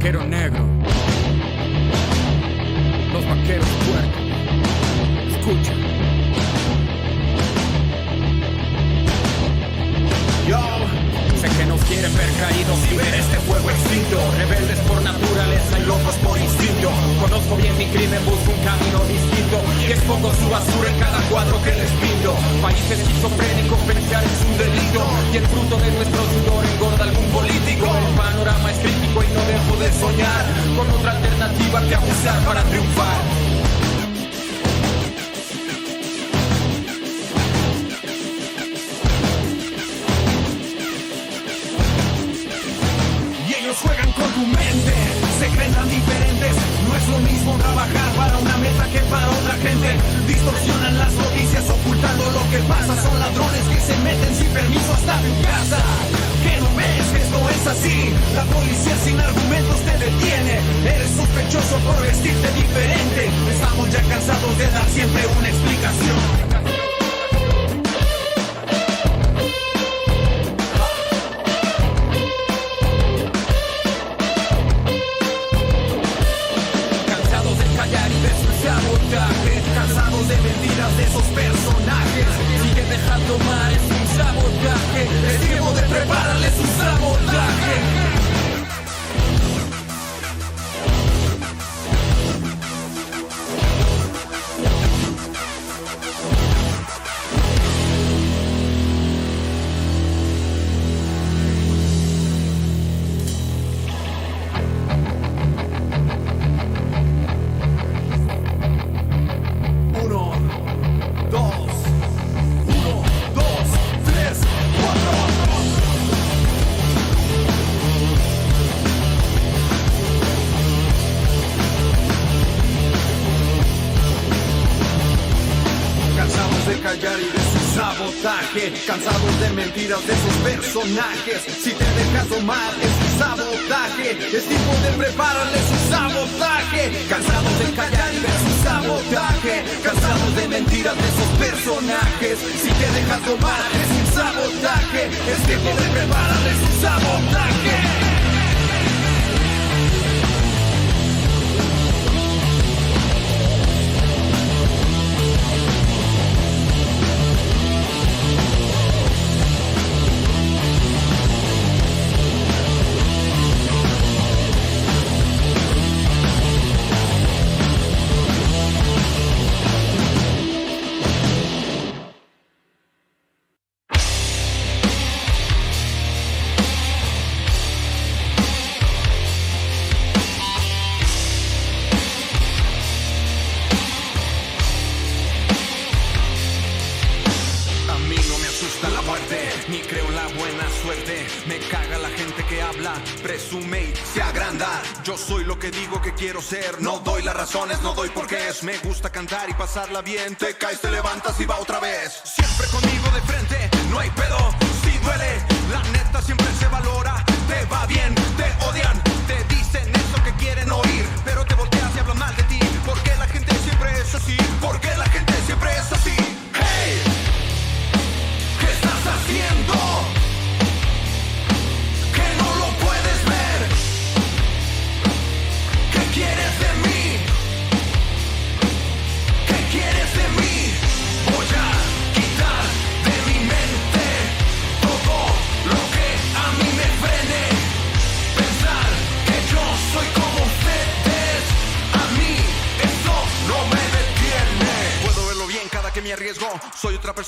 vaquero negro. Los vaqueros puercos. Escucha. Que nos quieren ver caídos y ver este fuego extinto. Rebeldes por naturaleza y locos por instinto. Conozco bien mi crimen, busco un camino distinto. Y expongo su basura en cada cuadro que les pinto. País esquizofrénico, pensar es un delito. Y el fruto de nuestro sudor engorda algún político. El panorama es crítico y no dejo de soñar con otra alternativa que abusar para triunfar. Con tu mente, se creen tan diferentes. No es lo mismo trabajar para una meta que para otra gente. Distorsionan las noticias ocultando lo que pasa. Son ladrones que se meten sin permiso hasta tu casa. Que no ves que esto es así. La policía sin argumentos te detiene. Eres sospechoso por vestirte diferente. Estamos ya cansados de dar siempre una explicación. Sigue dejando cantar y pasarla bien. Te caes, te levantas y va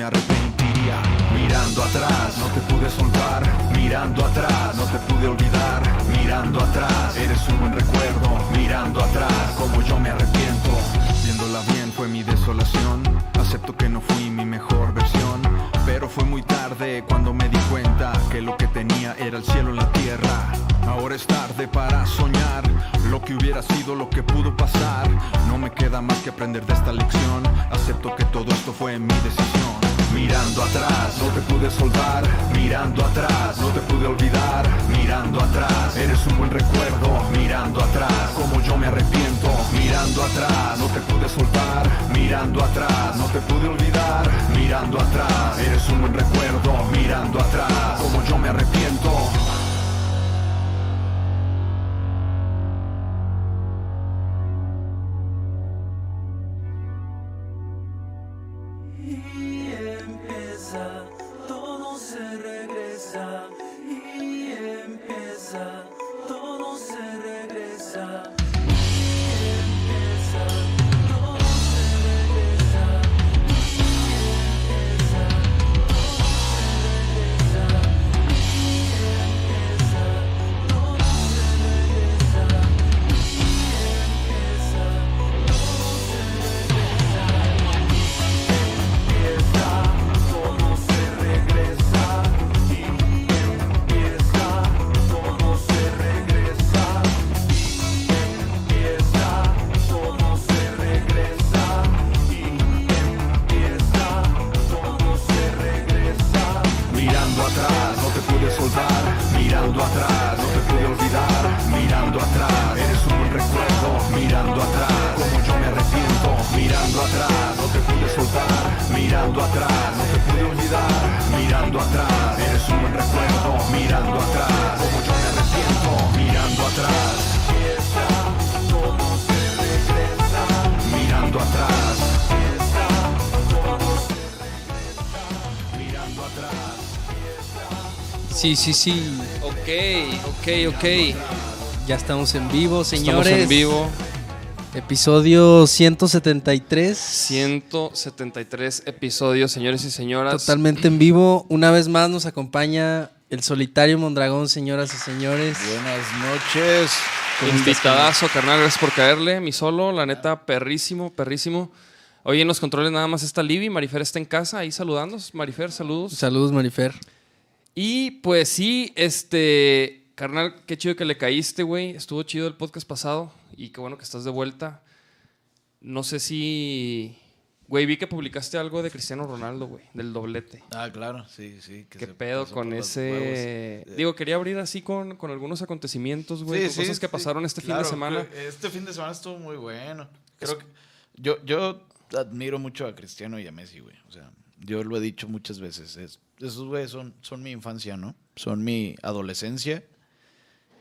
me arrepentiría. Sí, sí, sí. Ok, ok, ok. Ya estamos en vivo, Estamos señores. en vivo. Episodio 173. 173 episodios, señores y señoras. Totalmente en vivo. Una vez más nos acompaña el solitario Mondragón, señoras y señores. Buenas noches. Invitadazo, carnal, gracias por caerle. Mi solo, la neta, perrísimo, perrísimo. Hoy en los controles nada más está Libby, Marifer está en casa ahí saludándonos. Marifer, saludos. Saludos, Marifer. Y pues sí, este, carnal, qué chido que le caíste, güey. Estuvo chido el podcast pasado y qué bueno que estás de vuelta. No sé si, güey, vi que publicaste algo de Cristiano Ronaldo, güey, del doblete. Ah, claro, sí, sí. que ¿Qué pedo con ese...? huevos. Digo, quería abrir así con, con algunos acontecimientos, güey, Sí, con sí, cosas que sí, pasaron este fin de semana. Este fin de semana estuvo muy bueno. Creo que yo, yo admiro mucho a Cristiano y a Messi, güey. O sea, yo lo he dicho muchas veces. es- esos güeyes son, son mi infancia, ¿no? Son mi adolescencia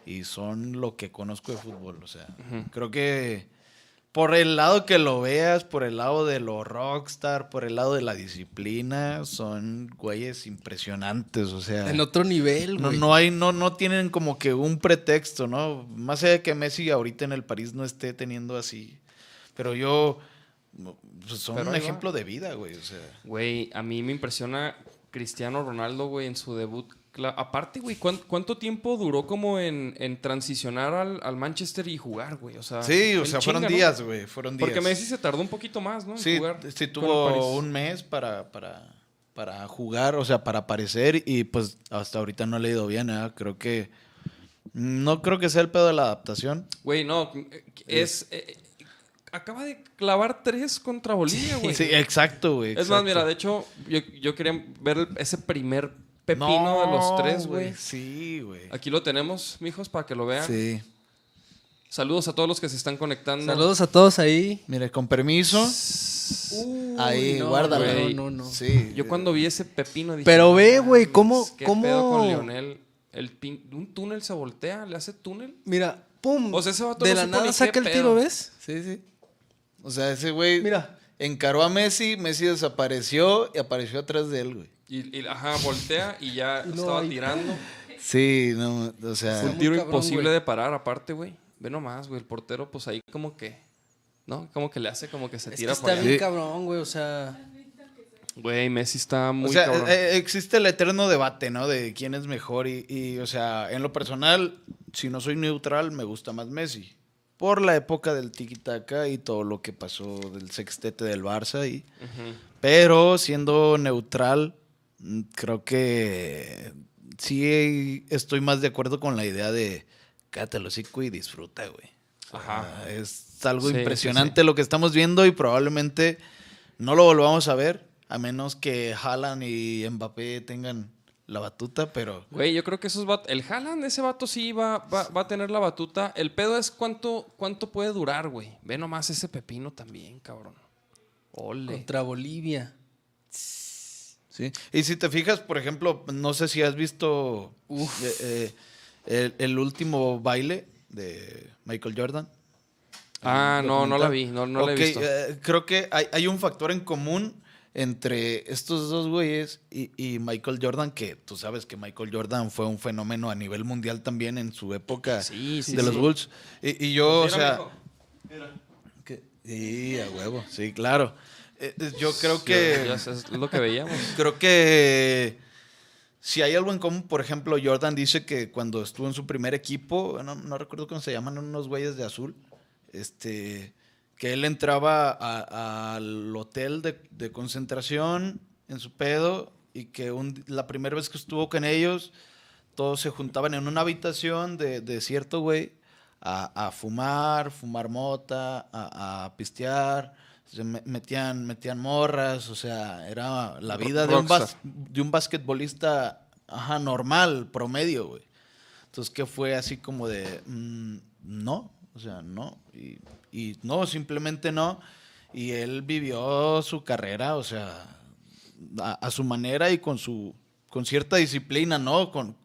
y son lo que conozco de fútbol. O sea, creo que por el lado que lo veas, por el lado de lo rockstar, por el lado de la disciplina, son güeyes impresionantes. O sea, En otro nivel, no, güey. no hay, no, no tienen como que un pretexto, ¿no? Más allá de que Messi ahorita en el París no esté teniendo así. Pero yo pues son Pero un ejemplo de vida, güey. O sea. Güey, a mí me impresiona Cristiano Ronaldo, güey, en su debut. Aparte, güey, ¿cuán- ¿cuánto tiempo duró como en, en transicionar al, al Manchester y jugar, güey? O sea, Sí, o sea, chinga, fueron ¿no? días, güey. Fueron días. Porque Messi se tardó un poquito más, ¿no? En Sí, jugar sí tuvo un mes para, para, para jugar, o sea, para aparecer y pues hasta ahorita no le ha ido bien, ¿eh? Creo que... No creo que sea el pedo de la adaptación. Güey, no, eh, es... eh, acaba de clavar tres contra Bolivia, güey. Sí, exacto, güey. es más, mira, de hecho, yo, yo quería ver el- ese primer pepino de los tres, güey. Sí, güey. Aquí lo tenemos, mijos, para que lo vean. Sí. Saludos a todos los que se están conectando. Saludos a todos ahí. Mire, con permiso. Ahí, no, guárdalo. No, no, no. Sí. Yo cuando vi ese pepino dije... Pero "No ve, güey, cómo- ¿qué cómo- pedo con Lionel? El pin- un túnel se voltea, le hace túnel. Mira, pum. O sea, ese vato de no la nada saca el pedo. tiro, ¿ves? Sí, sí. O sea, ese güey. Mira, encaró a Messi, Messi desapareció y apareció atrás de él, güey. Y, y, ajá, voltea y ya no estaba tirando. Sí, no, o sea, Fue un tiro cabrón, imposible güey. de parar, aparte, güey. Ve nomás, güey. El portero, pues ahí como que. ¿No? Como que le hace como que se Es que tira está para bien cabrón, güey. O sea, Güey, Messi está muy o sea, cabrón. eh, existe el eterno debate, ¿no? De quién es mejor y, y, o sea, en lo personal, si no soy neutral, me gusta más Messi. Por la época del tiki-taka y todo lo que pasó del sextete del Barça y... Pero siendo neutral, mm, creo que sí estoy más de acuerdo con la idea de cállate hocico y disfruta, güey. Ajá. Es algo Sí, sí, impresionante lo que estamos viendo y probablemente no lo volvamos a ver, a menos que Haaland y Mbappé tengan la batuta, pero Güey, yo creo que esos vatos. El Haaland, ese vato sí va, va, va a tener la batuta. El pedo es cuánto, cuánto puede durar, güey. Ve nomás ese pepino también, cabrón. Ole. contra Bolivia. Sí. Y si te fijas, por ejemplo, no sé si has visto eh, eh, el, el último baile de Michael Jordan. Ah, no, no la vi. No, no la he visto. eh, creo que hay, hay un factor en común entre estos dos güeyes y, y Michael Jordan, que tú sabes que Michael Jordan fue un fenómeno a nivel mundial también en su época Sí, sí, de los. Bulls. Y, y yo, o Mira, sea... mijo. que- sí, a huevo, sí, claro. Eh, eh, yo creo que... ya es lo que veíamos. Creo que si hay algo en común, por ejemplo, Jordan dice que cuando estuvo en su primer equipo, no, no recuerdo cómo se llaman, unos güeyes de azul, este, que él entraba al hotel de, de concentración en su pedo y que un- la primera vez que estuvo con ellos, todos se juntaban en una habitación de, de cierto güey a, a fumar, fumar mota, a, a pistear, se me- metían, metían morras, o sea, era la vida de un, bas- de un basquetbolista ajá, normal, promedio, güey. Entonces, que fue así como de, mm, no, o sea, no, y, y no, simplemente no. Y él vivió su carrera, o sea, a, a su manera y con su, con cierta disciplina, ¿no? Con,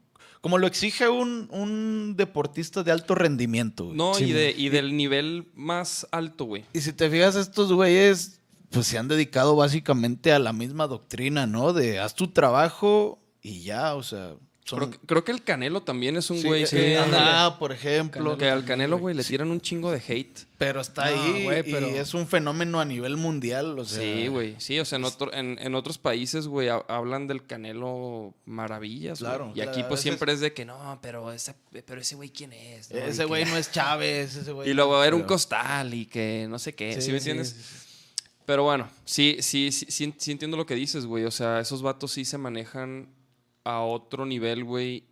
como lo exige un, un deportista de alto rendimiento. güey. No, Sí, y, de, y del nivel más alto, güey. Y si te fijas, estos güeyes, pues se han dedicado básicamente a la misma doctrina, ¿no? De haz tu trabajo y ya, o sea, son... Creo, que- creo que el Canelo también es un Sí, güey sí, que, ajá, por ejemplo. que al Canelo, güey, le tiran un chingo de hate. Pero está No, ahí güey, y es un fenómeno a nivel mundial, o sea... sí, güey. Sí, o sea, en, otro- en, en otros países, güey, ha- hablan del Canelo maravillas, güey. Claro, Y aquí, claro, pues, siempre es de que no, pero ese, pero ese güey, ¿quién es? Ese que- güey no es Chávez, ese güey... Y luego era un pero- costal y que no sé qué, ¿sí, Sí, me entiendes? sí, sí. Pero bueno, sí, sí, sí, sí, sí entiendo lo que dices, güey. O sea, esos vatos sí se manejan a otro nivel, güey,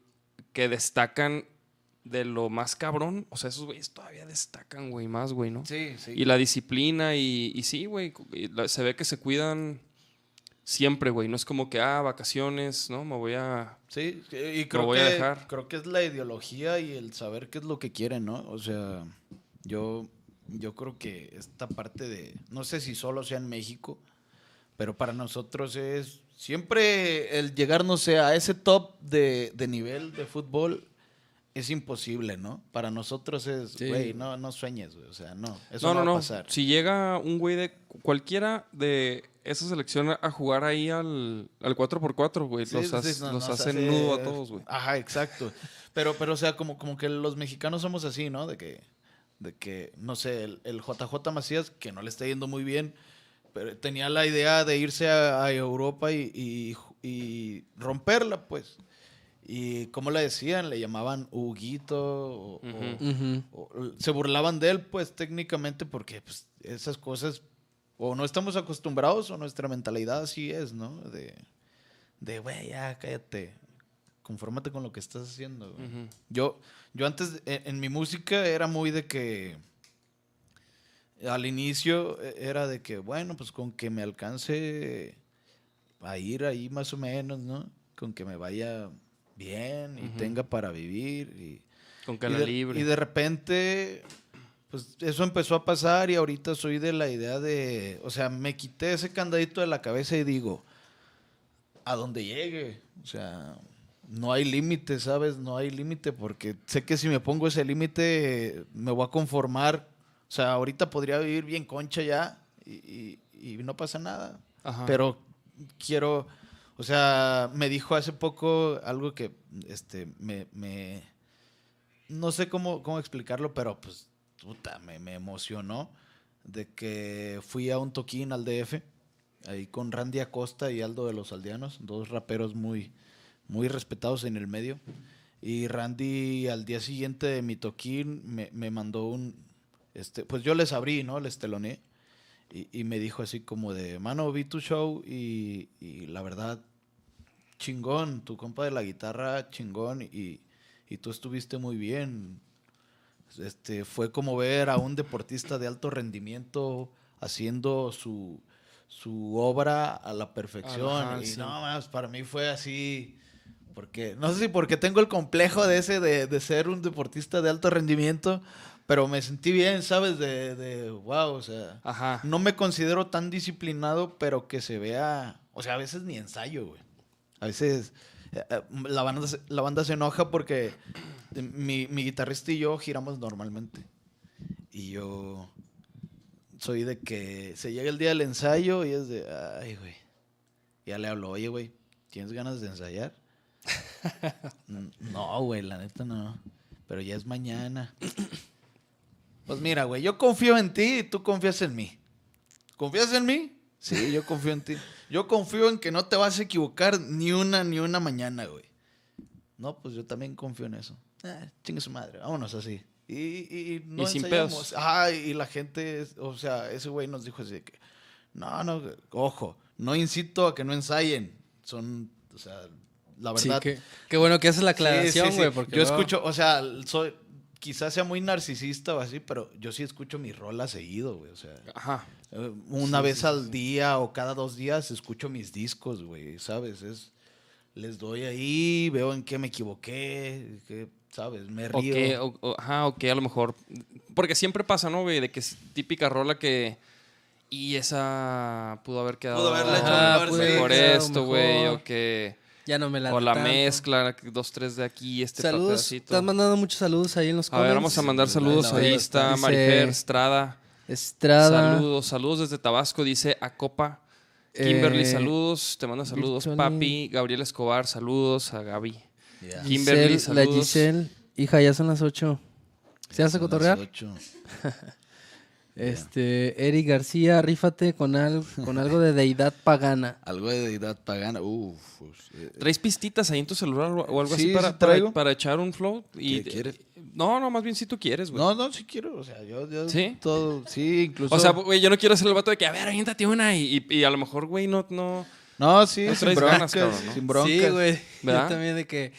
que destacan de lo más cabrón. O sea, esos güeyes todavía destacan, güey, más, güey, ¿no? Sí, sí. Y la disciplina y, y sí, güey, se ve que se cuidan siempre, güey. No es como que, ah, vacaciones, ¿no? Me voy a... Sí, y creo voy que, a dejar. creo que es la ideología y el saber qué es lo que quieren, ¿no? O sea, yo, yo creo que esta parte de, no sé si solo sea en México, pero para nosotros es siempre el llegar, no sé, a ese top de, de nivel de fútbol es imposible, ¿no? Para nosotros es, Sí. güey, no, no sueñes, güey, o sea, no, eso no, no, no, no. va a pasar. Si llega un güey de cualquiera de esa selección a- jugar ahí al, al 4x4, güey, Sí, los, sí, no, los nos hacen hace- nudo a todos, güey. Ajá, exacto. Pero, pero, o sea, como, como que los mexicanos somos así, ¿no? De que, de que no sé, el, el JJ Macías, que no le está yendo muy bien, pero tenía la idea de irse a, a Europa y, y- y romperla, pues. Y como le decían, le llamaban Huguito, o- o- Ujú. Ujú. o- se burlaban de él, pues técnicamente, porque pues, esas cosas o no estamos acostumbrados o nuestra mentalidad así es, ¿no? De, de güey, ya cállate, confórmate con lo que estás haciendo. güey". Ujú. Yo, yo antes, en, en mi música era muy de que, al inicio eh, era de que, bueno, pues con que me alcance a ir ahí más o menos, ¿no? Con que me vaya bien y tenga para vivir y... Con Y de, libre. y de repente, pues eso empezó a pasar y ahorita soy de la idea de, o sea, me quité ese candadito de la cabeza y digo, a donde llegue, o sea, no hay límite, ¿sabes? No hay límite porque sé que si me pongo ese límite me voy a conformar, o sea, ahorita podría vivir bien concha ya y, y- y no pasa nada. Ajá. Pero quiero, o sea, me dijo hace poco algo que, este, me, me- no sé cómo, cómo explicarlo, pero pues, puta, me, me emocionó de que fui a un toquín al DF, ahí con Randy Acosta y Aldo de los Aldeanos, dos raperos muy, muy respetados en el medio. Y Randy al día siguiente de mi toquín me, me mandó un, este, pues yo les abrí, ¿no? Les teloné. Y, y me dijo así como de, mano, vi tu show y, y la verdad, chingón, tu compa de la guitarra, chingón, y, y tú estuviste muy bien. Este, fue como ver a un deportista de alto rendimiento haciendo su, su obra a la perfección. Ajá, y sí. no, más, para mí fue así, porque, no sé si porque tengo el complejo de ese de, de ser un deportista de alto rendimiento, pero me sentí bien, ¿sabes? De, de wow, o sea, Ajá. no me considero tan disciplinado, pero que se vea, o sea, a veces ni ensayo, güey. A veces eh, eh, la banda, se- la banda se enoja porque mi, mi guitarrista y yo giramos normalmente. Y yo soy de que se llega el día del ensayo y es de, ay, güey. Ya le hablo, oye, güey, ¿tienes ganas de ensayar? "Mm, no, güey, la neta no. Pero ya es mañana. Pues mira, güey, yo confío en ti y tú confías en mí. ¿Confías en mí? Sí, yo confío en ti. Yo confío en que no te vas a equivocar ni una ni una mañana, güey. No, pues yo también confío en eso. Ah, chingue su madre, vámonos así. Y, y, y no Y sin pedos. Ah, y la gente, o sea, ese güey nos dijo así de que, no, no, ojo, no incito a que no ensayen. Son, o sea, la Sí, verdad. qué, qué bueno que haces la Sí, sí, aclaración, sí. güey. porque Yo escucho, o sea, soy, quizás sea muy narcisista o así, pero yo sí escucho mis rolas seguido, güey. O sea, Ajá. eh, una vez al día o cada dos días escucho mis discos, güey, ¿sabes? Es, les doy ahí, veo en qué me equivoqué, ¿sabes? Me río. que, o- o- ajá, o que a lo mejor. Porque siempre pasa, ¿no, güey? De que es típica rola que. Y esa pudo haber quedado. Pudo haberla hecho Ajá, mejor, mejor Claro, esto, güey. O que. Ya no me la O la mezcla, dos, tres de aquí, este Saludos. estás mandando muchos saludos ahí en los comments. A ver, vamos a mandar saludos. Ahí está dice... Estrada. Estrada. Saludos, saludos desde Tabasco, dice Acopa. Kimberly, eh, saludos. Te mando saludos, papi. Gabriel Escobar, saludos a Gaby. Kimberly, saludos. La Giselle, hija, ya son las ocho ¿Se hace cotorrear? Las 8. Este, yeah. Eric García, rífate con, al, con algo de deidad pagana. algo de deidad pagana, uff. Pues, eh, eh. ¿Traes pistitas ahí en tu celular o algo así para, para, echar un flow? Y, ¿Qué No, no, más bien si tú quieres, güey. No, no, si quiero, o sea, yo, yo ¿Sí? todo, sí, incluso. O sea, güey, yo no quiero hacer el vato de que, a ver, aviéntate una y, y, a lo mejor, güey, no, no... No, sí, sin broncas, sin broncas. Sí, güey, yo también de que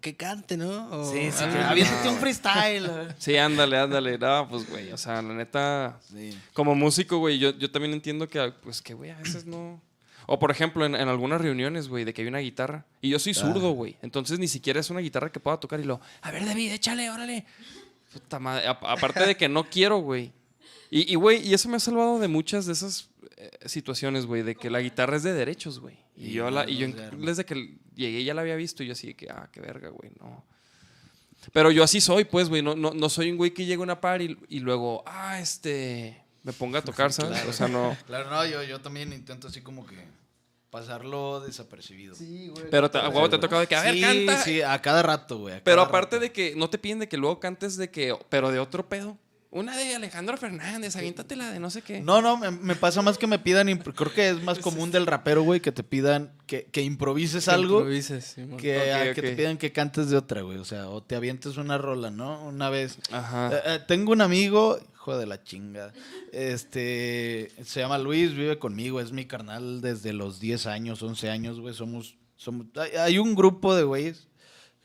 que cante, ¿no? O- Sí, sí, Ah, aviéntate un freestyle. Sí, ándale, ándale. No, pues, güey, o sea, la neta... Sí. Como músico, güey, yo, yo también entiendo que, pues, que, güey, a veces no... O, por ejemplo, en, en algunas reuniones, güey, de que hay una guitarra. Y yo soy zurdo, güey. Entonces, ni siquiera es una guitarra que pueda tocar y lo... A ver, David, échale, órale. Puta madre. A- aparte de que no quiero, güey. Y, y, güey, y eso me ha salvado de muchas de esas eh, situaciones, güey, de que la guitarra es de derechos, güey. Y, Y yo, la, y yo desde que llegué ya la había visto y yo así de que, ah, qué verga, güey, no. Pero yo así soy, pues, güey. No, no, no soy un güey que llega a una par y, y luego, ah, este, me ponga a tocar, ¿sabes? Claro. O sea, no. Claro, no, yo, yo también intento así como que pasarlo desapercibido. Sí, güey. Pero te, a huevo te ha tocado de que, a ver, sí, canta. Sí, a cada rato, güey. Pero aparte rato. de que no te piden de que luego cantes de que, pero de otro pedo. Una de Alejandro Fernández, aviéntatela de no sé qué. No, no, me, me pasa más que me pidan, creo que es más común del rapero, güey, que te pidan que, que improvises Que algo improvises, que, que te pidan que cantes de otra, güey. O sea, o te avientes una rola, ¿no? Una vez. Ajá. Eh, eh, tengo un amigo, hijo de la chinga. Este, se llama Luis, vive conmigo, es mi carnal desde los 10 años, 11 años, güey. Somos, somos, hay, hay un grupo de güeyes,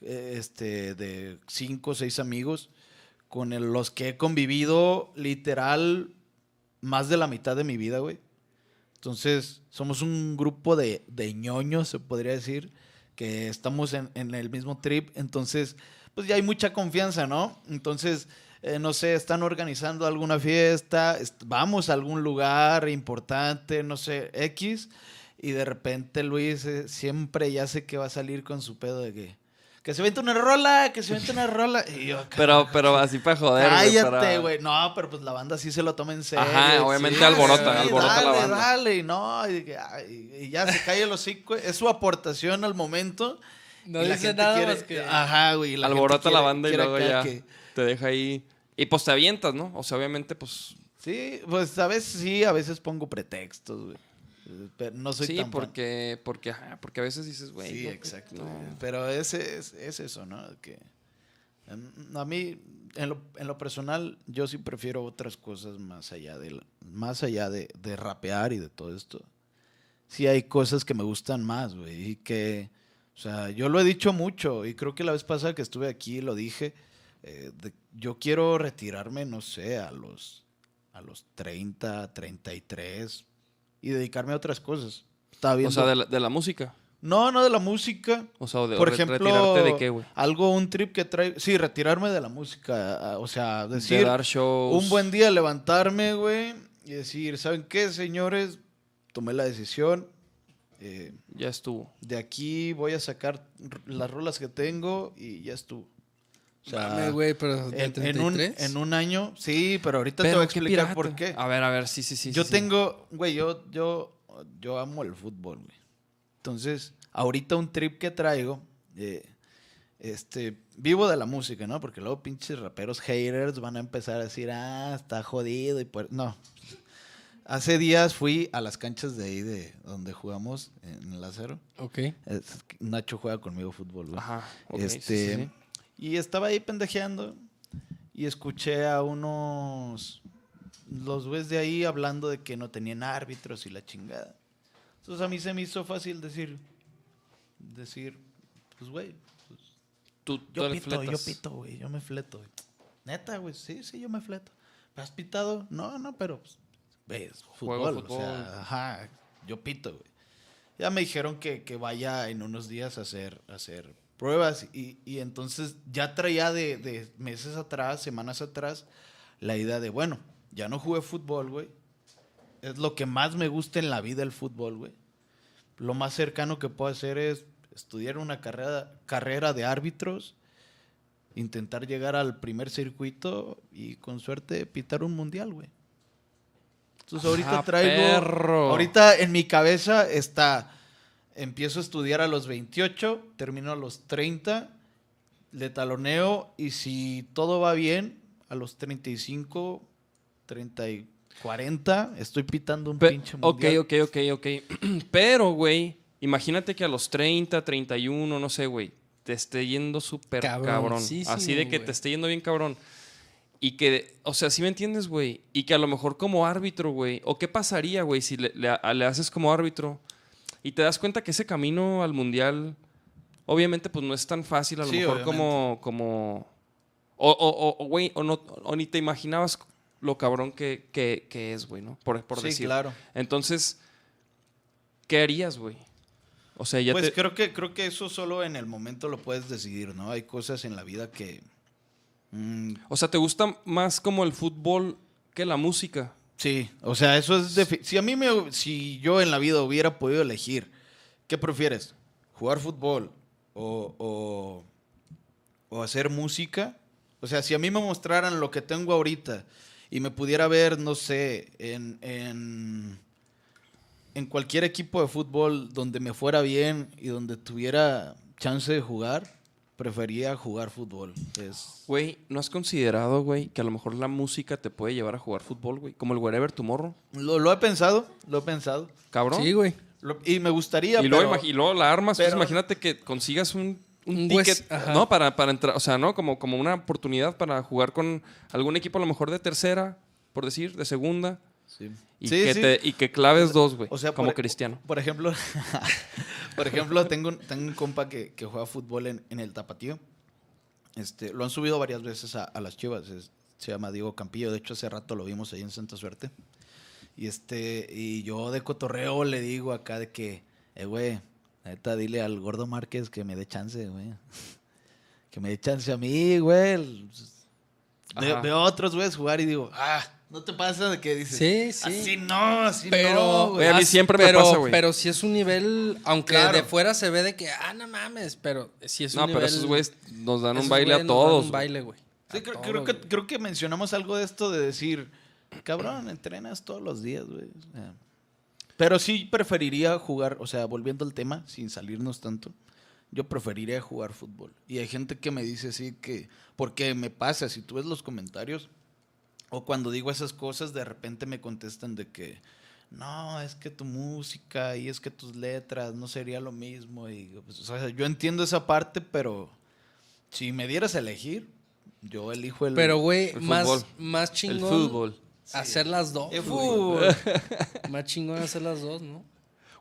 eh, este, de 5 o 6 amigos con los que he convivido literal más de la mitad de mi vida, güey. Entonces, somos un grupo de, de ñoños, se podría decir, que estamos en, en el mismo trip. Entonces, pues ya hay mucha confianza, ¿no? Entonces, eh, no sé, están organizando alguna fiesta, est- vamos a algún lugar importante, no sé, X, y de repente Luis eh, siempre ya sé que va a salir con su pedo de que, que se vente una rola, que se vente una rola. Y yo, Pero, pero así para joder, güey, Cállate, para- güey. No, pero pues la banda sí se lo toma en serio. Ajá, obviamente Sí, alborota, sí, alborota la dale, banda. Dale, y no, y, y ya se cae el hocico. Es su aportación al momento. No y la dice nada quiere- más que- Ajá, güey. la Alborota la banda y luego ya que- te deja ahí. Y pues te avientas, ¿no? O sea, obviamente, pues. Sí, pues a veces sí, a veces pongo pretextos, güey. Pero no soy sí, tan fan. porque, porque, ajá, porque a veces dices, güey. Sí, exacto. no. Pero ese es, es eso, ¿no? Que a mí, en lo, en lo personal, yo sí prefiero otras cosas más allá de, más allá de, de rapear y de todo esto. Sí hay cosas que me gustan más, güey, y que, o sea, yo lo he dicho mucho y creo que la vez pasada que estuve aquí lo dije. eh, de- yo quiero retirarme, no sé, a los, a los 30, 33 y dedicarme a otras cosas. Estaba viendo. O sea, de la, de la música. No, no de la música. O sea, de, Por ejemplo, retirarte de qué, güey. algo, un trip que trae. Sí, retirarme de la música. O sea, decir. de dar shows. Un buen día levantarme, güey, y decir, ¿saben qué, señores? Tomé la decisión. eh, Ya estuvo. de aquí voy a sacar las rolas que tengo y ya estuvo. O sea, Mames, güey, pero de en, en un, 33. en un año, sí, pero ahorita te voy a explicar pirata. por qué. A ver, a ver, sí, sí, sí. yo sí, tengo, güey, yo, yo, yo amo el fútbol, güey. Entonces, ahorita un trip que traigo, eh, este, vivo de la música, ¿no? Porque luego pinches raperos haters van a empezar a decir, ah, está jodido y pues, no. Hace días fui a las canchas de ahí de donde jugamos en el acero. Ok. Es- Nacho juega conmigo fútbol, güey. Ajá. ok, sí, este, sí, sí. Y estaba ahí pendejeando y escuché a unos los güeyes de ahí hablando de que no tenían árbitros y la chingada. Entonces a mí se me hizo fácil decir, decir, pues güey, pues, Tú, yo pito, yo pito, güey, yo me fleto. güey. Neta, güey, sí, sí, yo me fleto. ¿Me has pitado? No, no, pero, pues, ves, Juego fútbol, o fútbol. sea, ajá, yo pito, güey. Ya me dijeron que, que vaya en unos días a hacer, a hacer pruebas y, y entonces ya traía de, de meses atrás, semanas atrás, la idea de, bueno, ya no jugué fútbol, güey. Es lo que más me gusta en la vida el fútbol, güey. Lo más cercano que puedo hacer es estudiar una carrera, carrera de árbitros, intentar llegar al primer circuito y con suerte pitar un mundial, güey. Entonces ahorita Ah, traigo... perro. Ahorita en mi cabeza está... Empiezo a estudiar a los 28, termino a los 30, le taloneo y si todo va bien, a los 35, 30 y 40, estoy pitando un Pe- pinche ok, mundial. ok, ok, ok. Pero, güey, imagínate que a los 30, 31, no sé, güey, te esté yendo súper cabrón. Así de que güey. te esté yendo bien cabrón. Y que, o sea, ¿sí me entiendes, güey? Y que a lo mejor como árbitro, güey, o qué pasaría, güey, si le, le- le haces como árbitro y te das cuenta que ese camino al mundial, obviamente, pues no es tan fácil, a lo Sí, mejor como, como, o, o, o- o, güey, o, no, o ni te imaginabas lo cabrón que, que, que es, güey, ¿no? Por, por Sí, decir. claro. Entonces, ¿qué harías, güey? O sea, ya Pues te... creo que creo que eso solo en el momento lo puedes decidir, ¿no? Hay cosas en la vida que mm, O sea, ¿te gusta más como el fútbol que la música? Sí, o sea, eso es si a mí me si yo en la vida hubiera podido elegir, ¿qué prefieres? ¿Jugar fútbol o, o, o hacer música? O sea, si a mí me mostraran lo que tengo ahorita y me pudiera ver, no sé, en, en, en cualquier equipo de fútbol donde me fuera bien y donde tuviera chance de jugar, prefería jugar fútbol. Es, Güey, ¿no has considerado, güey, que a lo mejor la música te puede llevar a jugar fútbol, güey? Como el Wherever Tomorrow, lo, lo he pensado, lo he pensado. cabrón. Sí, güey. Lo- y me gustaría, y, luego, pero- y luego la armas, pues pero- imagínate que consigas un, un Un ticket. ¿no? Para, para entrar, o sea, ¿no? Como, como una oportunidad para jugar con algún equipo a lo mejor de tercera, por decir, de segunda. Sí. Y, Sí, que, sí. Te, y que claves dos, güey. O sea, como por- cristiano. Por ejemplo, por ejemplo, tengo, un- tengo un compa que, que juega fútbol en, en el Tapatío. Este, lo han subido varias veces a, a las chivas. es- se llama Diego Campillo. De hecho, hace rato lo vimos ahí en Santa Suerte. Y este, y yo de cotorreo le digo acá de que, eh, güey, neta, dile al gordo Márquez que me dé chance, güey. Que me dé chance a mí, güey. Veo a otros güeyes jugar y digo, ah, ¿no te pasa de que dices? Sí, sí. Así no, así Pero, no, güey. A mí siempre me pero, pasa, güey. Pero si es un nivel, aunque Claro. de fuera se ve de que, ah, no mames, pero si es un No, nivel. pero esos güeyes nos dan un baile a nos dan todos. Un baile, güey. Sí, creo, todos, creo que, güey. creo que mencionamos algo de esto de decir, cabrón, entrenas todos los días, güey. Pero sí preferiría jugar, o sea, volviendo al tema, sin salirnos tanto, yo preferiría jugar fútbol. Y hay gente que me dice así que, porque me pasa, si tú ves los comentarios, o cuando digo esas cosas, de repente me contestan de que, no, es que tu música y es que tus letras no sería lo mismo. Y, pues, o sea, yo entiendo esa parte, pero si me dieras a elegir, yo elijo el... Pero, güey, El más, fútbol. más El chingón. fútbol. Hacer las dos. El fútbol. Más chingón hacer las dos, ¿no?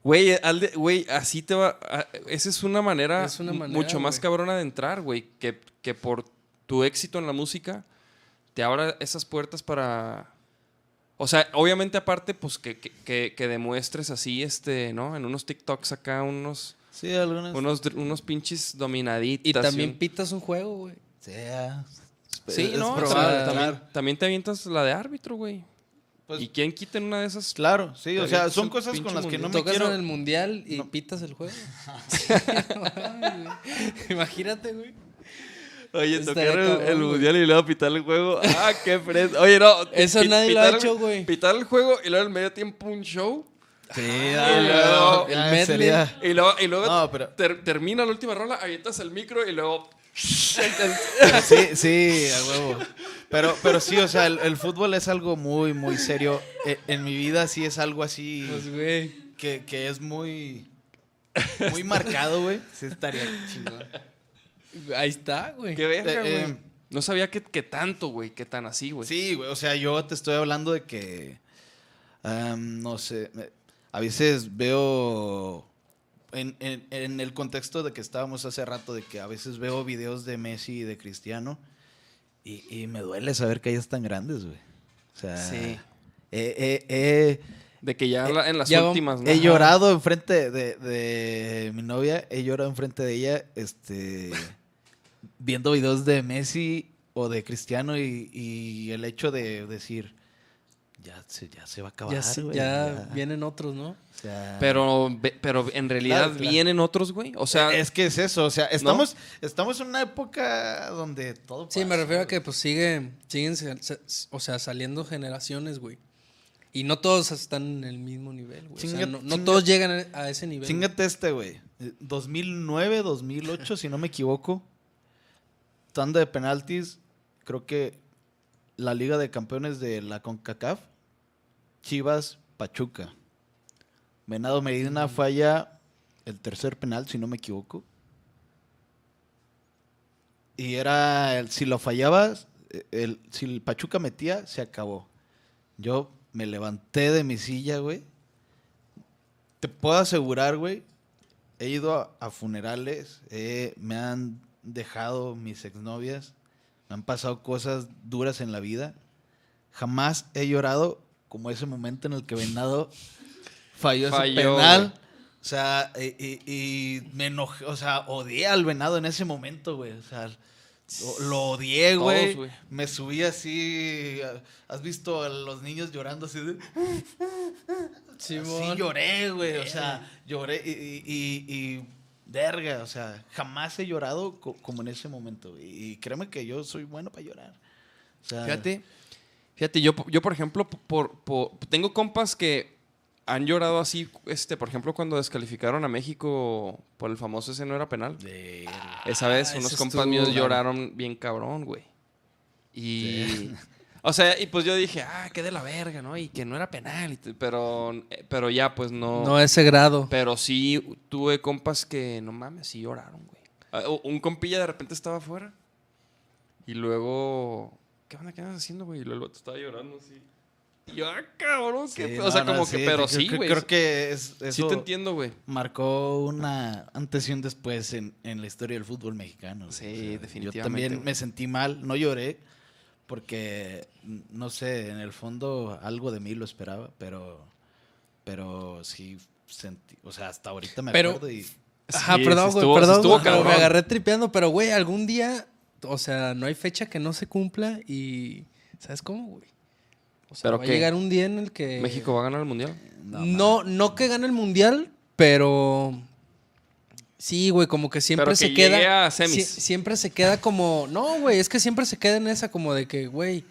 Güey, güey, así te va. a- Esa es una manera, Es una manera, mucho más cabrona de entrar, güey. Que, que por tu éxito en la música te abra esas puertas para. O sea, obviamente, aparte, pues que, que, que- que demuestres así, este, ¿no? En unos TikToks acá, unos, Sí, algunas... unos, unos pinches dominaditas. Y también un- pitas un juego, güey. sea, Sí, es no, probable, también, también te avientas la de árbitro, güey. Pues- ¿Y quién quita en una de esas? Claro, sí, o sea, son cosas con las que no me Tocas quiero... en el mundial y pitas el juego. Imagínate, güey. Oye, tocar el, cabrón, el güey. mundial y luego pitar el juego. Ah, qué fresco. Oye, no. Eso nadie lo ha hecho, güey. Pitar el juego y luego al medio tiempo un show. Sí, Y dale, luego- ya el medley. Y luego, y luego No, pero- ter- termina la última rola, avientas el micro y luego. Sí, sí, a huevo. Pero, pero sí, o sea, el, el fútbol es algo muy, muy serio. E- En mi vida sí es algo así Pues, güey. que, que es muy, muy marcado, güey. Sí estaría chingón. Ahí está, güey. Qué verga, Eh, güey. eh. No sabía que, que tanto, güey, que tan así, güey. Sí, güey, o sea, yo te estoy hablando de que, am, no sé, me- a veces veo, en, en- en el contexto de que estábamos hace rato, de que a veces veo videos de Messi y de Cristiano y, y me duele saber que ellos están grandes, güey. O sea, Sí. De que ya en las ya últimas, ¿no? he llorado enfrente de, de mi novia, he llorado enfrente de ella, este, viendo videos de Messi o de Cristiano y, y el hecho de decir, ya se, ya se va a acabar. Ya, se- ya vienen otros, ¿no? O sea, Pero, pero en realidad Claro, claro. vienen otros, güey. O sea, es que es eso, o sea, estamos, estamos en una época donde todo Sí, me pasa, refiero a que pues sigue, siguen, o sea, saliendo generaciones, güey. Y no todos están en el mismo nivel, güey. O sea, Chinga- no, todos llegan a ese nivel. Chingate este, güey. Eh, 2009, 2008, si no me equivoco. Tanda de penaltis. Creo que la Liga de Campeones de la CONCACAF. Chivas, Pachuca. Venado Medina falla el tercer penal, si no me equivoco. Y era, el- si lo fallabas, el, si el Pachuca metía, se acabó. Yo me levanté de mi silla, güey. Te puedo asegurar, güey. He ido a, a funerales, eh, me han dejado mis exnovias, me han pasado cosas duras en la vida. Jamás he llorado como ese momento en el que Venado falló, ese penal. güey. O sea, y, y- y me enojé, o sea, odié al Venado en ese momento, güey. O sea, lo, odié, güey. Me subí así. ¿Has visto a los niños llorando así de... Sí, lloré, güey. O sea, lloré y, y, y- verga, o sea, jamás he llorado co- como en ese momento. Y créeme que yo soy bueno para llorar. O sea, Fíjate, fíjate, yo, yo por ejemplo, por, por- tengo compas que han llorado así, este, por ejemplo, cuando descalificaron a México por el famoso ese no era penal. de- Esa vez ese unos compas míos lloraron bien cabrón, güey. Y... O sea, y pues yo dije, ah, qué de la verga, ¿no? Y que no era penal, pero, eh, pero ya, pues no. No ese grado. Pero sí tuve compas que, no mames, sí lloraron, güey. Ah, Un compilla de repente estaba afuera. Y luego, ¿qué onda? ¿Qué andas haciendo, güey? Y luego estaba llorando así. Y yo, ah, cabrón, Sí, pe-". O sea, no, como que, sí, pero sí, creo- güey. Creo que es, Sí te entiendo, güey. marcó una antes y un después en, en la historia del fútbol mexicano. Sí, Yo definitivamente, también güey. me sentí mal, no lloré, porque, n- no sé, en el fondo algo de mí lo esperaba, pero, pero sí sentí, o sea, hasta ahorita me Pero- acuerdo y... Ajá, Sí, perdón, güey, perdón, estuvo me agarré tripeando, pero güey, algún día o sea, no hay fecha que no se cumpla y, ¿sabes cómo, güey? O sea, ¿Pero va qué? a llegar un día en el que... ¿México va a ganar el mundial? No, no, que gane el mundial, pero... Sí, güey, como que siempre Pero que se queda... a semis. sie- siempre se queda como... No, güey, es que siempre se queda en esa como de que, güey...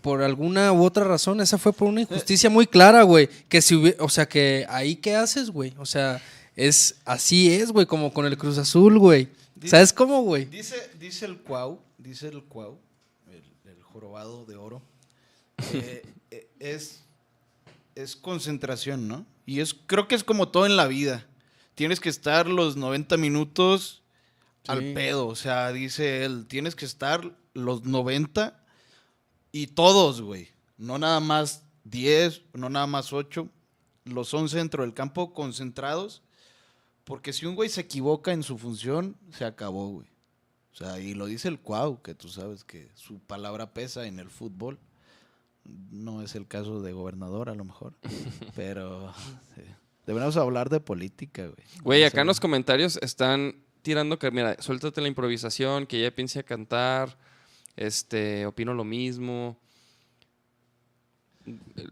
Por alguna u otra razón, esa fue por una injusticia muy clara, güey. Que si hubiera, o sea, que ahí qué haces, güey. O sea, es así es, güey, como con el Cruz Azul, güey. ¿Sabes cómo, güey? Dice, dice el Cuau, dice el Cuau, el, el jorobado de oro, eh, eh, es, es concentración, ¿no? Y es, creo que es como todo en la vida. Tienes que estar los 90 minutos al pedo. O sea, dice él, tienes que estar los 90 y todos, güey. No nada más 10, no nada más 8, los 11 dentro del campo concentrados. Porque si un güey se equivoca en su función, se acabó, güey. O sea, y lo dice el Cuau, que tú sabes que su palabra pesa en el fútbol. No es el caso de gobernador, a lo mejor. pero sí. deberíamos hablar de política, güey. Güey, acá en los comentarios están tirando que, mira, suéltate la improvisación, que ya piense a cantar, este, opino lo mismo.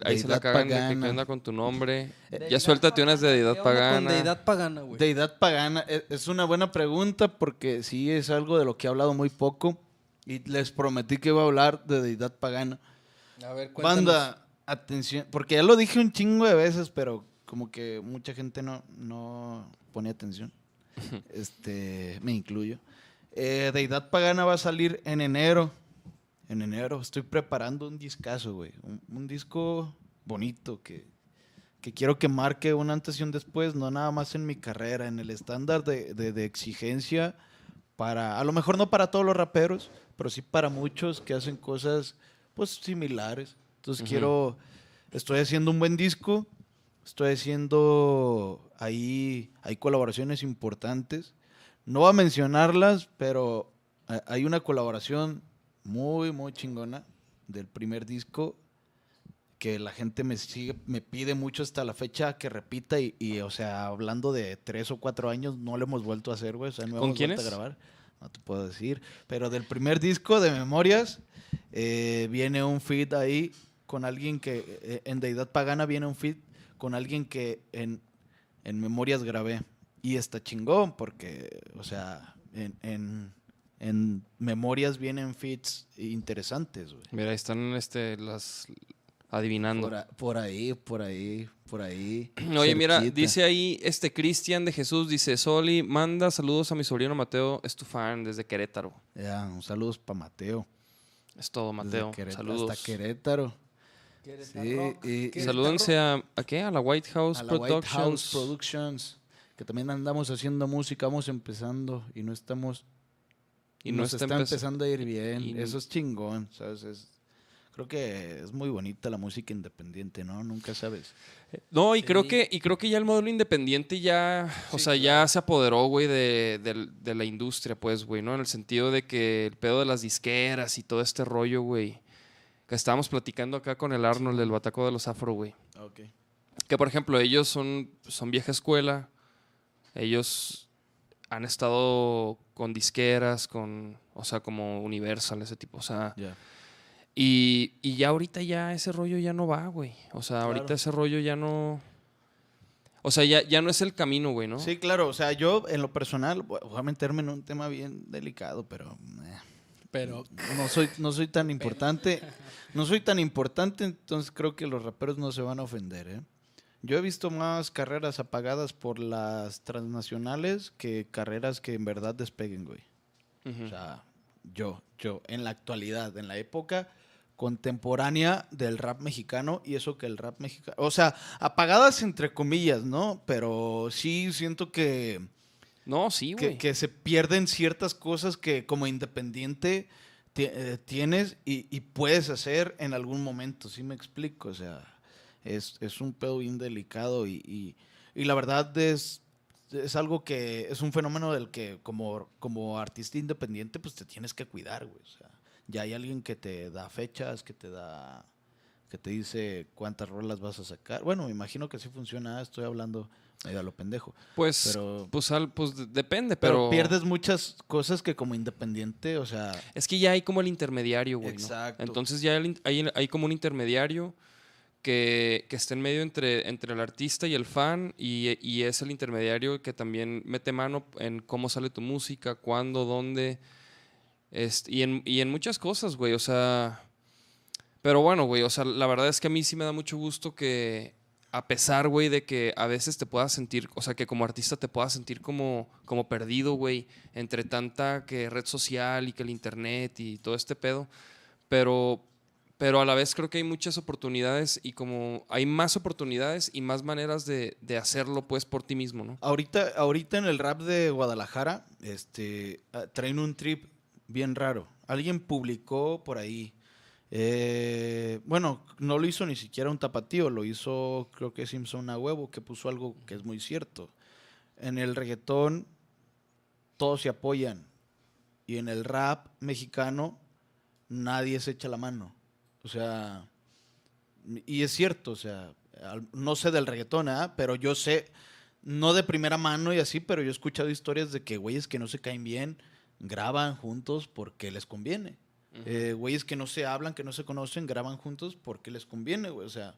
Ahí se la cagan de que pagana. qué onda con tu nombre. Deidad ya suéltate unas de deidad ¿Qué onda con pagana. deidad pagana, güey. Deidad pagana e- es una buena pregunta porque sí es algo de lo que he hablado muy poco. Y les prometí que iba a hablar de deidad pagana. A ver, cuéntanos. Banda, atención, porque ya lo dije un chingo de veces, pero como que mucha gente no, no pone atención. este, me incluyo. Eh, Deidad Pagana va a salir en enero. En enero estoy preparando un discazo, güey. Un, un disco bonito que, que quiero que marque un antes y un después, no nada más en mi carrera, en el estándar de, de- de exigencia para, a lo mejor no para todos los raperos, pero sí para muchos que hacen cosas pues similares. Entonces Ujú. quiero, estoy haciendo un buen disco, estoy haciendo ahí, hay colaboraciones importantes. No voy a mencionarlas, pero hay una colaboración muy, muy chingona del primer disco que la gente me sigue, me pide mucho hasta la fecha que repita y, y, o sea, hablando de tres o cuatro años, no lo hemos vuelto a hacer, güey, o sea, no ¿Con hemos quién vuelto a grabar, no te puedo decir, pero del primer disco de Memorias eh, viene un feed ahí con alguien que, eh, en Deidad Pagana viene un feed con alguien que en, en Memorias grabé y está chingón porque, o sea, en, en, en Memorias vienen feeds interesantes, güey. Mira, ahí están este, las adivinando. Por, a- por ahí, por ahí, por ahí. Oye, mira, dice ahí este Cristian de Jesús, dice, Soli, manda saludos a mi sobrino Mateo, es tu fan desde Querétaro. Ya, un saludos para Mateo. Es todo, Mateo. Querétaro Saludos. Hasta Querétaro. Sí, y, y Salúdense a, ¿a qué? A la White House a la White Productions. House Productions, que también andamos haciendo música, vamos empezando y no estamos Y y no nos está está, empez- empezando a ir bien. y- Eso es chingón, ¿sabes? Es- creo que es muy bonita la música independiente, ¿no? Nunca sabes. No, y creo que y creo que ya el modelo independiente ya, o sea, ya se apoderó, güey, de, de la industria, pues, güey, ¿no? En el sentido de que el pedo de las disqueras y todo este rollo, güey, que estábamos platicando acá con el Arnold del Bataco de los Afro, güey. Ok. Que, por ejemplo, ellos son, son vieja escuela, ellos han estado con disqueras, con, o sea, como Universal, ese tipo, o sea, Ya. Y, y ya ahorita ya ese rollo ya no va, güey. O sea, ahorita Claro. ese rollo ya no. O sea, ya, ya no es el camino, güey, ¿no? Sí, claro. O sea, yo en lo personal voy a meterme en un tema bien delicado, pero eh, Pero no soy, no soy tan importante. No soy tan importante, entonces creo que los raperos no se van a ofender, ¿eh? Yo he visto más carreras apagadas por las transnacionales que carreras que en verdad despeguen, güey. O sea, yo, yo, en la actualidad, en la época contemporánea del rap mexicano, y eso que el rap mexicano, o sea, apagadas entre comillas, ¿no? Pero sí siento que, no, sí, que, güey. que se pierden ciertas cosas que como independiente eh, tienes y, y puedes hacer en algún momento, ¿sí me explico? O sea, es, es un pedo bien delicado y, y- y la verdad es, es algo que es un fenómeno del que como, como artista independiente pues te tienes que cuidar, güey. O sea, ya hay alguien que te da fechas, que te da que te dice cuántas rolas vas a sacar. Bueno, me imagino que así funciona, estoy hablando ahí a lo pendejo. Pues, Pero- pues, al- pues de- depende, Pero, pero, pierdes muchas cosas que como independiente, o sea, Es que ya hay como el intermediario, güey. ¿no? Exacto. Entonces ya hay, hay como un intermediario que, que está en medio entre, entre el artista y el fan y, y es el intermediario que también mete mano en cómo sale tu música, cuándo, dónde. Este, y, en, y en muchas cosas, güey. O sea. Pero bueno, güey. O sea, la verdad es que a mí sí me da mucho gusto que. A pesar, güey, de que a veces te puedas sentir, o sea, que como artista te puedas sentir como, como perdido, güey, entre tanta que red social y que el internet y todo este pedo. Pero, pero a la vez creo que hay muchas oportunidades y como hay más oportunidades y más maneras de, de hacerlo, pues, por ti mismo, ¿no? ahorita, ahorita en el rap de Guadalajara, este, ah, traen un trip bien raro. Alguien publicó por ahí, eh, bueno, no lo hizo ni siquiera un tapatío, lo hizo creo que Simpson a huevo, que puso algo que es muy cierto. En el reggaetón todos se apoyan y en el rap mexicano nadie se echa la mano. O sea, y es cierto, o sea, no sé del reggaetón, ¿ah? pero yo sé, no de primera mano y así, pero yo he escuchado historias de que güeyes que no se caen bien graban juntos porque les conviene. Eh, güeyes que no se hablan, que no se conocen, graban juntos porque les conviene, güey. O sea,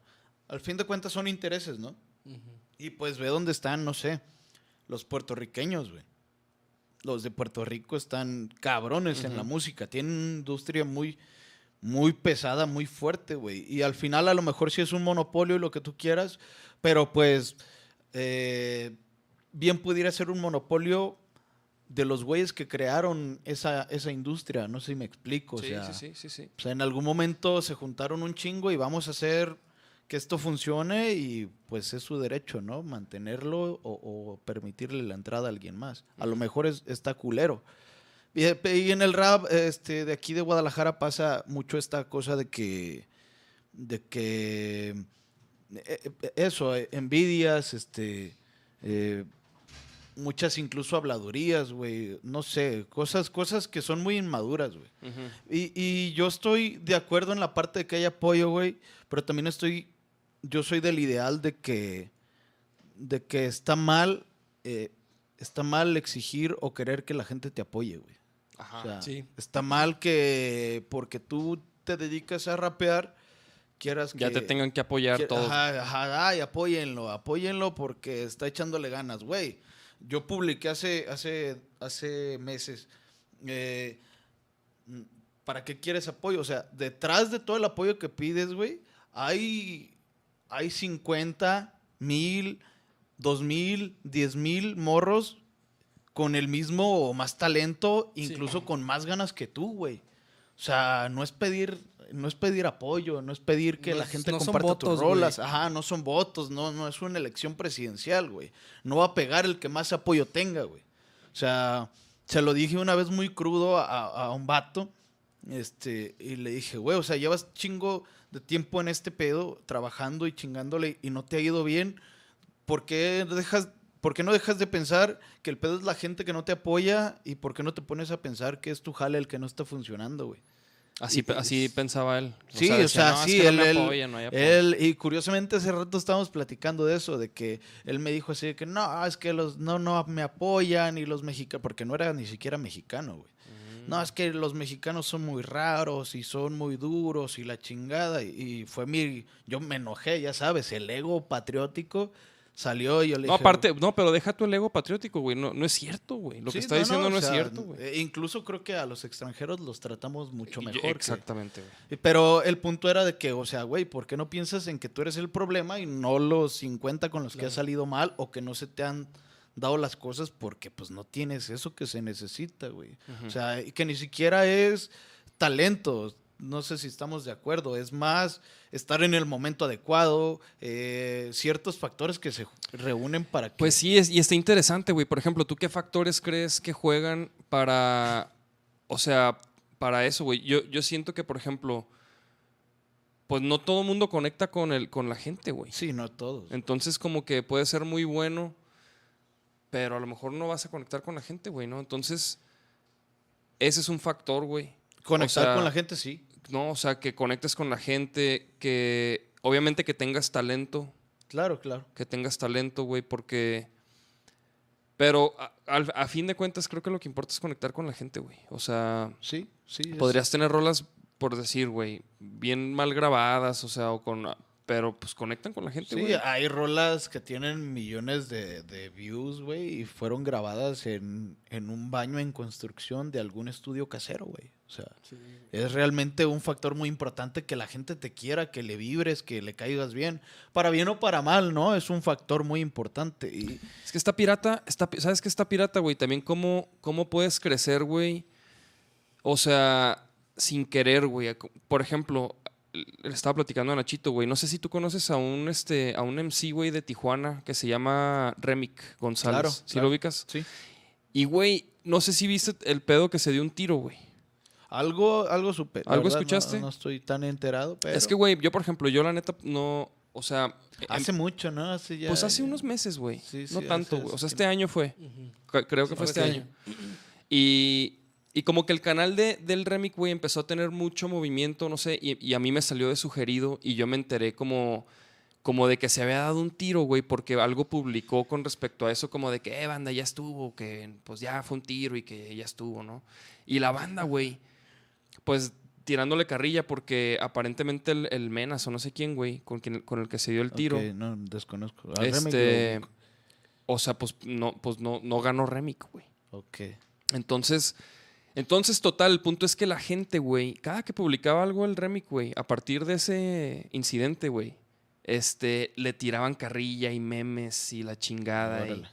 al fin de cuentas son intereses, ¿no? Y pues ve dónde están, no sé, los puertorriqueños, güey. Los de Puerto Rico están cabrones en la música. Tienen una industria muy, muy pesada, muy fuerte, güey. Y al final a lo mejor sí es un monopolio y lo que tú quieras, pero pues eh, bien pudiera ser un monopolio de los güeyes que crearon esa, esa industria. No sé si me explico. sí, o sea, sí, sí, sí, sí. o sea, en algún momento se juntaron un chingo y vamos a hacer que esto funcione y pues es su derecho, ¿no? Mantenerlo o, o permitirle la entrada a alguien más. A lo mejor es, está culero. Y, y en el rap este, de aquí de Guadalajara pasa mucho esta cosa de que, de que eh, eh, eso, envidias, este, eh, muchas incluso habladurías, güey, no sé, cosas, cosas que son muy inmaduras, güey. Y, y yo estoy de acuerdo en la parte de que hay apoyo, güey, pero también estoy, yo soy del ideal de que, de que está mal, eh, está mal exigir o querer que la gente te apoye, güey. Ajá. O sea, sí. está mal que porque tú te dedicas a rapear, quieras que... ya te tengan que apoyar todos. Ajá, ajá, ay, apóyenlo, apóyenlo porque está echándole ganas, güey. Yo publiqué hace, hace, hace meses, eh, ¿para qué quieres apoyo? O sea, detrás de todo el apoyo que pides, güey, hay, hay 50 mil, 2 mil, 10 mil morros con el mismo o más talento, incluso con más ganas que tú, güey. O sea, no es pedir, no es pedir apoyo, no es pedir que No la gente no comparta votos, tus rolas. güey. Ajá, no son votos, no, no es una elección presidencial, güey. No va a pegar el que más apoyo tenga, güey. O sea, se lo dije una vez muy crudo a, a un vato. Este, y le dije, güey, o sea, llevas chingo de tiempo en este pedo, trabajando y chingándole y no te ha ido bien. ¿Por qué, dejas, ¿Por qué no dejas de pensar que el pedo es la gente que no te apoya y por qué no te pones a pensar que es tu jale el que no está funcionando, güey? Así, así pensaba él. Sí, o decía, sea, "No, es sí, no él, me él- apoya, no hay apoyo". él- y curiosamente hace rato estábamos platicando de eso, de que él me dijo así de que no, es que los no, no me apoyan y los mexicanos, porque no era ni siquiera mexicano, güey. No, es que los mexicanos son muy raros y son muy duros y la chingada. Y, y fue mi, yo me enojé, ya sabes, el ego patriótico salió y yo le No, dije... aparte, no, pero deja tu el ego patriótico, güey. No, no es cierto, güey. Lo que está diciendo no, o es cierto, güey. eh, incluso creo que a los extranjeros los tratamos mucho mejor. Exactamente, güey. pero el punto era de que, o sea, güey, ¿por qué no piensas en que tú eres el problema y no los 50 con los que has salido mal o que no se te han dado las cosas porque pues no tienes eso que se necesita, güey? O sea, y que ni siquiera es talento. No sé si estamos de acuerdo. Es más estar en el momento adecuado, eh, ciertos factores que se reúnen para que... Pues sí, es, y está interesante, güey. Por ejemplo, ¿tú qué factores crees que juegan para, o sea, para eso, güey? Yo, yo siento que, por ejemplo, pues no todo el mundo conecta con, el, con la gente, güey. Sí, no todos. Entonces, como que puede ser muy bueno, pero a lo mejor no vas a conectar con la gente, güey, ¿no? Entonces, ese es un factor, güey. Conectar O sea, con la gente, sí. No, o sea, que conectes con la gente, que obviamente que tengas talento, Claro, claro. que tengas talento, güey, porque... Pero a, fin de cuentas creo que lo que importa es conectar con la gente, güey. O sea, Sí, sí. es- podrías tener rolas, por decir, güey, bien mal grabadas, o sea, o con... Pero pues conectan con la gente, Sí, güey. hay rolas que tienen millones de, de views, güey, y fueron grabadas en, en un baño en construcción de algún estudio casero, güey. O sea, es realmente un factor muy importante que la gente te quiera, que le vibres, que le caigas bien. Para bien o para mal, ¿no? Es un factor muy importante. Y Es que está pirata, está, ¿sabes qué está pirata, güey? También cómo, cómo puedes crecer, güey. O sea, sin querer, güey. Por ejemplo, le estaba platicando a Nachito, güey. No sé si tú conoces a un, este, a un MC, güey, de Tijuana que se llama Remic González. Claro, ¿Sí claro. lo ubicas? sí. Y, güey, no sé si viste el pedo que se dio un tiro, güey. Algo, algo supe. ¿Algo verdad, escuchaste? No, estoy tan enterado, pero... Es que, güey, yo, por ejemplo, yo la neta no... O sea... em- Hace mucho, ¿no? Hace ya... pues hace unos meses, güey. Sí, sí, no tanto, güey. O sea, hace este año fue. Cre- Creo que fue este este año. Y, y como que el canal de, del Remic, güey, empezó a tener mucho movimiento, no sé, y, y a mí me salió de sugerido y yo me enteré como, como de que se había dado un tiro, güey, porque algo publicó con respecto a eso, como de que, eh, banda, ya estuvo, que pues ya fue un tiro y que ya estuvo, ¿no? Y la banda, güey, pues tirándole carrilla porque aparentemente el, el Menas o no sé quién, güey, con, quien, con el que se dio el tiro. No, desconozco. Remake Este, o sea, pues no, pues no, no ganó Remic, güey. Ok. Entonces, entonces, total, el punto es que la gente, güey, cada que publicaba algo el Remic, güey, a partir de ese incidente, güey, este, le tiraban carrilla y memes y la chingada. y-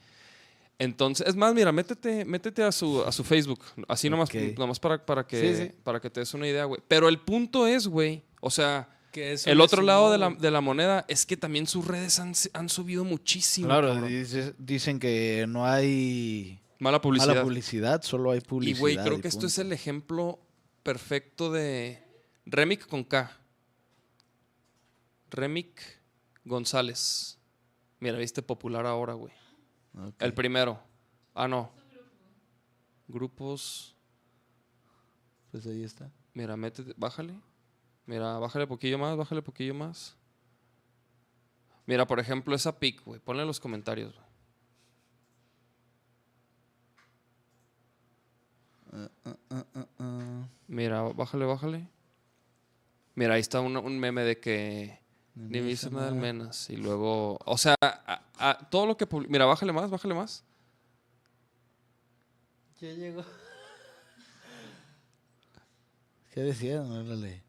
entonces, es más, mira, métete, métete a su, a su Facebook, así nomás, Ok. nomás para, para, que, Sí, sí. para que te des una idea, güey. Pero el punto es, güey, o sea, Que eso el otro lado de la, de la moneda es que también sus redes han, han subido muchísimo. Claro, dice- dicen que no hay Mala publicidad. mala publicidad, solo hay Y publicidad. güey, creo que esto es el ejemplo perfecto de Remic con K. Remic González. Mira, viste popular ahora, güey. El primero. Ah, no. Grupos. Pues ahí está. Mira, métete, bájale. Mira, bájale poquillo más, bájale poquillo más. Mira, por ejemplo, esa pic, güey. Ponle en los comentarios, güey. Mira, bájale, bájale. Mira, ahí está un, un meme de que ni me dice nada del menas. Y luego, o sea, a- a- todo lo que... publi- Mira, bájale más, bájale más. Ya llegó. ¿Qué decía? No la.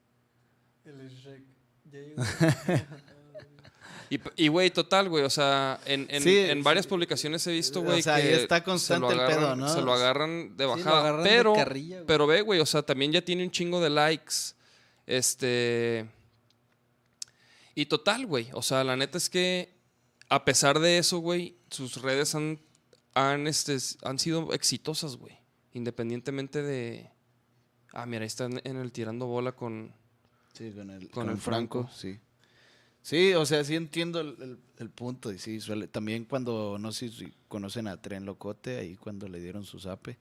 El Shrek. Ya llegó. Y, güey, total, güey, o sea, en, en, Sí, en varias sí. publicaciones he visto, O güey, sea, ahí que está se lo constante el pedo, ¿no? Se lo agarran de lo bajada, de pero, carrilla, pero ve, güey, o sea, también ya tiene un chingo de likes, este... Y total, güey, o sea, la neta es que a pesar de eso, güey, sus redes han, han, este, han sido exitosas, güey, independientemente de... Ah, mira, ahí están en el tirando bola con... Sí, con el, Con con el el Franco, Franco. sí. Sí, o sea, sí entiendo el, el- el punto. Y sí, suele, también cuando, no sé si conocen a Tren Locote, ahí cuando le dieron su zape,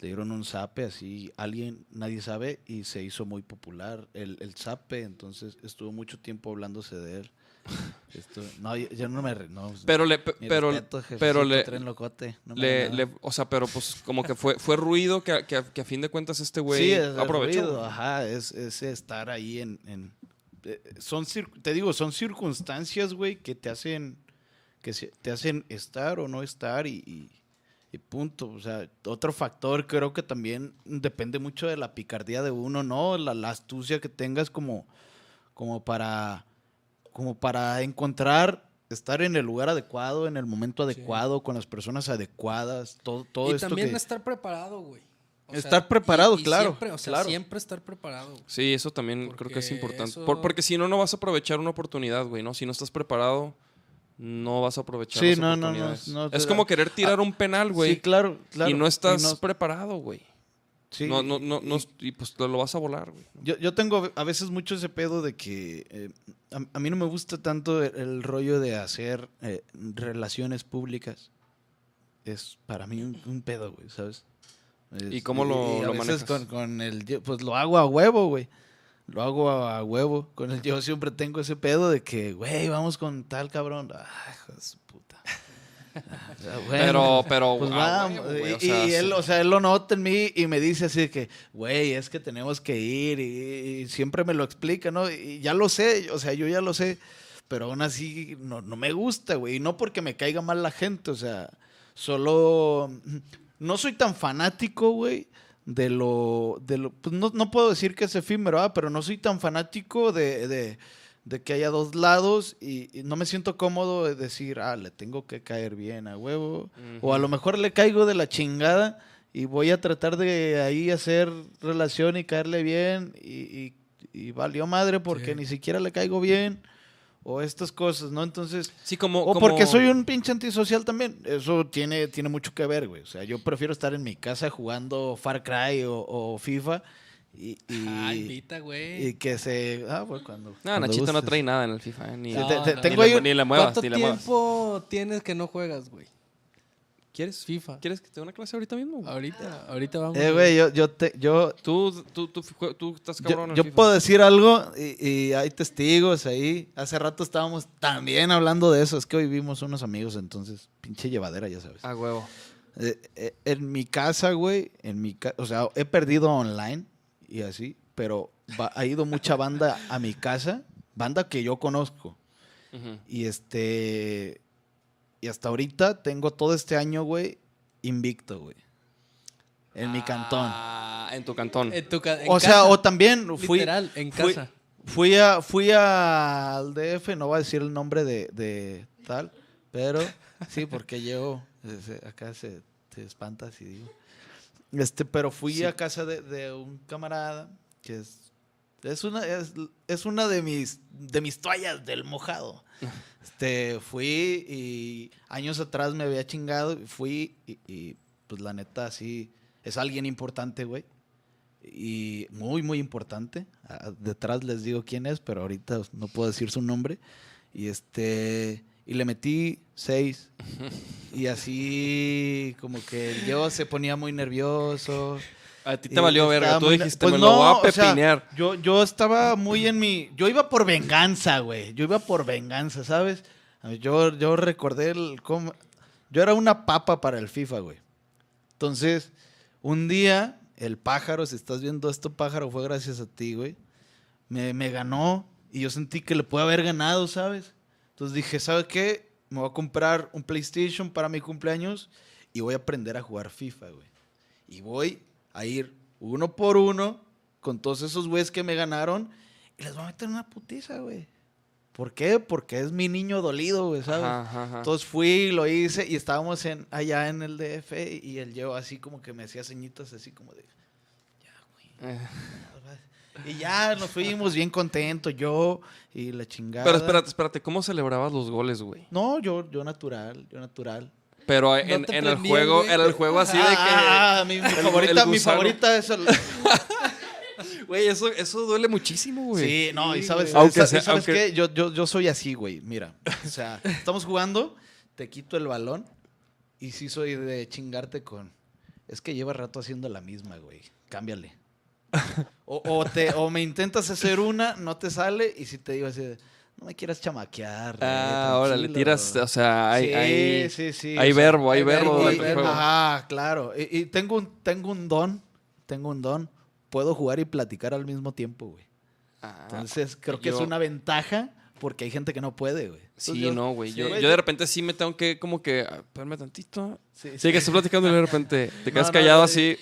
le dieron un zape así, alguien, nadie sabe, y se hizo muy popular el, el zape, entonces estuvo mucho tiempo hablándose de él. Esto, no, yo, yo no me... No, Pero le... Pero, respeto, pero le... Tren Locote. no Le, o sea, pero pues como que fue, fue ruido que, a- que, a- que a fin de cuentas este güey sí, es aprovechó. ruido, ajá, es, es estar ahí en... en- son, cir- te digo, son circunstancias, güey, que te hacen, que te hacen estar o no estar y, y- y punto. O sea, otro factor creo que también depende mucho de la picardía de uno, ¿no? La, la astucia que tengas como, como para, como para encontrar, estar en el lugar adecuado, en el momento adecuado, con las personas adecuadas, todo, todo y esto también que... estar preparado, güey. O Estar preparado, claro, Siempre, o sea, claro. siempre estar preparado. güey. Sí, eso también creo que es importante. eso- Por- porque si no, no vas a aprovechar una oportunidad, güey, ¿no? Si no estás preparado, no vas a aprovechar Sí, las no, no, no, no, es como da- querer tirar un penal, güey. Sí, claro, claro. Y no estás no- preparado, güey. sí, no, no, no, no- y- y pues te lo vas a volar, güey. Yo, yo tengo a veces mucho ese pedo de que eh, a, a mí no me gusta tanto el, el rollo de hacer eh, relaciones públicas. Es para mí un, un pedo, güey, ¿sabes? Es- ¿Y cómo lo- a lo veces manejas? Con, con el, pues lo hago a huevo, güey. lo hago a, a huevo. Con el yo siempre tengo ese pedo de que, güey, vamos con tal cabrón. Ay, hijo de su puta. Ah, bueno, Pero, pero, pues ah, vamos. o y sea, y él, o sea, él lo nota en mí y me dice así de que, güey, es que tenemos que ir. Y, y siempre me lo explica, ¿no? Y ya lo sé, o sea, yo ya lo sé. Pero aún así no, no me gusta, güey. Y no porque me caiga mal la gente, o sea, solo. No soy tan fanático, güey, de lo. De lo pues no, no puedo decir que es efímero, ah, pero no soy tan fanático de, de, de que haya dos lados y, y no me siento cómodo de decir, ah, le tengo que caer bien a huevo. O a lo mejor le caigo de la chingada y voy a tratar de ahí hacer relación y caerle bien y, y- y valió madre porque ni siquiera le caigo bien. O estas cosas, ¿no? Entonces, Sí, como, o como- porque soy un pinche antisocial también. Eso tiene, tiene mucho que ver, güey. O sea, yo prefiero estar en mi casa jugando Far Cry o, o FIFA y, y, Ah, invita, güey. y que se... Ah, pues cuando... No, cuando Nachito no trae nada en el FIFA, ¿eh? Ni, No, te- te- no, tengo ni ahí le muevas, ¿Cuánto ni le muevas. tiempo tienes que no juegas, güey? ¿Quieres, FIFA. ¿Quieres que te dé una clase ahorita mismo? güey? Ahorita, ahorita vamos. Eh, güey, yo, yo, te, yo, Tú, tú, tú, tú estás cabrón yo, en el yo FIFA. puedo decir algo y, y hay testigos ahí. Hace rato estábamos también hablando de eso. Es que hoy vimos unos amigos, entonces, pinche llevadera, ya sabes. Ah, huevo. Eh, eh, en mi casa, güey, en mi ca- o sea, he perdido online y así, pero va- ha ido mucha banda a mi casa, banda que yo conozco. Y este, y hasta ahorita tengo todo este año, güey, invicto, güey. En mi cantón. Ah, en tu cantón. En tu ca- en O sea, casa. o también fui, Literal, en fui- casa. Fui, a, fui a- al DF, no voy a decir el nombre de, de tal, pero sí, porque ese- acá se te espantas y digo. Este, pero fui a casa de, de un camarada que es es una es, es una de mis de mis toallas del mojado. Este, fui y años atrás me había chingado y fui y, y, pues la neta sí es alguien importante, güey y muy, muy importante. Detrás les digo quién es, pero ahorita no puedo decir su nombre. Y este y le metí seis. y así como que yo se ponía muy nervioso. A ti te valió verga. Tú dijiste, pues me no, lo voy a o sea, pepinear. yo, yo estaba muy en mi. Yo iba por venganza, güey. Yo iba por venganza, ¿sabes? Yo, yo recordé el. cómo- yo era una papa para el FIFA, güey. Entonces, un día, el pájaro, si estás viendo esto, pájaro, fue gracias a ti, güey. Me, me ganó y yo sentí que le pude haber ganado, ¿sabes? Entonces dije, ¿sabes qué? Me voy a comprar un PlayStation para mi cumpleaños y voy a aprender a jugar FIFA, güey. Y voy a ir uno por uno con todos esos güeyes que me ganaron y les voy a meter una putiza, güey. ¿Por qué? Porque es mi niño dolido, güey, ¿sabes? Ajá. Entonces fui, lo hice y estábamos en, allá en el DF y él yo así como que me hacía ceñitas así como de... Eh, Y ya nos fuimos bien contentos, yo y la chingada. Pero espérate, espérate. ¿Cómo celebrabas los goles, güey? No, yo, yo natural, yo natural. Pero en, el juego, güey. en el juego así de que... Ah, mi, el- favorita, el mi favorita es el... Güey, eso, eso duele muchísimo, güey. Sí, no, y sabes, güey. Aunque ¿sabes aunque- qué? Yo, yo, yo soy así, güey, mira. O sea, estamos jugando, te quito el balón y sí soy de chingarte con... Es que lleva rato haciendo la misma, güey. Cámbiale. O, o te, o me intentas hacer una, no te sale y si te digo así de, no me quieras chamaquear. Ah, ahora le tranquilo". tiras, o sea, hay, sí, hay, sí, sí. hay verbo, hay hay verbo juego. Ajá, claro. Y, y tengo, un, tengo un don, tengo un don. Puedo jugar y platicar al mismo tiempo, güey. Ah, Entonces, creo que es una ventaja porque hay gente que no puede, güey. Sí, yo- no, güey. sí, Yo, yo de repente sí me tengo que como que... ah, Espérame tantito. Sí, Sí, que estoy platicando y de repente te quedas No, no, callado no, así.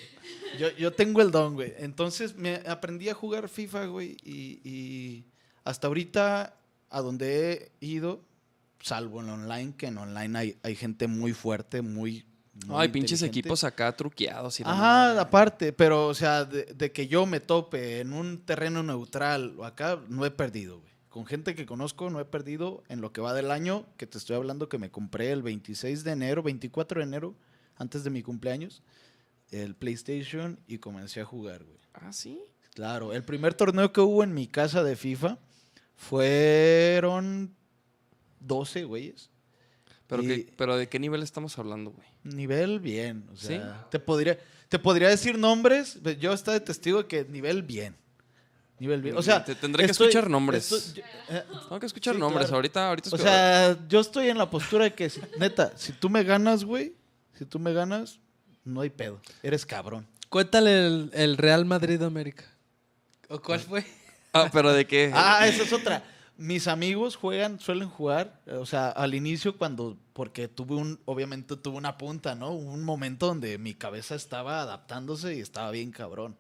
Yo, yo tengo el don, güey. Entonces me aprendí a jugar FIFA, güey. Y, y hasta ahorita, a donde he ido, salvo en online, que en online hay, hay gente muy fuerte, muy. muy Ay, pinches equipos acá truqueados. y Ajá, aparte, pero, o sea, de, de que yo me tope en un terreno neutral o acá, no he perdido, güey. Con gente que conozco, no he perdido en lo que va del año, que te estoy hablando que me compré el 26 de enero, 24 de enero, antes de mi cumpleaños, el PlayStation y comencé a jugar, güey. Ah, sí. Claro, el primer torneo que hubo en mi casa de FIFA fueron 12 güeyes. Pero, Y- que- pero ¿de qué nivel estamos hablando, güey? Nivel bien, o ¿Sí? te podría te podría decir nombres, pero yo estoy de testigo de que nivel bien. Nivel bien. O sea, Te- tendré que estoy- escuchar nombres. estoy- eh, Tengo que escuchar Sí, nombres. claro. Ahorita, ahorita o sea, yo estoy en la postura de que, si- neta, si tú me ganas, güey, si tú me ganas, no hay pedo. Eres cabrón. Cuéntale el, el Real Madrid América. ¿O cuál fue? Ah, pero de qué. Ah, esa es otra. Mis amigos juegan, suelen jugar, o sea, al inicio cuando, porque tuve un, obviamente tuve una punta, ¿no? Un momento donde mi cabeza estaba adaptándose y estaba bien cabrón.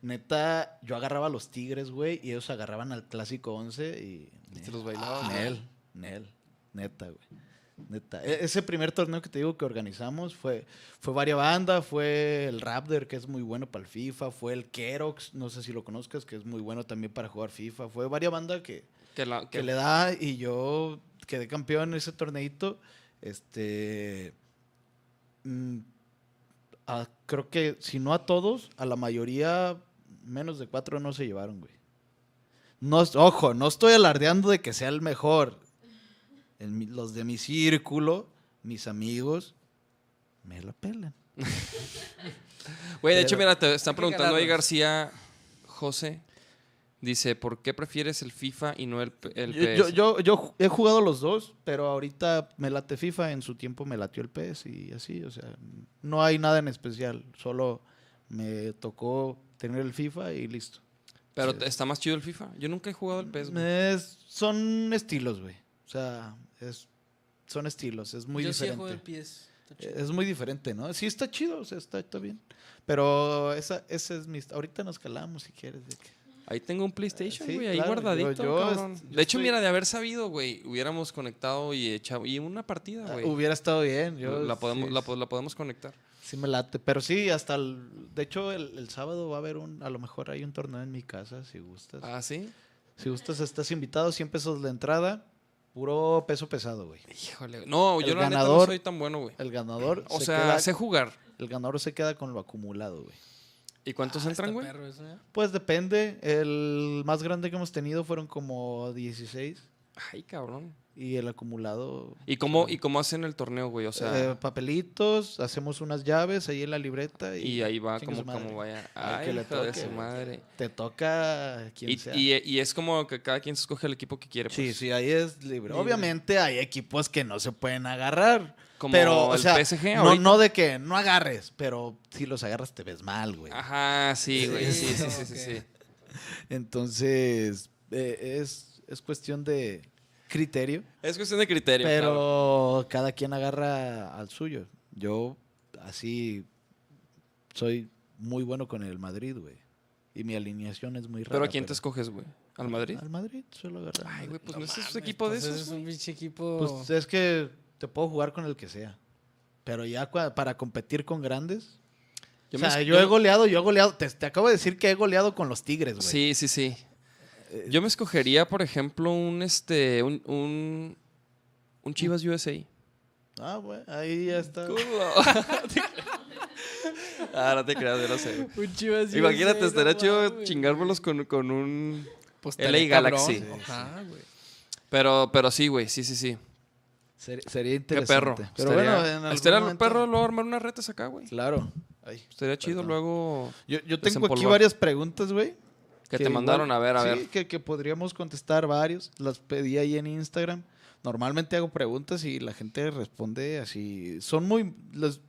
Neta, yo agarraba a los Tigres, güey, y ellos agarraban al Clásico 11 y... Y te los bailabas. Nel, Nel, neta, güey. Neta. E- ese primer torneo que te digo que organizamos fue, fue varias bandas, fue el Raptor, que es muy bueno para el FIFA, fue el Kerox, no sé si lo conozcas, que es muy bueno también para jugar FIFA, fue varias bandas que, Que la- que que- le da y yo quedé campeón en ese torneito. Este. mm, a- creo que si no a todos, a la mayoría, menos de cuatro no se llevaron, güey. No, ojo, no estoy alardeando de que sea el mejor. Mi- los de mi círculo, mis amigos, me la pelan. Güey, de hecho, mira, te están preguntando ahí. García José. Dice, ¿por qué prefieres el FIFA y no el, el Yo, PS? yo, yo, yo ju- he jugado los dos, pero ahorita me late FIFA, en su tiempo me latió el PS y así, o sea, no hay nada en especial, solo me tocó tener el FIFA y listo. Pero Sí. está más chido el FIFA. Yo nunca he jugado el PS. Es- son estilos, güey, o sea, es, son estilos, es muy Yo sí diferente. juego en pies. Está chido. es muy diferente, ¿no? Sí está chido, o sea, está, está bien. Pero esa, esa es mi... Ahorita nos calamos si quieres. de que- Ahí tengo un PlayStation, Sí, güey, ahí claro, guardadito. yo- yo yo de hecho, estoy- mira, de haber sabido, güey, hubiéramos conectado y echado y una partida, Ah, güey. Hubiera estado bien. Yo, la, podemos, sí. la, la podemos conectar. Sí me late, pero sí, hasta el... De hecho, el, el sábado va a haber un... A lo mejor hay un torneo en mi casa, si gustas. Ah, ¿sí? Si gustas, estás invitado, 100 pesos la entrada, puro peso pesado, güey. Híjole. No, yo El la neta no ganador- soy tan bueno, güey. El ganador O se sea, queda, sé jugar. el ganador se queda con lo acumulado, güey. ¿Y cuántos Ah, entran, está güey? ¿eh? Pues depende, el más grande que hemos tenido fueron como 16 Ay, cabrón. Y el acumulado... ¿Y cómo, ¿Y cómo hacen el torneo, güey? O sea, Eh, papelitos, hacemos unas llaves ahí en la libreta y, y ahí va como, como vaya. Ay, que le de toque, su madre. Te toca quien Y, sea. y- y es como que cada quien se escoge el equipo que quiere. Sí, pues. sí, ahí es libre. Libre. Obviamente hay equipos que no se pueden agarrar. Como pero, o el sea, PSG no, ahorita. no de que no agarres, pero si los agarras te ves mal, güey. Ajá, sí, güey. Sí, sí, Sí, sí, sí, sí. Entonces, eh, es, es cuestión de criterio, Es cuestión de criterio. claro. pero cada quien agarra al suyo. Yo, así, soy muy bueno con el Madrid, güey. Y mi alineación es muy rara. Pero ¿a quién te escoges, güey? ¿Al Madrid? Al Madrid, suelo agarrar. al Ay, güey, pues no, es mames, ese equipo de pues esos. Es un pinche equipo. Pues es que te puedo jugar con el que sea. Pero ya para competir con grandes. Yo o sea, es- yo, he goleado, yo he goleado. Te, te acabo de decir que he goleado con los Tigres, güey. Sí, sí, sí. Eh, Yo me escogería, por ejemplo, un este. un, un, un Chivas USA. Ah, güey, ahí ya está. ah, no te creas, yo no sé. Un Chivas Imagínate, USA, estaría no chido mames. chingármelos con, con un. Pues LA estaría Galaxy. Ajá, güey. Pero, pero sí, güey, sí, sí, sí. Ser- sería Qué interesante. perro. Pero estaría, bueno, en algún estaría el momento- perro luego armar unas retas acá, güey. Claro. Ay, Estaría chido luego Yo, yo tengo aquí varias preguntas, güey. Que te mandaron a ver, a sí, ver. Que, que podríamos contestar varios. Las pedí ahí en Instagram. Normalmente hago preguntas y la gente responde así. Son muy... los-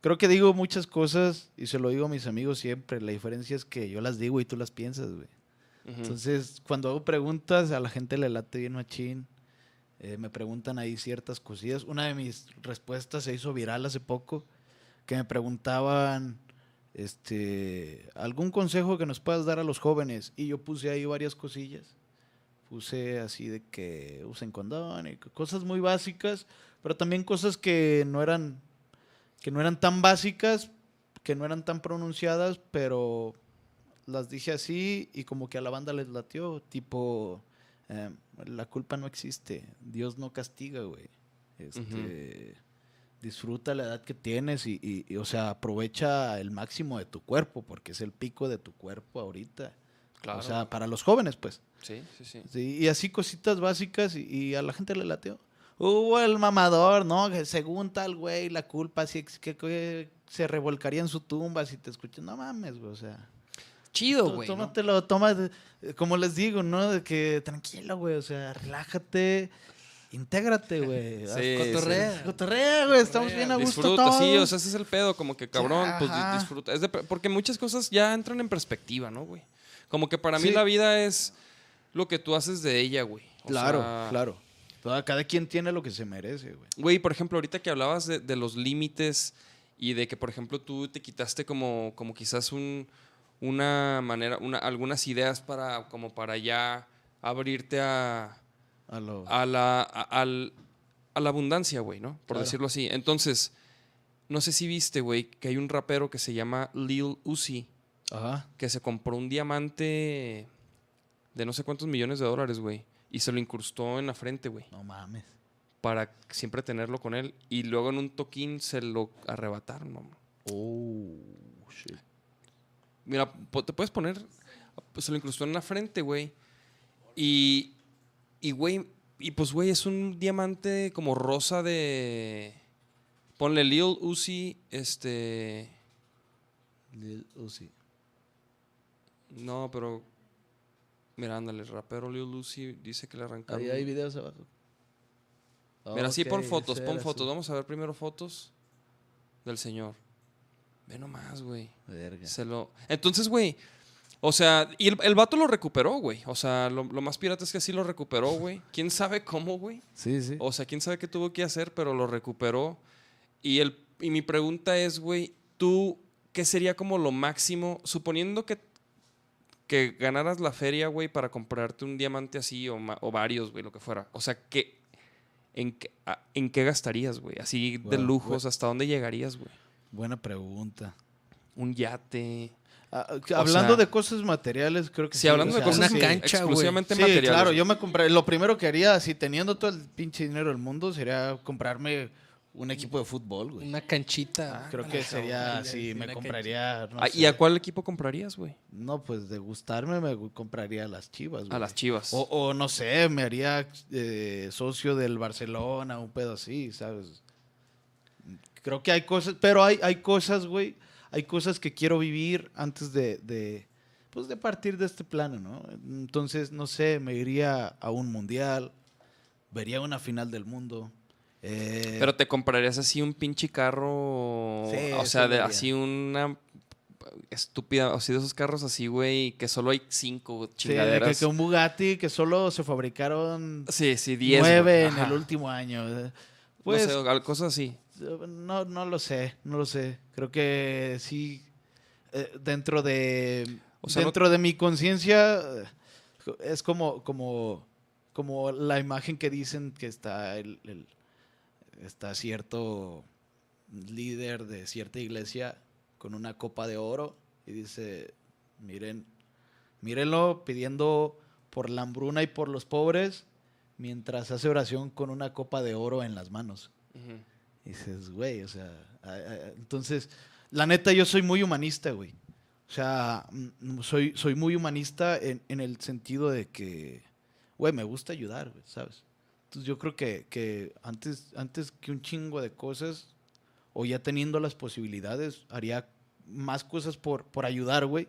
creo que digo muchas cosas y se lo digo a mis amigos siempre. La diferencia es que yo las digo y tú las piensas, güey. Entonces, cuando hago preguntas, a la gente le late bien machín. Eh, me preguntan ahí ciertas cosillas. Una de mis respuestas se hizo viral hace poco, que me preguntaban, este, algún consejo que nos puedas dar a los jóvenes. Y yo puse ahí varias cosillas. Puse así de que usen condón y cosas muy básicas, pero también cosas que no eran, que no eran tan básicas, que no eran tan pronunciadas, pero las dije así y como que a la banda les latió, tipo, eh, la culpa no existe, Dios no castiga, güey. Este, Disfruta la edad que tienes y, y- y, o sea, aprovecha el máximo de tu cuerpo, porque es el pico de tu cuerpo ahorita. Claro. O sea, para los jóvenes, pues. sí, sí, sí. Sí, y así cositas básicas y, y a la gente le lateó. Hubo el mamador, ¿no? Según tal güey, la culpa ex- que, que se revolcaría en su tumba si te escuchan. No mames, güey, o sea. chido, güey. ¿no? Tómatelo, toma, eh, como les digo, ¿no? De que tranquilo, güey, o sea, relájate, intégrate, güey. Sí, Cotorrea. Cotorrea, güey, estamos bien a gusto Disfruta, todos. sí, o sea, ese es el pedo, como que cabrón, pues disfruta. Es de- porque muchas cosas ya entran en perspectiva, ¿no, güey? Como que para mí la vida es lo que tú haces de ella, güey. Claro, sea, claro. Cada quien tiene lo que se merece, güey. Güey, por ejemplo, ahorita que hablabas de, de los límites y de que, por ejemplo, tú te quitaste como, como quizás un, una manera, una, algunas ideas para, como para ya abrirte a, A lo- a la, a, al- a la abundancia, güey, ¿no? Por Claro. decirlo así. Entonces, no sé si viste, güey, que hay un rapero que se llama Lil Uzi, Ajá. que se compró un diamante de no sé cuántos millones de dólares, güey, y se lo incrustó en la frente, güey, No mames. para siempre tenerlo con él. Y luego en un toquín se lo arrebataron, mamá. Oh, shit. Mira, te puedes poner. pues, se lo incrustó en la frente, güey. Y. Y, güey. Y pues, güey, es un diamante como rosa de. Ponle Lil Uzi, este. Lil Uzi. No, pero. Mira, ándale, el rapero Lil Uzi dice que le arrancaron. Ahí hay videos abajo. Mira, sí, pon fotos, pon fotos. su- Vamos a ver primero fotos del señor. Ve nomás, güey. Verga. Se lo... Entonces, güey. O sea, y el, el vato lo recuperó, güey. O sea, lo, lo más pirata es que sí lo recuperó, güey. ¿Quién sabe cómo, güey? Sí, sí. O sea, quién sabe qué tuvo que hacer, pero lo recuperó. Y, el, y mi pregunta es, güey, tú, ¿qué sería como lo máximo? Suponiendo que, que ganaras la feria, güey, para comprarte un diamante así o, varios, güey, lo que fuera. O sea, ¿qué, en, qué, ¿en qué gastarías, güey? Así de lujos, ¿hasta dónde llegarías, güey? Buena pregunta. Un yate. Ah, que hablando sea- de cosas materiales, creo que Sí, hablando o de sea, cosas una sí. cancha, güey. exclusivamente Sí, materiales. claro, güey. yo me compré, lo primero que haría, si teniendo todo el pinche dinero del mundo, sería comprarme un equipo de fútbol, güey. Una canchita. Creo que sería, sí, me compraría, no Ah, ¿Y sé. a cuál equipo comprarías, güey? No, pues de gustarme me compraría a las chivas, A güey. las chivas. O, o no sé, me haría eh, socio del Barcelona, un pedo así, ¿sabes? Creo que hay cosas, pero hay, hay cosas, güey, hay cosas que quiero vivir antes de, de, pues de partir de este plano, ¿no? Entonces, no sé, me iría a un mundial, vería una final del mundo. eh, Pero te comprarías así un pinche carro. Sí, o sea, de, así una estúpida. O sea, de esos carros así, güey, que solo hay cinco sí, de que, chingaderas. que un Bugatti que solo se fabricaron Sí, sí, diez. nueve en el último año. eh. No Pues, sé, cosas así. No, no lo sé, no lo sé. Creo que sí, eh, dentro de, O sea, no- dentro de mi conciencia, eh, es como, como, como la imagen que dicen que está, el, el- está cierto líder de cierta iglesia con una copa de oro y dice, miren, mírenlo pidiendo por la hambruna y por los pobres mientras hace oración con una copa de oro en las manos. Y dices, güey, o sea, entonces, la neta, yo soy muy humanista, güey. O sea, mm, soy, soy muy humanista en, en el sentido de que, güey, me gusta ayudar, güey, ¿sabes? Entonces yo creo que, que antes, antes que un chingo de cosas, o ya teniendo las posibilidades, haría más cosas por, por ayudar, güey.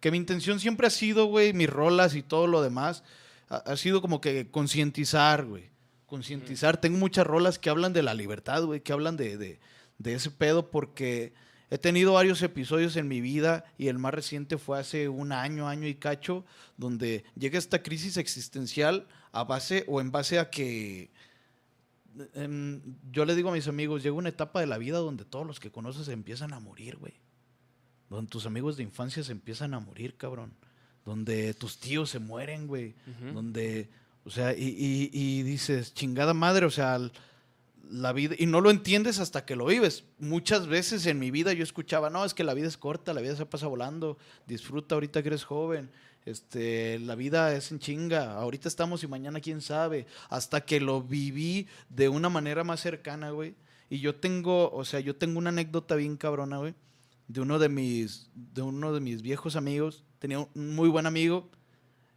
Que mi intención siempre ha sido, güey, mis rolas y todo lo demás, ha sido como que concientizar, güey. Concientizar. Tengo muchas rolas que hablan de la libertad, güey, que hablan de, de, de ese pedo, porque he tenido varios episodios en mi vida y el más reciente fue hace un año, año y cacho, donde llega esta crisis existencial a base o en base a que em, yo le digo a mis amigos, llega una etapa de la vida donde todos los que conoces se empiezan a morir, güey. Donde tus amigos de infancia se empiezan a morir, cabrón. Donde tus tíos se mueren, güey. Donde, o sea, y, y- dices, chingada madre, o sea, la vida, y no lo entiendes hasta que lo vives. Muchas veces en mi vida yo escuchaba, no, es que la vida es corta, la vida se pasa volando, disfruta ahorita que eres joven, este, la vida es en chinga, ahorita estamos y mañana quién sabe, hasta que lo viví de una manera más cercana, güey. Y yo tengo, o sea, yo tengo una anécdota bien cabrona, güey, de uno de mis, de uno de mis viejos amigos, tenía un muy buen amigo,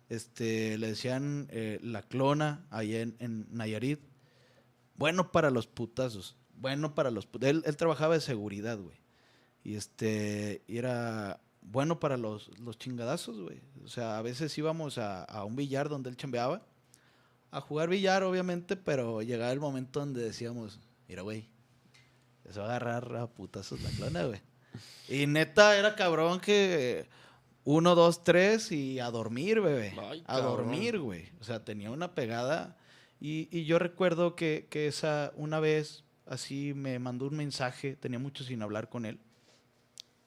este, le decían eh, la clona allá en, en Nayarit. Bueno para los putazos. Bueno para los put- él, él trabajaba de seguridad, güey. Y este, era bueno para los, los chingadazos, güey. O sea, a veces íbamos a, a un billar donde él chambeaba, a jugar billar, obviamente, pero llegaba el momento donde decíamos, mira, güey, se va a agarrar a putazos la clona, güey. Y neta, era cabrón que uno, dos, tres y a dormir, bebé. Ay, a dormir, güey. O sea, tenía una pegada. Y, y yo recuerdo que, que esa, una vez, así me mandó un mensaje, tenía mucho sin hablar con él.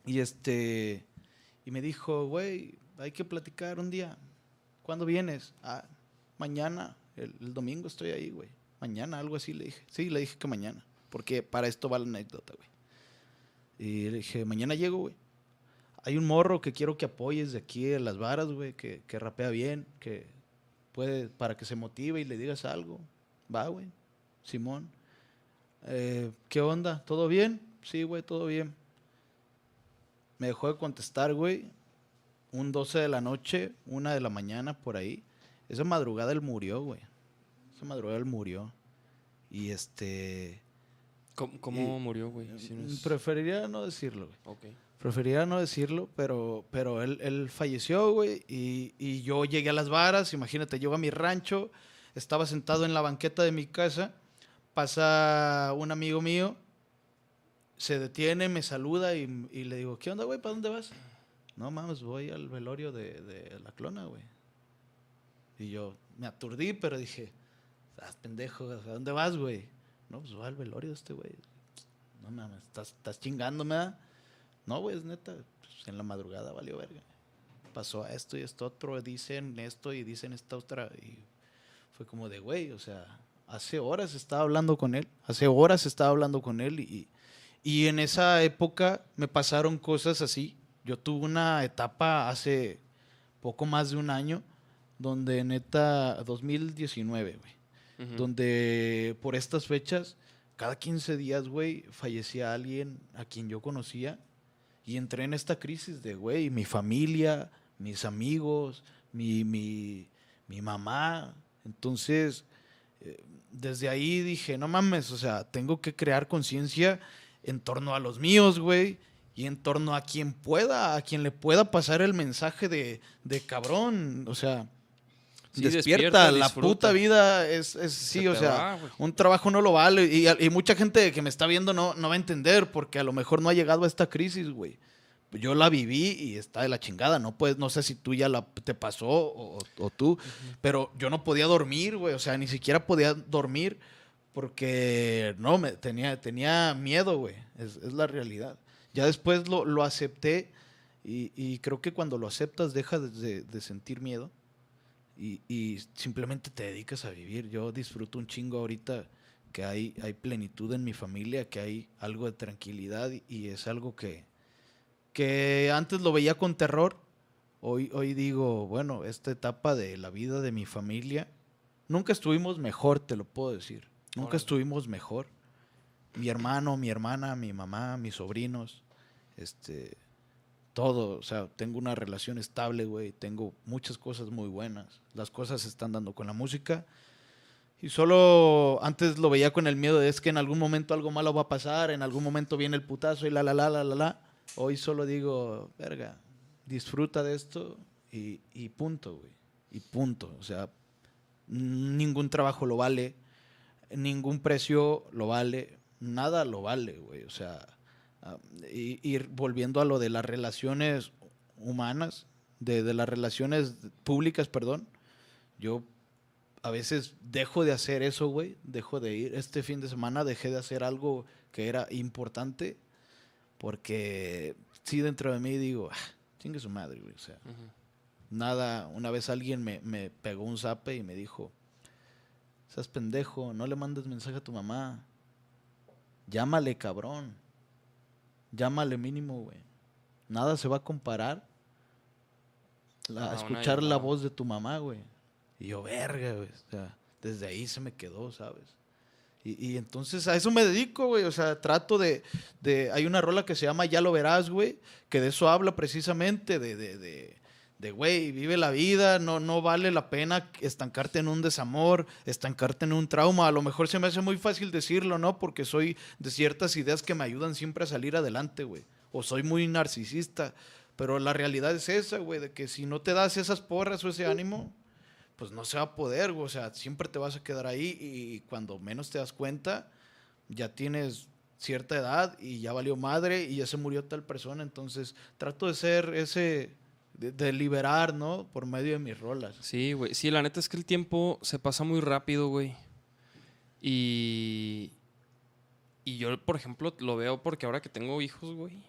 Y este, y me dijo, güey, hay que platicar un día. ¿Cuándo vienes? Ah, mañana, el, el domingo estoy ahí, güey. Mañana, algo así le dije. Sí, le dije que mañana, porque para esto va la anécdota, güey. Y le dije, mañana llego, güey. Hay un morro que quiero que apoyes de aquí de las varas, güey, que, que rapea bien, que puede, para que se motive y le digas algo. Va, güey. Simón. Eh, ¿Qué onda? ¿Todo bien? Sí, güey, todo bien. Me dejó de contestar, güey. Un 12 de la noche, una de la mañana, por ahí. Esa madrugada él murió, güey. Esa madrugada él murió. Y este... ¿Cómo, cómo Y- murió, güey? Si no es- Preferiría no decirlo, güey. Ok. Preferiría no decirlo, pero, pero él, él falleció, güey, y, y yo llegué a las varas, imagínate, llego a mi rancho, estaba sentado en la banqueta de mi casa, pasa un amigo mío, se detiene, me saluda y, y le digo, ¿qué onda, güey? ¿Para dónde vas? No mames, voy al velorio de, de la clona, güey. Y yo me aturdí, pero dije, estás pendejo, ¿a dónde vas, güey? No, pues voy al velorio este güey. No mames, estás, estás chingándome, ¿verdad? No, güey, es neta. Pues en la madrugada valió verga. Pasó a esto y esto otro, dicen esto y dicen esta otra. Y fue como de, güey, o sea, hace horas estaba hablando con él. Hace horas estaba hablando con él. Y, y en esa época me pasaron cosas así. Yo tuve una etapa hace poco más de un año, donde neta, 2019, güey donde por estas fechas, cada 15 días, güey, fallecía alguien a quien yo conocía y entré en esta crisis de, güey, mi familia, mis amigos, mi, mi, mi mamá. Entonces, eh, desde ahí dije, no mames, o sea, tengo que crear conciencia en torno a los míos, güey. Y en torno a quien pueda, a quien le pueda pasar el mensaje de, de cabrón. O sea, Sí, despierta, despierta, la puta vida es, es sí, Se o sea, va, un trabajo no lo vale. Y, y mucha gente que me está viendo no, no va a entender porque a lo mejor no ha llegado a esta crisis, güey. Yo la viví y está de la chingada. No puedes, no sé si tú ya la, te pasó o, o tú, pero yo no podía dormir, güey. O sea, ni siquiera podía dormir porque no, me, tenía, tenía miedo, güey. Es, es la realidad. Ya después lo, lo acepté y, y creo que cuando lo aceptas dejas de, de sentir miedo y, y simplemente te dedicas a vivir. Yo disfruto un chingo ahorita que hay, hay plenitud en mi familia, que hay algo de tranquilidad y, es algo que, que antes lo veía con terror. Hoy, hoy digo, bueno, esta etapa de la vida de mi familia, nunca estuvimos mejor, te lo puedo decir. Nunca Órale. estuvimos mejor. Mi hermano, mi hermana, mi mamá, mis sobrinos, este, todo, o sea, tengo una relación estable, güey, tengo muchas cosas muy buenas. Las cosas se están dando con la música. Y solo antes lo veía con el miedo de es que en algún momento algo malo va a pasar, en algún momento viene el putazo y la la la la la la. Hoy solo digo, verga, disfruta de esto y, y punto, güey. Y punto. O sea, ningún trabajo lo vale, ningún precio lo vale, nada lo vale, güey. O sea, ah, y, y volviendo a lo de las relaciones humanas, de, de las relaciones públicas, perdón, yo a veces dejo de hacer eso, güey, dejo de ir. Este fin de semana dejé de hacer algo que era importante porque sí dentro de mí digo, ah, chingue su madre, güey. O sea, nada, una vez alguien me, me pegó un zape y me dijo, seas pendejo, no le mandes mensaje a tu mamá. Llámale, cabrón. Llámale mínimo, güey. Nada se va a comparar a escuchar la voz de tu mamá, güey. Y yo, verga, güey. O sea, desde ahí se me quedó, ¿sabes? Y, y entonces a eso me dedico, güey. O sea, trato de, de... Hay una rola que se llama Ya lo verás, güey. Que de eso habla precisamente, de... de, de de, güey, vive la vida, no, no vale la pena estancarte en un desamor, estancarte en un trauma. A lo mejor se me hace muy fácil decirlo, ¿no? Porque soy de ciertas ideas que me ayudan siempre a salir adelante, güey. O soy muy narcisista. Pero la realidad es esa, güey, de que si no te das esas porras o ese ánimo, pues no se va a poder, güey. O sea, siempre te vas a quedar ahí y cuando menos te das cuenta, ya tienes cierta edad y ya valió madre y ya se murió tal persona. Entonces, trato de ser ese, de, de liberar, ¿no? Por medio de mis rolas. Sí, güey. Sí, la neta es que el tiempo se pasa muy rápido, güey. Y. Y yo, por ejemplo, lo veo porque ahora que tengo hijos, güey.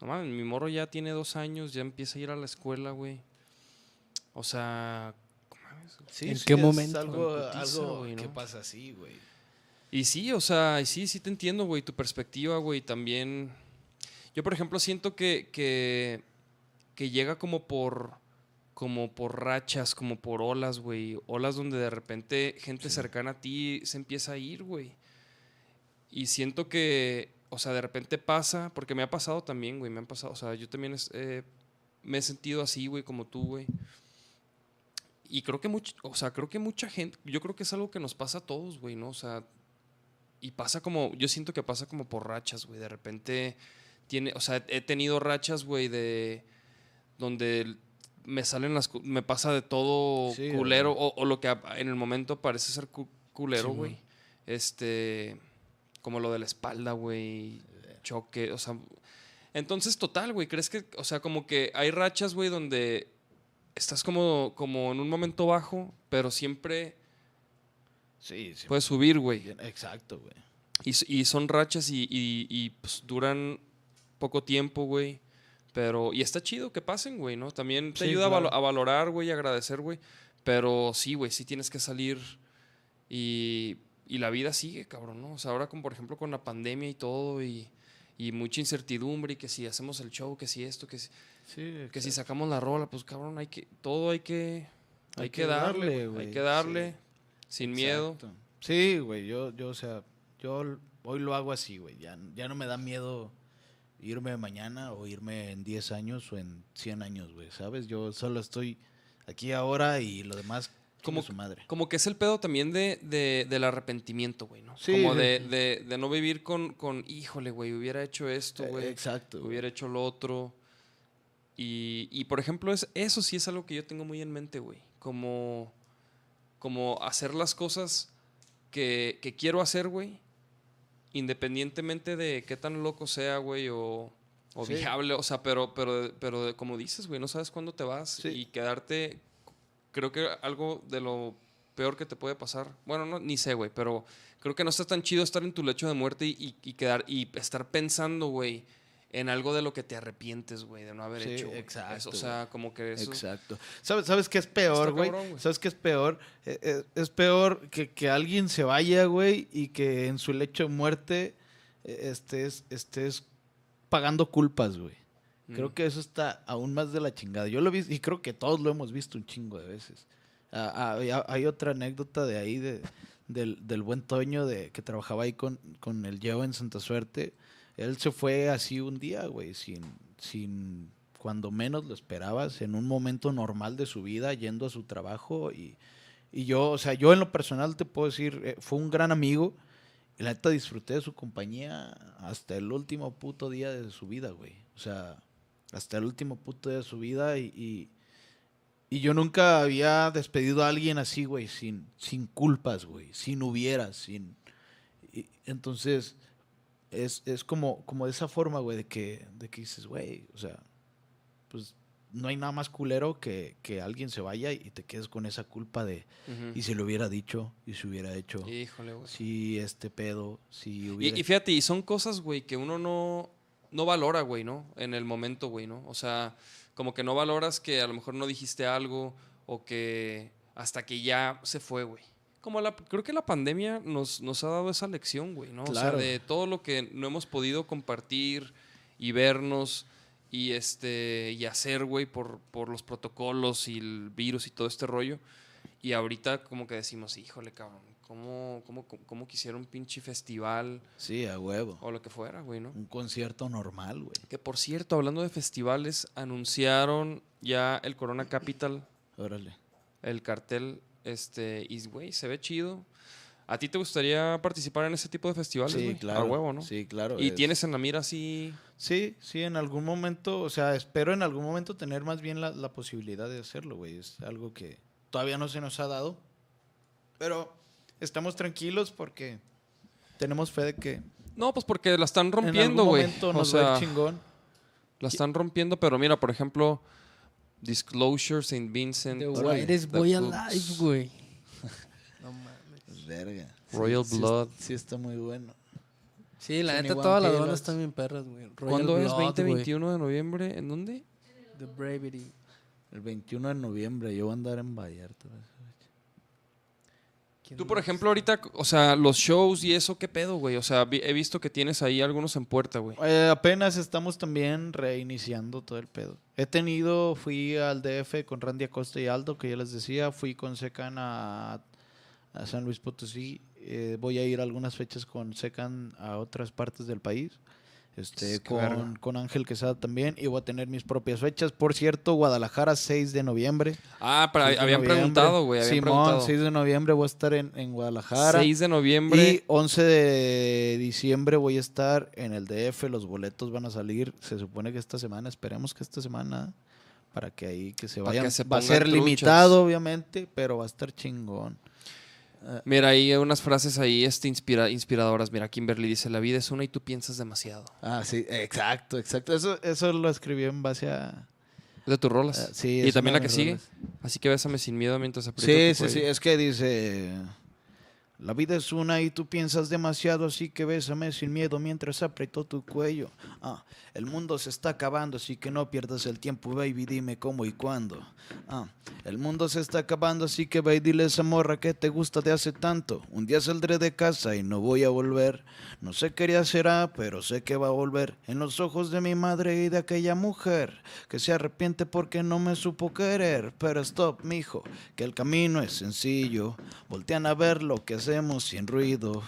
No mames, mi morro ya tiene dos años, ya empieza a ir a la escuela, güey. O sea. ¿En sí, qué es momento? Algo, En putiza, algo que pasa así, güey. Y sí, o sea, y sí, sí te entiendo, güey, tu perspectiva, güey, también. Yo, por ejemplo, siento que, que, que llega como por, como por rachas, como por olas, güey. Olas donde de repente gente cercana a ti se empieza a ir, güey. Y siento que, o sea, de repente pasa, porque me ha pasado también, güey, me han pasado, o sea, yo también es- eh, me he sentido así, güey, como tú, güey. Y creo que mucha, o sea, creo que mucha gente, yo creo que es algo que nos pasa a todos, güey, ¿no? O sea, y pasa como, yo siento que pasa como por rachas, güey. De repente tiene, o sea, he tenido rachas, güey, de donde me salen las, me pasa de todo Sí, culero o, o lo que en el momento parece ser cu- culero, Sí, güey. este, como lo de la espalda, güey, choque, o sea, entonces total, güey, ¿crees que, o sea, como que hay rachas, güey, donde estás como, como en un momento bajo, pero siempre Sí, sí. puedes subir, güey? Exacto, güey. Y, son rachas y, y- y, pues, duran poco tiempo, güey. Pero, y está chido que pasen, güey, ¿no? También te Sí, ayuda a, valo- claro. a valorar, güey, y agradecer, güey. Pero sí, güey, sí tienes que salir y, y la vida sigue, cabrón, ¿no? O sea, ahora, con, por ejemplo, con la pandemia y todo y, y mucha incertidumbre y que si hacemos el show, que si esto, que si, Sí, que si sacamos la rola, pues, cabrón, hay que, todo hay que, hay, Hay que, que darle, darle, güey, Hay que darle, sí. sin miedo. Exacto. Sí, güey, yo, yo, o sea, yo hoy lo hago así, güey. Ya, ya no me da miedo irme mañana o irme en 10 años o en 100 años, güey, ¿sabes? Yo solo estoy aquí ahora y lo demás Como su madre. Como que es el pedo también de, de- del arrepentimiento, güey, ¿no? Sí, Como sí, de, de- de no vivir con, con, híjole, güey, hubiera hecho esto, Eh, güey. exacto. Hubiera hecho lo otro. Y, y, por ejemplo, es, eso sí es algo que yo tengo muy en mente, güey. Como, como hacer las cosas que, que quiero hacer, güey. Independientemente de qué tan loco sea, güey, o, o Sí. viable. O sea, pero, pero, pero como dices, güey, no sabes cuándo te vas. Sí. Y quedarte creo que algo de lo peor que te puede pasar, bueno, no, ni sé, güey, pero creo que no está tan chido estar en tu lecho de muerte y, y- y quedar y estar pensando, güey, en algo de lo que te arrepientes, güey, de no haber Sí, hecho. exacto, Eso, o sea, como que eso. Exacto. ¿Sabes, ¿Sabes qué es peor, güey? ¿Sabes qué es peor? Eh, eh, es peor que, que alguien se vaya, güey, y que en su lecho de muerte eh, estés, estés pagando culpas, güey. Creo Mm. que eso está aún más de la chingada. Yo lo vi y creo que todos lo hemos visto un chingo de veces. Ah, ah, hay, hay otra anécdota de ahí de, del, del buen Toño de que trabajaba ahí con, con el Yeo en Santa Suerte. Él se fue así un día, güey, sin, sin cuando menos lo esperabas, en un momento normal de su vida, yendo a su trabajo. Y, y yo, o sea, yo en lo personal te puedo decir, eh, fue un gran amigo. Y la neta disfruté de su compañía hasta el último puto día de su vida, güey. O sea, hasta el último puto día de su vida y, y, yo nunca había despedido a alguien así, güey, sin, sin culpas, güey, sin hubieras, sin... entonces, es, es como, como de esa forma, güey, de que, de que dices, güey, o sea, pues no hay nada más culero que, que alguien se vaya y te quedes con esa culpa de, y se lo hubiera dicho, y se hubiera hecho, Híjole, güey. si este pedo, si Y, hubiera... y fíjate, y son cosas, güey, que uno no, no valora, güey, ¿no? En el momento, güey, ¿no? O sea, como que no valoras que a lo mejor no dijiste algo o que hasta que ya se fue, güey. Como la, creo que la pandemia nos, nos ha dado esa lección, güey, ¿no? O sea, de todo lo que no hemos podido compartir y vernos y este y hacer, güey, por, por los protocolos y el virus y todo este rollo. Y ahorita como que decimos, híjole, cabrón, ¿cómo, cómo, cómo, cómo quisiera un pinche festival Sí, a huevo. o lo que fuera, güey, ¿no? Un concierto normal, güey. Que por cierto, hablando de festivales, anunciaron ya el Corona Capital, Órale. el cartel, este, y güey, se ve chido. ¿A ti te gustaría participar en ese tipo de festivales? Sí, claro. A huevo, ¿no? Sí, claro. ¿Y es- tienes en la mira así? Sí, sí, en algún momento, o sea, espero en algún momento tener más bien la, la posibilidad de hacerlo, güey. Es algo que todavía no se nos ha dado. Pero estamos tranquilos porque tenemos fe de que No, pues porque la están en rompiendo, algún güey. momento O nos va a sea, ir chingón. la están rompiendo, pero mira, por ejemplo, Disclosure, St. Vincent, The. Whitest Boy Alive, güey. No mames. Verga. Royal sí, Blood. Sí, está muy bueno. Sí, la neta, todas las bandas están bien perras, güey. ¿Cuándo es? Blood, 20, güey. 21 de noviembre. ¿En dónde? The Bravery. El 21 de noviembre yo voy a andar en Vallarta. ¿Quién Tú, por ejemplo, ahorita, o sea, los shows y eso, ¿qué pedo, güey? O sea, vi- he visto que tienes ahí algunos en puerta, güey. Eh, apenas estamos también reiniciando todo el pedo. He tenido, fui al DF con Randy Acosta y Aldo, que ya les decía, fui con Secan a, a San Luis Potosí, eh, voy a ir a algunas fechas con Secan a otras partes del país. Este, con, con Ángel Quesada también, y voy a tener mis propias fechas. Por cierto, Guadalajara, 6 de noviembre. Ah, pero 6 de habían noviembre. preguntado, güey. Habían Simón, preguntado. 6 de noviembre voy a estar en, en Guadalajara. 6 de noviembre. Y 11 de diciembre voy a estar en el DF, los boletos van a salir, se supone que esta semana, esperemos que esta semana, para que ahí que se vayan. que se va a ser truchas. limitado, obviamente, pero va a estar chingón. Mira, hay unas frases ahí este, inspira- inspiradoras. Mira, Kimberly dice, la vida es una y tú piensas demasiado. Ah, sí, exacto, exacto. Eso, eso lo escribí en base a... De tus rolas. Ah, sí, y también la que sigue. Así que bésame sin miedo mientras aprieto Sí, sí, sí, es que dice... La vida es una y tú piensas demasiado, así que bésame sin miedo mientras aprieto tu cuello. Ah, el mundo se está acabando, así que no pierdas el tiempo, baby, dime cómo y cuándo. Ah, el mundo se está acabando, así que ve y dile a esa morra que te gusta de hace tanto. Un día saldré de casa y no voy a volver. No sé qué día será, pero sé que va a volver. En los ojos de mi madre y de aquella mujer que se arrepiente porque no me supo querer. Pero stop, mijo, que el camino es sencillo. Voltean a ver lo que hacemos sin ruido.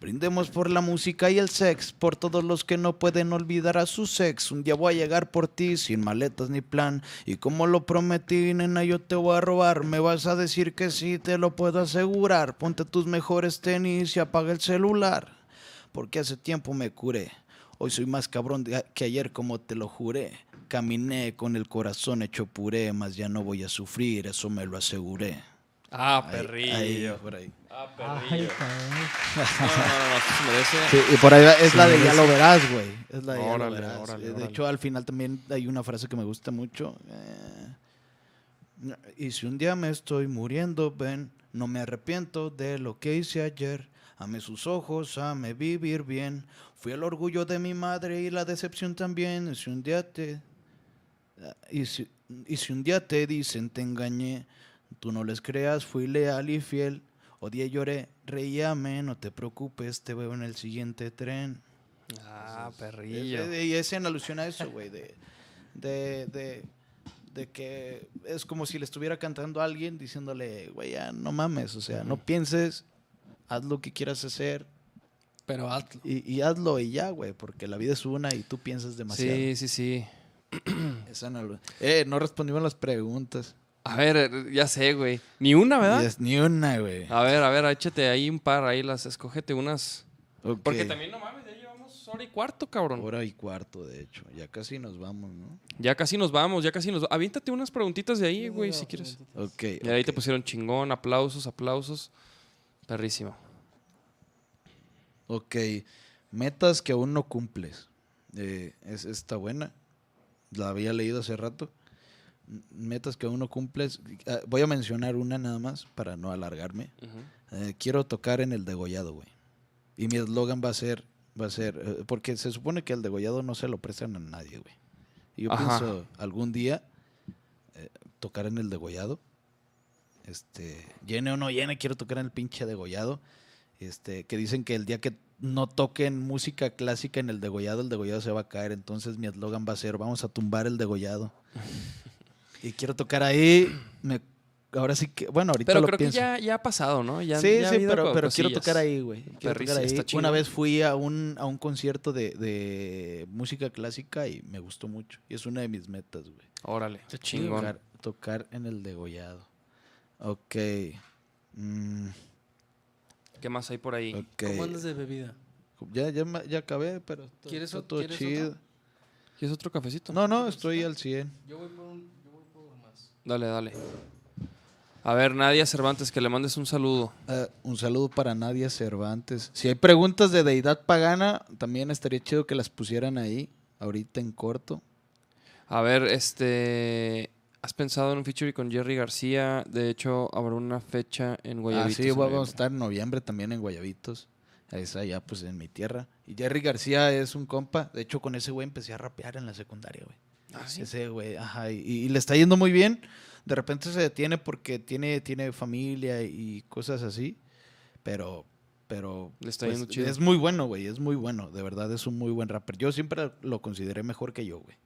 Brindemos por la música y el sex, por todos los que no pueden olvidar a su sex. Un día voy a llegar por ti sin maletas ni plan. Y como lo prometí, nena, yo te voy a robar. Me vas a decir que sí, te lo puedo asegurar. Ponte tus mejores tenis y apaga el celular. Porque hace tiempo me curé. Hoy soy más cabrón que ayer, como te lo juré. Caminé con el corazón hecho puré, mas ya no voy a sufrir, eso me lo aseguré. Ah, Ahí- perrillo. ahí, por ahí. Ah, Ay, perrillo. No, no, no, no, esto se merece. Sí, y por ahí es Sí, la de ya lo verás, güey. Es la de ya lo Órale, verás. órale, de órale. hecho, al final también hay una frase que me gusta mucho. eh, y si un día me estoy muriendo, ven, no me arrepiento de lo que hice ayer. Ame sus ojos, ame vivir bien. Fui el orgullo de mi madre y la decepción también. Y si un día te y si, y si un día te dicen te engañé, tú no les creas, fui leal y fiel. Odié, lloré, reíame, no te preocupes, te veo en el siguiente tren. Ah, perrillo. y es en alusión a eso, güey, de, de, de, de que es como si le estuviera cantando a alguien diciéndole, güey, ya no mames, o sea, no pienses, haz lo que quieras hacer Pero hazlo. y, y hazlo y ya, güey, porque la vida es una y tú piensas demasiado. Sí, sí, sí. Esa no, eh, no respondimos las preguntas. A ver, eh, ya sé, güey. Ni una, ¿verdad? Yes, ni una, güey. A ver, a ver, échate ahí un par, ahí las, escógete unas. Porque también, no mames, ya llevamos hora y cuarto, cabrón. Hora y cuarto, de hecho. Ya casi nos vamos, ¿no? Ya casi nos vamos, ya casi nos Aviéntate unas preguntitas de ahí, güey, si quieres. Ok. Y ahí te pusieron chingón, aplausos, aplausos. Perrísimo. Ok. Metas que aún no cumples. Eh, es, está buena. La había leído hace rato. Metas que aún no cumples. Ah, voy a mencionar una nada más para no alargarme. Eh, quiero tocar en el degollado, güey. Y mi eslogan va a ser, va a ser, eh, porque se supone que el degollado no se lo prestan a nadie, güey. Y yo Ajá. pienso algún día eh, tocar en el degollado. Este, llene o no llene, quiero tocar en el pinche degollado. Este, que dicen que el día que no toquen música clásica en el degollado, el degollado se va a caer. Entonces mi eslogan va a ser, vamos a tumbar el degollado. y quiero tocar ahí. Me, ahora sí que, bueno, ahorita Pero lo creo pienso. que ya, ya ha pasado, ¿no? Ya, sí, ya ha sí, habido pero, quiero tocar ahí, güey. Quiero tocar ahí. está Una vez fui a un, a un concierto de, de música clásica y me gustó mucho. Y es una de mis metas, güey. Órale, Está chingón. Tocar, tocar en el degollado. Ok. Mm. ¿Qué más hay por ahí? ¿Cómo andas de bebida? Ya, ya, ya acabé, pero está, ¿Quieres está o- todo quieres chido. otro? ¿Quieres otro cafecito? No, no, estoy al 100. Yo voy por un, yo voy por más. Dale, dale. A ver, Nadia Cervantes, que le mandes un saludo. Eh, un saludo para Nadia Cervantes. Si hay preguntas de deidad pagana, también estaría chido que las pusieran ahí, ahorita en corto. A ver, este. ¿Has pensado en un feature con Jerry García? De hecho, habrá una fecha en Ah, Guayabitos. sí, en vamos a estar en noviembre también en Guayabitos. Es allá, pues, en mi tierra. Y Jerry García es un compa. De hecho, con ese güey empecé a rapear en la secundaria, güey. Ah, sí. Ese güey, ajá. Y, y le está yendo muy bien. De repente se detiene porque tiene, tiene familia y cosas así. Pero, pero Le está pues, yendo chido. es muy bueno, güey. Es muy bueno. De verdad, es un muy buen rapper. Yo siempre lo consideré mejor que yo, güey.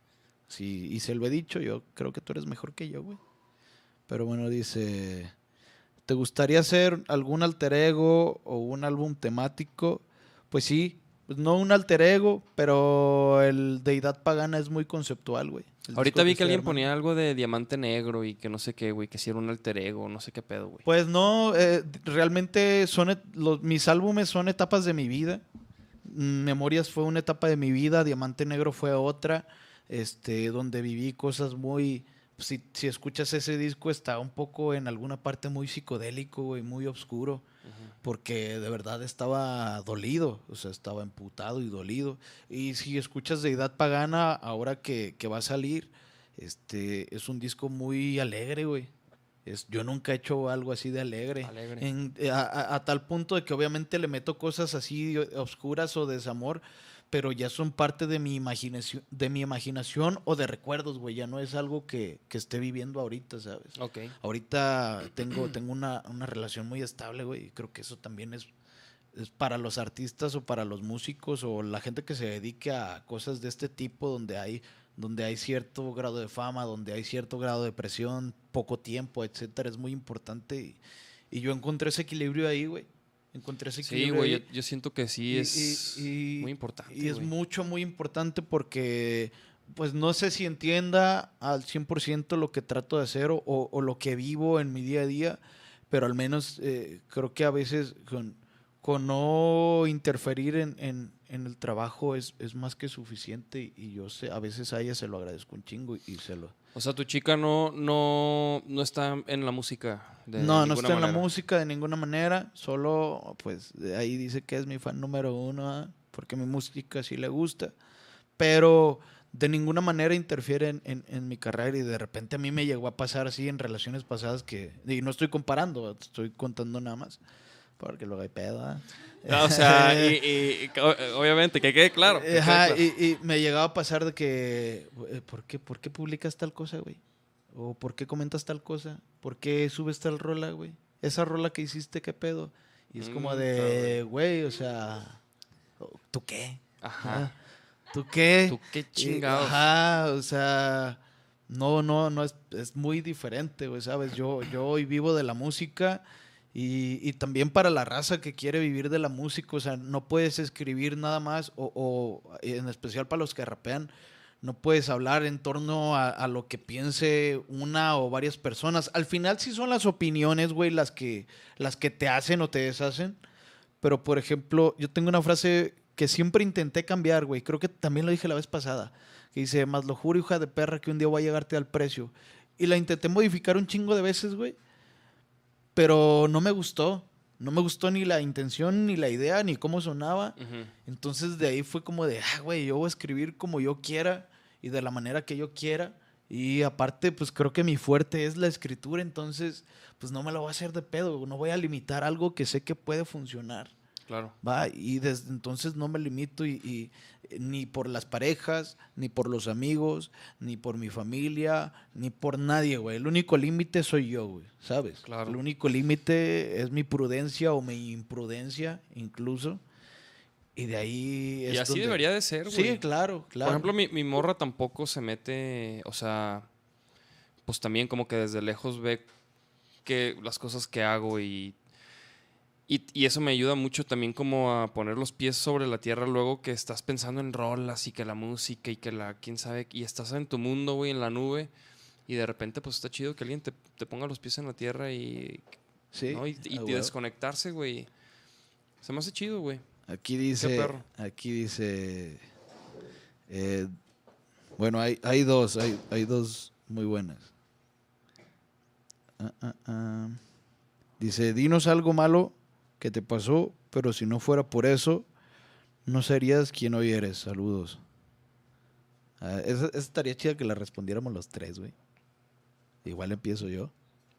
Sí, y se lo he dicho, yo creo que tú eres mejor que yo, güey. Pero bueno, dice, ¿te gustaría hacer algún alter ego o un álbum temático? Pues sí, pues no un alter ego, pero el Deidad Pagana es muy conceptual, güey. Ahorita vi que alguien ponía algo de diamante negro y que no sé qué, güey, que si era un alter ego, no sé qué pedo, güey. Pues no, eh, realmente son los, mis álbumes son etapas de mi vida. Mm, Memorias fue una etapa de mi vida, Diamante Negro fue otra, este, donde viví cosas muy... Si, si escuchas ese disco está un poco en alguna parte muy psicodélico y muy oscuro, porque de verdad estaba dolido, o sea, estaba emputado y dolido. Y si escuchas Deidad Pagana, ahora que, que va a salir, este, es un disco muy alegre, güey. Es, yo nunca he hecho algo así de alegre. Alegre. En- a, a- a tal punto de que obviamente le meto cosas así oscuras o desamor, pero ya son parte de mi imaginación, de mi imaginación o de recuerdos, güey. Ya no es algo que, que esté viviendo ahorita, ¿sabes? Ok. Ahorita tengo, tengo una, una relación muy estable, güey, y creo que eso también es, es para los artistas o para los músicos o la gente que se dedique a cosas de este tipo donde hay, donde hay cierto grado de fama, donde hay cierto grado de presión, poco tiempo, etcétera, es muy importante. Y, y yo encontré ese equilibrio ahí, güey. Encontré ese Sí, equilibrio güey, ahí. yo, yo siento que sí Y- es y- y- muy importante. Y es güey. mucho, muy importante porque, pues no sé si entienda al 100% lo que trato de hacer o, o- o lo que vivo en mi día a día, pero al menos eh, creo que a veces con, con no interferir en, en- en el trabajo es, es más que suficiente y, yo sé, a veces a ella se lo agradezco un chingo y se lo... O sea, tu chica no, no, no está en la música. De no, no está en la música de ninguna manera, solo pues de ahí dice que es mi fan número uno, ¿ah? porque mi música sí le gusta, pero de ninguna manera interfiere en, en- en mi carrera y de repente a mí me llegó a pasar así en relaciones pasadas que, y no estoy comparando, estoy contando nada más, porque luego hay pedo. ¿ah? Ah, o sea, y, y- y- obviamente, que quede claro. que quede Ajá, claro. y, me llegaba a pasar de que, eh, ¿por qué, ¿por qué publicas tal cosa, güey? ¿O por qué comentas tal cosa? ¿Por qué subes tal rola, güey? Esa rola que hiciste, ¿qué pedo? Y es como Mm, de, güey, o sea, ¿tú qué? Ajá. Ah, ¿Tú qué? ¿Tú qué chingados? Ajá, o sea, no, no, no, es, es muy diferente, güey, ¿sabes? Yo, yo hoy vivo de la música y, también para la raza que quiere vivir de la música, o sea, no puedes escribir nada más, o, en especial para los que rapean, no puedes hablar en torno a, a lo que piense una o varias personas. Al final sí son las opiniones, güey, las que, las que te hacen o te deshacen. Pero, por ejemplo, yo tengo una frase que siempre intenté cambiar, güey. Creo que también lo dije la vez pasada. Que dice, más lo juro, hija de perra, que un día voy a llegarte al precio. Y la intenté modificar un chingo de veces, güey. Pero no me gustó. No me gustó ni la intención, ni la idea, ni cómo sonaba. Entonces de ahí fue como de, ah, güey, yo voy a escribir como yo quiera y de la manera que yo quiera. Y aparte, pues creo que mi fuerte es la escritura, entonces, pues no me lo voy a hacer de pedo, no voy a limitar algo que sé que puede funcionar. Claro. Va, y desde entonces no me limito y, y, ni por las parejas, ni por los amigos, ni por mi familia, ni por nadie, güey. El único límite soy yo, güey, ¿sabes? Claro. El único límite es mi prudencia o mi imprudencia, incluso. Y de ahí es Y así donde- debería de ser, güey. Sí, claro, claro. Por ejemplo, mi, mi morra tampoco se mete, o sea, pues también como que desde lejos ve que las cosas que hago y, y, y eso me ayuda mucho también como a poner los pies sobre la tierra luego que estás pensando en rolas y que la música y que la, quién sabe, y estás en tu mundo, güey, en la nube y de repente pues está chido que alguien te, te ponga los pies en la tierra y, sí, ¿no? y, desconectarse, güey. Se me hace chido, güey. Aquí dice. Aquí dice. eh, bueno, hay, hay dos, hay, hay dos muy buenas. Ah, ah, ah. Dice, dinos algo malo que te pasó, pero si no fuera por eso, no serías quien hoy eres. Saludos. Ah, esa, esa estaría chida que la respondiéramos los tres, güey. Igual empiezo yo.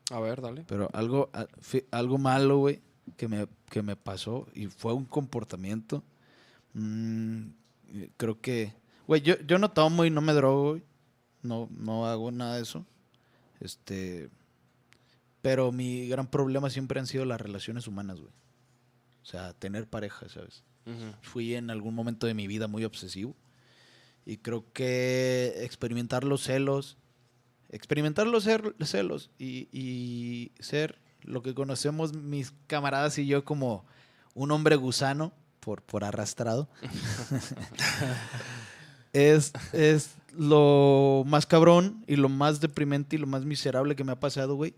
A ver, dale. Pero algo, a- fi- algo malo, güey, que me, que me pasó y fue un comportamiento. mm, eh, creo que, güey, yo, yo no tomo y no me drogo, güey. No, no hago nada de eso. Este, pero mi gran problema siempre han sido las relaciones humanas, güey. O sea, tener pareja, ¿sabes? Ujú. fui en algún momento de mi vida muy obsesivo. Y creo que experimentar los celos, experimentar los celos y, y ser lo que conocemos mis camaradas y yo como un hombre gusano por, por arrastrado, es, es lo más cabrón y lo más deprimente y lo más miserable que me ha pasado, güey.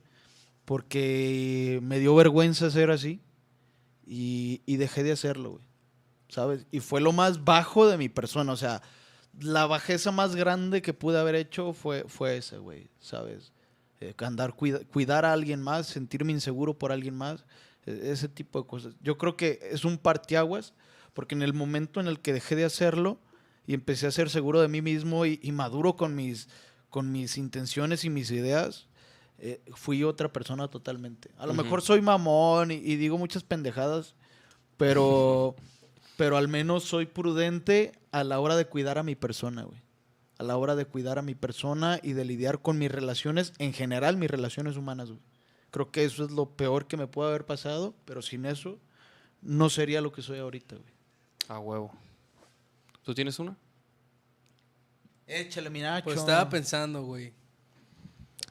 Porque me dio vergüenza ser así y, dejé de hacerlo. ¿sabes? Y fue lo más bajo de mi persona, o sea, la bajeza más grande que pude haber hecho fue, fue güey, ¿sabes? Eh, andar, cuida- cuidar a alguien más, sentirme inseguro por alguien más, e- ese tipo de cosas. Yo creo que es un parteaguas, porque en el momento en el que dejé de hacerlo y empecé a ser seguro de mí mismo y, y maduro con mis, con mis intenciones y mis ideas, eh, fui otra persona totalmente. A lo Ujú. mejor soy mamón y, y digo muchas pendejadas, pero, pero al menos soy prudente a la hora de cuidar a mi persona, güey. A la hora de cuidar a mi persona y de lidiar con mis relaciones, en general mis relaciones humanas, güey. Creo que eso es lo peor que me puede haber pasado, pero sin eso no sería lo que soy ahorita, güey. A huevo. ¿Tú tienes una? Échale, mi Nacho. Pues estaba pensando, güey.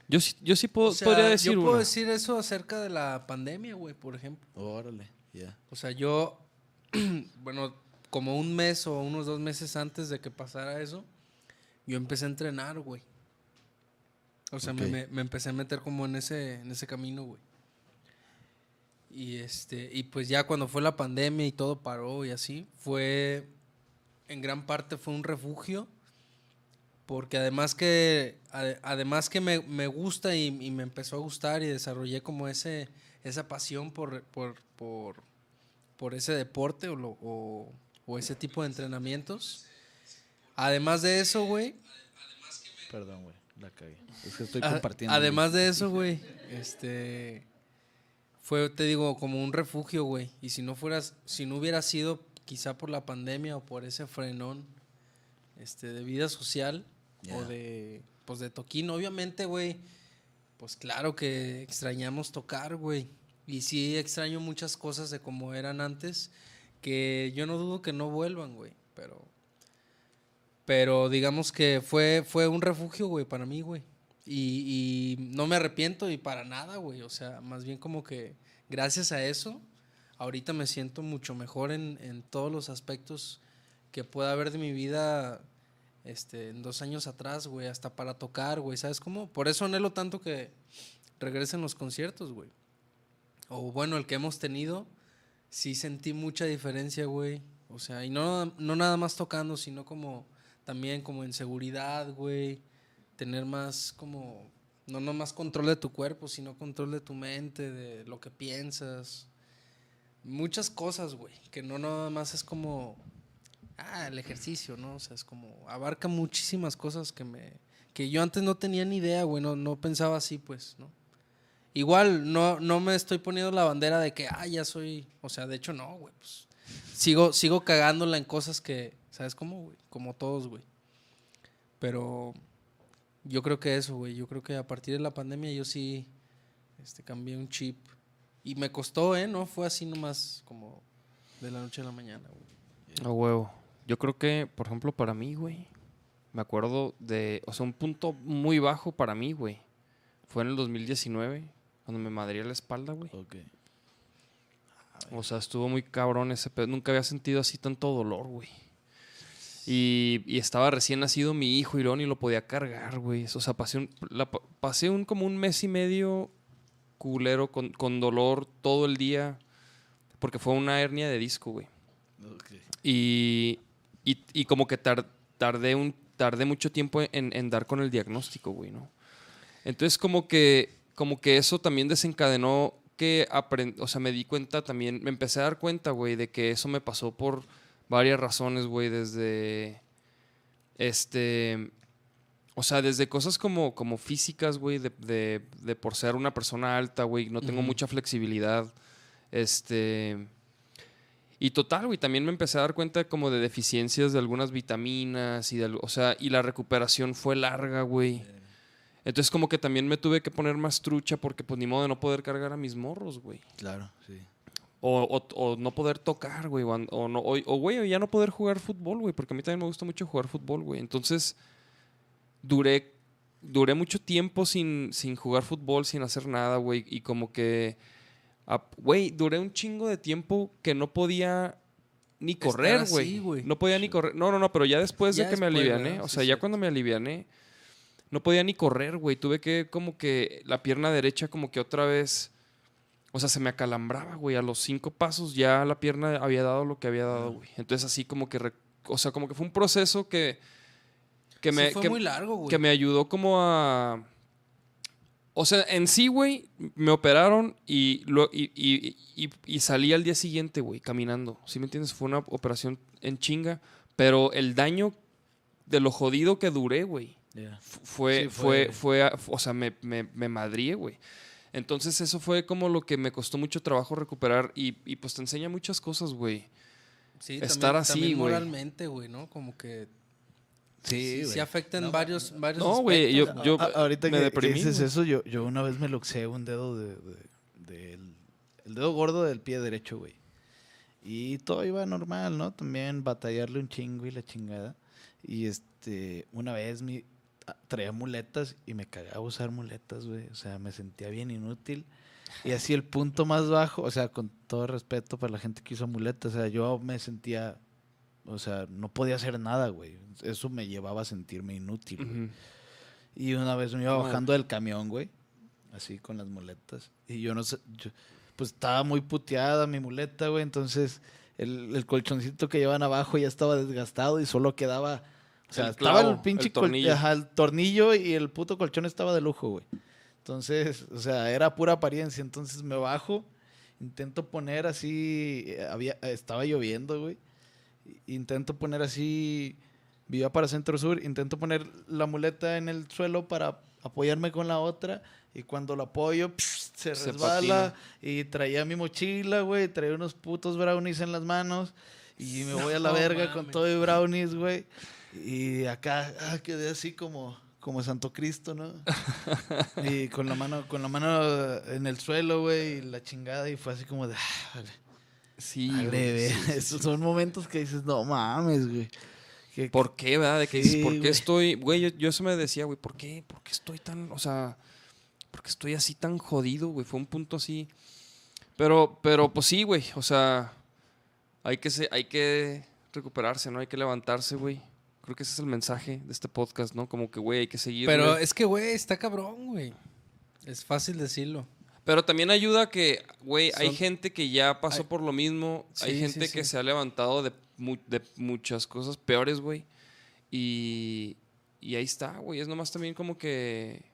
Yo sí, yo sí puedo, O sea, podría decir yo puedo una. decir eso acerca de la pandemia, güey, por ejemplo. Órale, ya. O sea, yo, bueno, como un mes o unos dos meses antes de que pasara eso, yo empecé a entrenar, güey. O sea, me, me empecé a meter como en ese, en ese camino, güey. Y este, y pues ya cuando fue la pandemia y todo paró y así, fue, en gran parte fue un refugio. Porque además que, ade- además que me, me gusta y, y me empezó a gustar y desarrollé como ese, esa pasión por, por, por, por ese deporte o, lo- o- o ese tipo de entrenamientos. Además de eso, güey, Perdón, güey, la cagué. Es que estoy compartiendo. además de eso, güey, este fue, te digo, como un refugio, güey. Y si no fueras, si no hubiera sido quizá por la pandemia o por ese frenón este, de vida social o de, pues de toquín, obviamente, güey, pues claro que extrañamos tocar, güey. Y sí extraño muchas cosas de como eran antes, que yo no dudo que no vuelvan, güey, pero... Pero digamos que fue, fue un refugio, güey, para mí, güey. Y, y no me arrepiento y para nada, güey. O sea, más bien como que gracias a eso, ahorita me siento mucho mejor en, en todos los aspectos que pueda haber de mi vida este, dos años atrás, güey, hasta para tocar, güey, ¿sabes cómo? Por eso anhelo tanto que regresen los conciertos, güey. O bueno, el que hemos tenido, sí sentí mucha diferencia, güey. O sea, y no, no nada más tocando, sino como también como en seguridad, güey. Tener más como, no nomás control de tu cuerpo, sino control de tu mente, de lo que piensas. Muchas cosas, güey, que no nada más es como, ah, el ejercicio, ¿no? O sea, es como, abarca muchísimas cosas que me, que yo antes no tenía ni idea, güey, no, no pensaba así, pues, ¿no? Igual, no, no me estoy poniendo la bandera de que, ah, ya soy, o sea, de hecho no, güey, pues, sigo, sigo cagándola en cosas que, ¿sabes cómo, güey? Como todos, güey. Pero yo creo que eso, güey, yo creo que a partir de la pandemia yo sí, este, cambié un chip. Y me costó, ¿eh? No fue así nomás como de la noche a la mañana, güey. A huevo. Yo creo que, por ejemplo, para mí, güey, me acuerdo de, o sea, un punto muy bajo para mí, güey. Fue en el 2019, cuando me madría la espalda, güey. Ok. O sea, estuvo muy cabrón ese pedo. Nunca había sentido así tanto dolor, güey. Y, y estaba recién nacido mi hijo Irón y lo podía cargar, güey. O sea, pasé un, la pasé un como un mes y medio culero con, con dolor todo el día. porque fue una hernia de disco, güey. Y, y, y como que tar- tardé, un, tardé mucho tiempo en, en dar con el diagnóstico, güey, ¿no? Entonces como que, como que eso también desencadenó que aprend o sea, me di cuenta también, me empecé a dar cuenta, güey, de que eso me pasó por varias razones, güey, desde, este, o sea, desde cosas como, como físicas, güey, de, de- de por ser una persona alta, güey, no tengo mucha flexibilidad, este... Y total, güey, también me empecé a dar cuenta como de deficiencias de algunas vitaminas y de, o sea, y la recuperación fue larga, güey. Entonces como que también me tuve que poner más trucha porque pues ni modo de no poder cargar a mis morros, güey. Claro, sí. O, o- o no poder tocar, güey. O, no, o, güey, o ya no poder jugar fútbol, güey. Porque a mí también me gusta mucho jugar fútbol, güey. Entonces, duré, duré mucho tiempo sin, sin jugar fútbol, sin hacer nada, güey. Y como que, güey, duré un chingo de tiempo que no podía ni correr, güey. No podía ni correr. No, no, no, pero ya después Ya de que me aliviané, ¿verdad? o Sí, sea, ya cuando me aliviané, no podía ni correr, güey. Tuve que como que la pierna derecha como que otra vez... O sea, se me acalambraba, güey. A los cinco pasos ya la pierna había dado lo que había dado, güey. Entonces así como que... O sea, como que fue un proceso que... Que me, fue que, muy largo, güey. que me ayudó como a... O sea, en sí, güey, me operaron y, lo, y, y- y- y salí al día siguiente, güey, caminando. ¿Sí me entiendes? Fue una operación en chinga. Pero el daño de lo jodido que duré, güey, fue, Sí, fue, fue- o sea, me, me, me madrié, güey. Entonces eso fue como lo que me costó mucho trabajo recuperar y, y pues te enseña muchas cosas, güey. Sí, estar así, güey. moralmente, güey, ¿no? Como que Sí, sí, sí afecta en varios, varios No, güey, yo, yo A- ahorita me que, que deprimí. dices eso, yo, yo una vez me luxé un dedo de, el dedo gordo del pie derecho, güey. Y todo iba normal, ¿no? También batallarle un chingo y la chingada. Y este, una vez mi, traía muletas y me cagaba usar muletas, güey. O sea, me sentía bien inútil. Y así el punto más bajo, o sea, con todo respeto para la gente que usa muletas, o sea, yo me sentía, o sea, no podía hacer nada, güey. Eso me llevaba a sentirme inútil. Y una vez me iba bajando del camión, güey. Así con las muletas. Y yo no sé. yo- pues estaba muy puteada mi muleta, güey. Entonces el, el colchoncito que llevan abajo ya estaba desgastado y solo quedaba. O sea, El estaba el pinche el tornillo. ajá, el tornillo y el puto colchón estaba de lujo, güey. Entonces, o sea, era pura apariencia. Entonces me bajo, intento poner así. eh, Había, estaba lloviendo, güey. Intento poner así vivía para Centro Sur, intento poner la muleta en el suelo para apoyarme con la otra y cuando la apoyo pss, se Se resbala y traía mi mochila, güey, traía unos putos brownies en las manos y me voy a la No verga con mames. todo y brownies, güey. Y acá ah, quedé así como como Santo Cristo, ¿no? y con la mano con la mano en el suelo, güey, y la chingada y fue así como de ah, vale. Sí, Madre, güey, ve, sí, sí, Esos son momentos que dices, no mames, güey. ¿Por qué, verdad? De que Sí, ¿por qué güey. estoy...? Güey, yo, yo eso me decía, güey, ¿por qué? ¿Por qué estoy tan...? O sea, ¿por qué estoy así tan jodido, güey? Fue un punto así... Pero, pero pues sí, güey, o sea... Hay que, se, hay que recuperarse, ¿no? Hay que levantarse, güey. Creo que ese es el mensaje de este podcast, ¿no? Como que, güey, hay que seguir. Pero es que, güey, está cabrón, güey. Es fácil decirlo. Pero también ayuda que, güey, hay gente que ya pasó Hay- por lo mismo. hay gente sí, que se ha levantado de, mu- de muchas cosas peores, güey. Y, y ahí está, güey. Es nomás también como que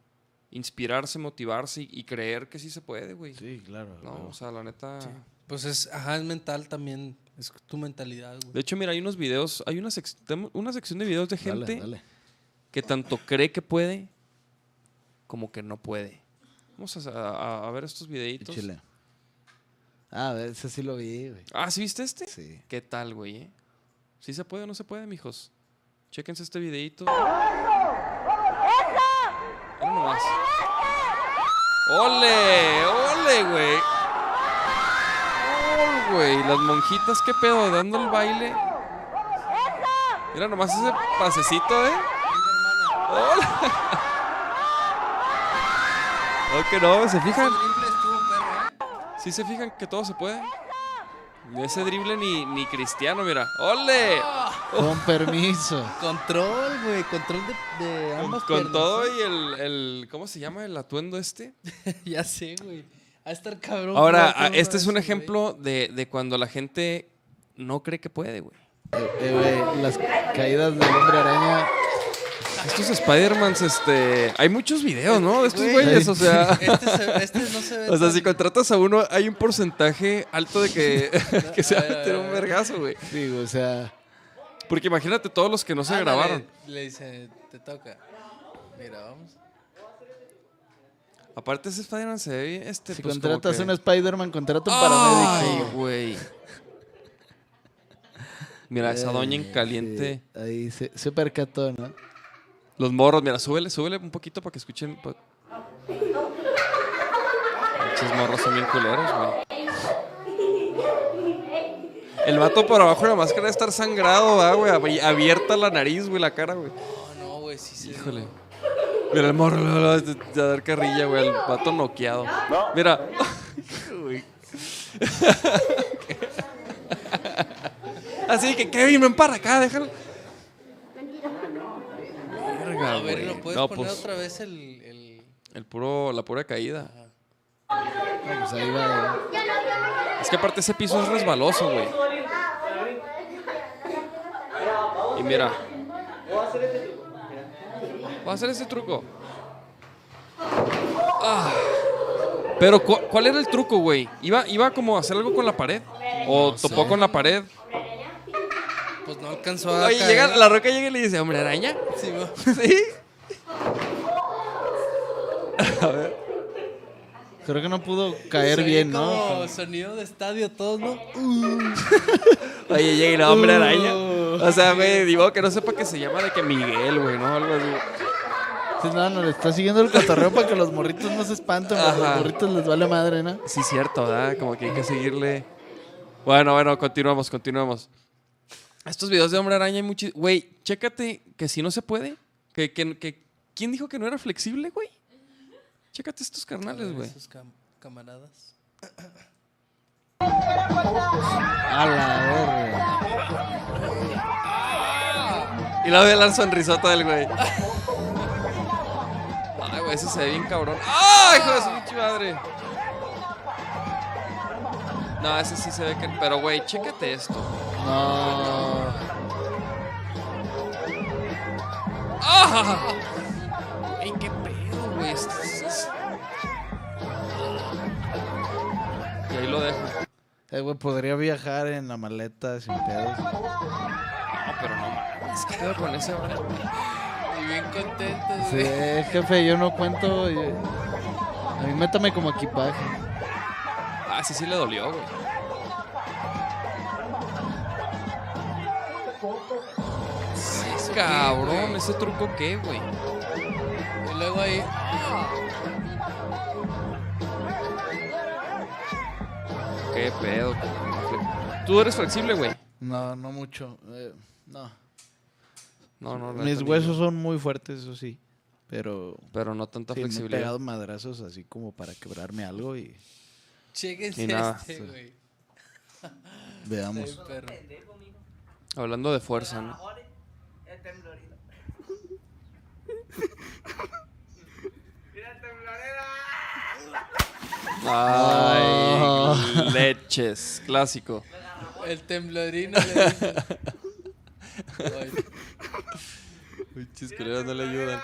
inspirarse, motivarse y, y creer que sí se puede, güey. Sí, claro. No, claro. o sea, la neta. Pues es, ajá, es mental también. Es tu mentalidad, De güey. hecho, mira, hay unos videos, hay una, sec- una sección de videos de Dale, gente dale. que tanto cree que puede como que no puede. Vamos a, a- a ver estos videitos. Chile. Ah, ese sí lo vi, güey. Ah, ¿sí viste este? Sí. ¿Qué tal, güey? eh? ¿Sí se puede o no se puede, mijos? Chéquense este videito. Mira nomás. ¡Ole! ¡Ole, güey! ¡Oh, güey! Las monjitas, ¿qué pedo? Dando el baile. Mira nomás ese pasecito, ¿eh? ¡Hola! Ok, no, ¿se fijan? ¿Sí se fijan que todo se puede? Ni ese drible ni, ni cristiano, mira. ¡Ole! Con permiso. Control, güey. Control de, de Con, ambas con todo ¿eh? y el, el- ¿Cómo se llama el atuendo este? ya sé, güey. A estar cabrón. Ahora, ah, este es un ejemplo de, de cuando la gente no cree que puede, güey. Eh, eh, güey, las caídas del hombre araña. Estos Spider-Mans, este. Hay muchos videos, ¿no? De estos Güey. güeyes, o sea. Este, se- este no se ve. O sea, tan- si contratas a uno, hay un porcentaje alto de que, que se va a meter un a ver. vergazo, güey. Sí, o sea. Porque imagínate todos los que no se grabaron. Le dice, te toca. Mira, vamos. Aparte, ese Spider-Man se ve bien, este. Si pues, contratas que- un Spider-Man, contrata un Ay, paramédico. güey. Mira, esa doña en Eh, caliente. sí, ahí se, se percató, ¿no? Los morros, mira, súbele, súbele un poquito para que escuchen. pa- Pinches morros son bien culeros, güey. El vato por abajo de la máscara debe estar sangrado, ¿verdad, güey. Abi- Abierta la nariz, güey, la cara, güey. No, no, güey, sí, sí. Híjole. Mira el morro, de dar carrilla, güey. El vato noqueado. Mira. Güey. Así que Kevin, ven para acá, déjalo. Verga, A ver. ¿no puedes No, poner pues, otra vez el. el... el puro, la pura caída. No, pues ahí va. Es que aparte ese piso es resbaloso, güey. Y mira. Voy a hacer ese truco. Ah. Pero, cu- ¿cuál era el truco, güey? ¿Iba, ¿Iba como a hacer algo con la pared? ¿O topó con la pared? Pues no alcanzó a. Oye, caer. llega, la roca llega y le dice, hombre, araña. Sí, va. ¿Sí? Creo que no pudo caer bien, ¿no? Como sonido de estadio, todos, ¿no? Oye, llega y la hombre araña. O sea, güey, digo que no sepa que se llama de que Miguel, güey, ¿no? Algo así. Sí, no, no, le está siguiendo el cotorreo para que los morritos no se espanten. A los morritos les vale madre, ¿no? Sí, cierto, ¿verdad? Como que hay que seguirle. Bueno, bueno, continuamos, continuamos. Estos videos de Hombre Araña hay mucho. Güey, chécate que si no se puede. Que, que, que- ¿Quién dijo que no era flexible, güey? Chécate estos carnales, güey. Sus cam- camaradas. A la verga. Y la ve la sonrisota del güey. Ay, güey, ese se ve bien cabrón. ¡Ay, hijo de su pinche madre! No, ese sí se ve que. Pero, güey, chécate esto. No. ¡Ah! Güey, qué pedo, güey. Y ahí lo dejo. Eh, güey, podría viajar en la maleta sin pedos. No, pero no mames. ¿Qué pedo con ese, ahora? Y bien contentos, Sí, güey. jefe, yo no cuento. yo- A mí métame como equipaje. Ah, sí, sí le dolió, güey. Cabrón, ese truco qué, güey. Y luego ahí. Qué pedo. Tú eres flexible, güey. No, no mucho. eh, no. No, no, neta, Mis huesos son muy fuertes, eso sí. Pero Pero no tanta sí, me he flexibilidad. pegado madrazos así como para quebrarme algo y Chéquense Ni nada. este, güey. veamos. Hablando de fuerza, ¿no? Ay, leches, clásico. El temblorino le dice. Culeros no le ayudan.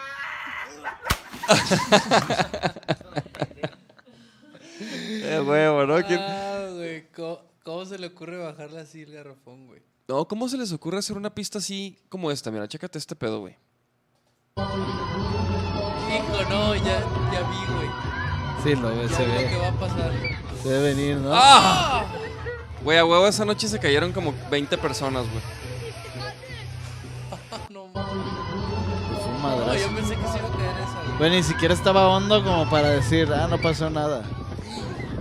Eh, huevo, ¿no? ¿Quién- Ah, güey. ¿Cómo, cómo se le ocurre bajarle así el garrafón, güey? No, ¿cómo se les ocurre hacer una pista así como esta? Mira, chécate este pedo, güey. Hijo, no, ya, ya vi, güey. Sí, lo ve, Ya se vi lo que ve. va a pasar. Se debe venir, ¿no? ¡Ah! Güey, a huevo esa noche se cayeron como 20 personas, güey. No, mames. No, yo pensé que se iba a caer esa, güey. Güey, ni siquiera estaba hondo como para decir, ah, no pasó nada.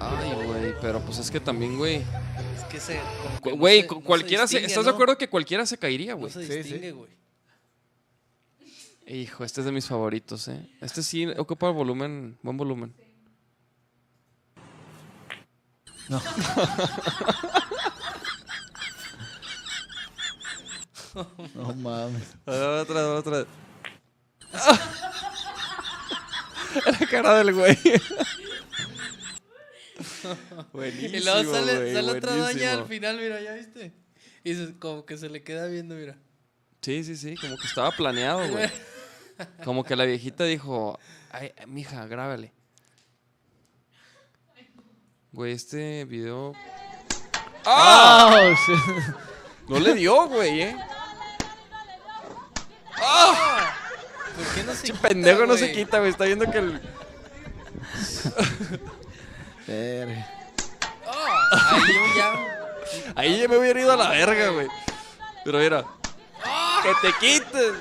Ay, güey, pero pues es que también, güey. Es que se. no Güey, no se cualquiera se, ¿Estás de ¿no? acuerdo que cualquiera se caería, No güey? se Sí, sí. distingue, güey. Hijo, este es de mis favoritos, ¿eh? Este sí ocupa volumen, buen volumen. No mames. Otra, otra. La cara del güey. Buenísimo, Y luego sale, güey, sale otra doña al final, mira, ¿ya viste? Y se- como que se le queda viendo, mira. Sí, sí, sí, como que estaba planeado, güey. Como que la viejita dijo, ay, mija, grábale. Güey, este video... ¡Ah! No le dio, güey, ¿eh? ¿Por qué no se quita, pendejo no se güey? quita, güey. Está viendo que el... Ahí yo ya. Ahí ya me hubiera ido a la verga, güey. Pero mira. ¡Que te quites!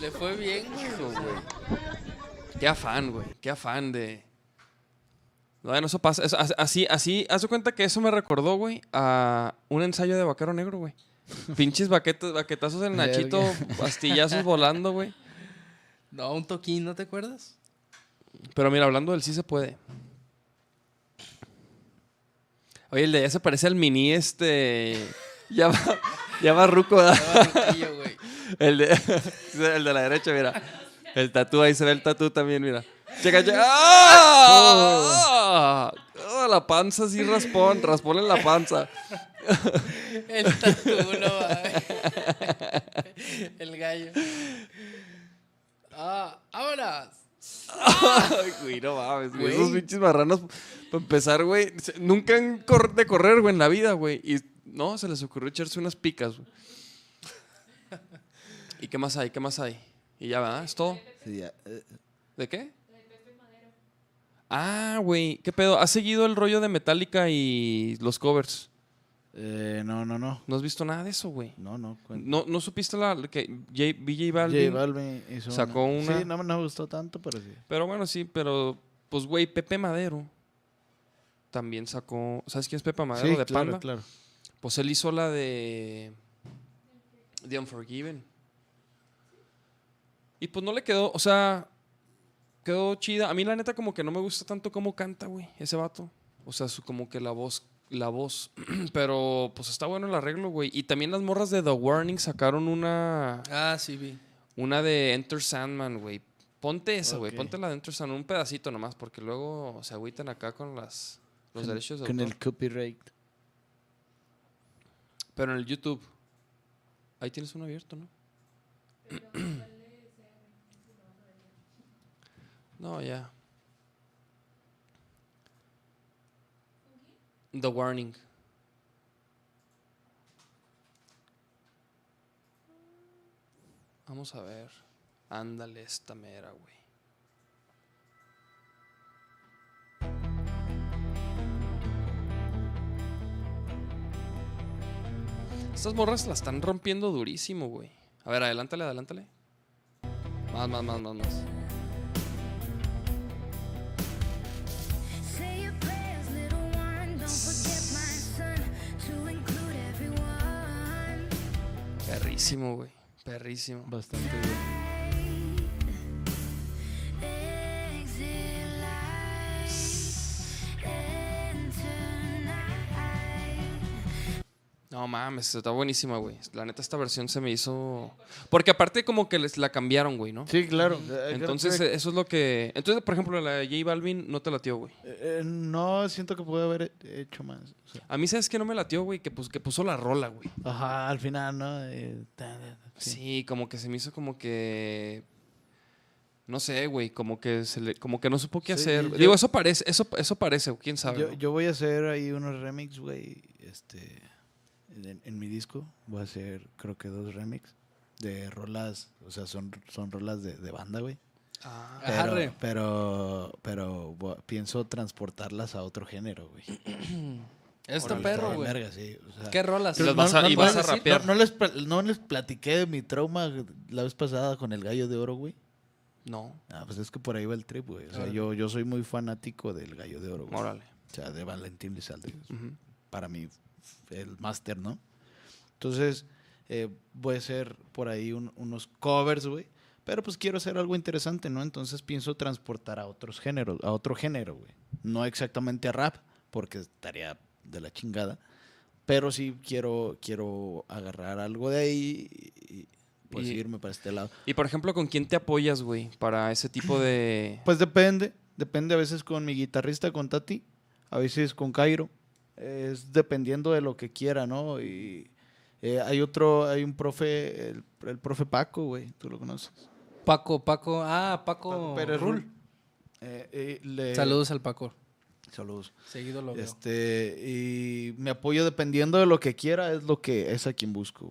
Le fue bien, güey. Hijo, güey. Qué afán, güey. Qué afán de. Bueno, eso pasa. eso- así, así, haz de cuenta que eso me recordó, güey, a un ensayo de vaquero negro, güey. Pinches baquetas, baquetazos del Nachito, pastillazos volando, güey. No, un toquín, ¿no te acuerdas? Pero mira, hablando del sí se puede. Oye, el de allá se parece al mini este. Ya va, ya va ruco, ¿verdad? Estaba riquillo, güey. El de, el de la derecha, mira. El tatú, ahí se ve el tatú también, mira. Checa, checa. ¡Ah! ¡Ah! la panza así raspón, raspón en la panza. El tatu, no va. El gallo. Ah, vámonos. Ay, güey, no mames, güey. Esos pinches marranos, para empezar, güey, nunca han cor- de correr, güey, en la vida, güey. Y no, se les ocurrió echarse unas picas, güey. ¿Y qué más hay? ¿Qué más hay? Y ya, ¿verdad? ¿Es todo? Sí, ya, eh, ¿De qué? Ah, güey, ¿qué pedo? ¿Has seguido el rollo de Metallica y los covers? eh, no, no, no. ¿No has visto nada de eso, güey? No, no. ¿No, ¿No supiste la que J, BJ J Balvin? Balvin hizo sacó una- Sí, no, no me gustó tanto, pero sí. Pero bueno, sí, pero pues, güey, Pepe Madero también sacó. ¿Sabes quién es Pepe Madero sí, de claro, Panda? claro. Pues él hizo la de. The Unforgiven. Y pues no le quedó, o sea, quedó chida. A mí la neta como que no me gusta tanto cómo canta, güey, ese vato. O sea, su, como que la voz, la voz. Pero pues está bueno el arreglo, güey. Y también las morras de The Warning sacaron una, Ah, sí, vi. una de Enter Sandman, güey. Ponte esa, güey. Ok. Ponte la de Enter Sandman, un pedacito nomás, porque luego se agüitan acá con las, los Con- derechos de Con autor. el copyright. Pero en el YouTube. Ahí tienes uno abierto, ¿no? No, ya. The Warning. Vamos a ver. Ándale esta mera, güey. Estas morras la están rompiendo durísimo, güey. A ver, adelántale, adelántale. Más, más, más, más, más. Perrísimo, güey. Perrísimo. Bastante bien. No mames, está buenísima, güey. La neta, esta versión se me hizo. Porque aparte, como que les la cambiaron, güey, ¿no? Sí, claro. Eh, Entonces, que- eso es lo que. Entonces, por ejemplo, la de J Balvin no te latió, güey. eh, eh, no, siento que pude haber hecho más. o sea. A mí, ¿sabes qué no me latió, güey? Que, pues, que puso la rola, güey. Ajá, al final, ¿no? Eh, Sí. sí. como que se me hizo como que. No sé, güey, como que se le, como que no supo qué Sí, hacer. yo- Digo, eso parece, eso, eso parece, quién sabe. Yo, ¿no? yo voy a hacer ahí unos remix, güey. Este, en, en mi disco voy a hacer, creo que dos remix de rolas, o sea, son, son rolas de, de banda, güey. Ah, Arre. Pero, pero, pero pienso transportarlas a otro género, güey. Esto perro, güey. verga, sí, o sea. ¿Qué rolas? Y las vas a- y vas a rapear. no- no les, no les platiqué de mi trauma la vez pasada con el gallo de oro, güey. no, Ah, pues es que por ahí va el trip, güey. O sea, yo, yo soy muy fanático del gallo de oro, güey. órale. O sea, de Valentín Lizalde. Ujú. Para mí, el máster, ¿no? Entonces, eh, voy a hacer por ahí un- unos covers, güey. Pero pues quiero hacer algo interesante, ¿no? Entonces pienso transportar a otros géneros, a otro género, güey. No exactamente a rap, porque estaría de la chingada. Pero sí quiero, quiero agarrar algo de ahí y pues Y- irme para este lado. Y por ejemplo, ¿con quién te apoyas, güey? Para ese tipo de. Pues depende, depende a veces con mi guitarrista, con Tati. a veces con Cairo. Es dependiendo de lo que quiera, ¿no? Y eh, hay otro, hay un profe, el, el profe Paco, güey, tú lo conoces. Paco, Paco. Ah, Paco, Paco Pérez Rul. Rul. Eh, eh, le- Saludos al Paco. Saludos. Seguido lo veo. Este, y me apoyo dependiendo de lo que quiera, es lo que es a quien busco,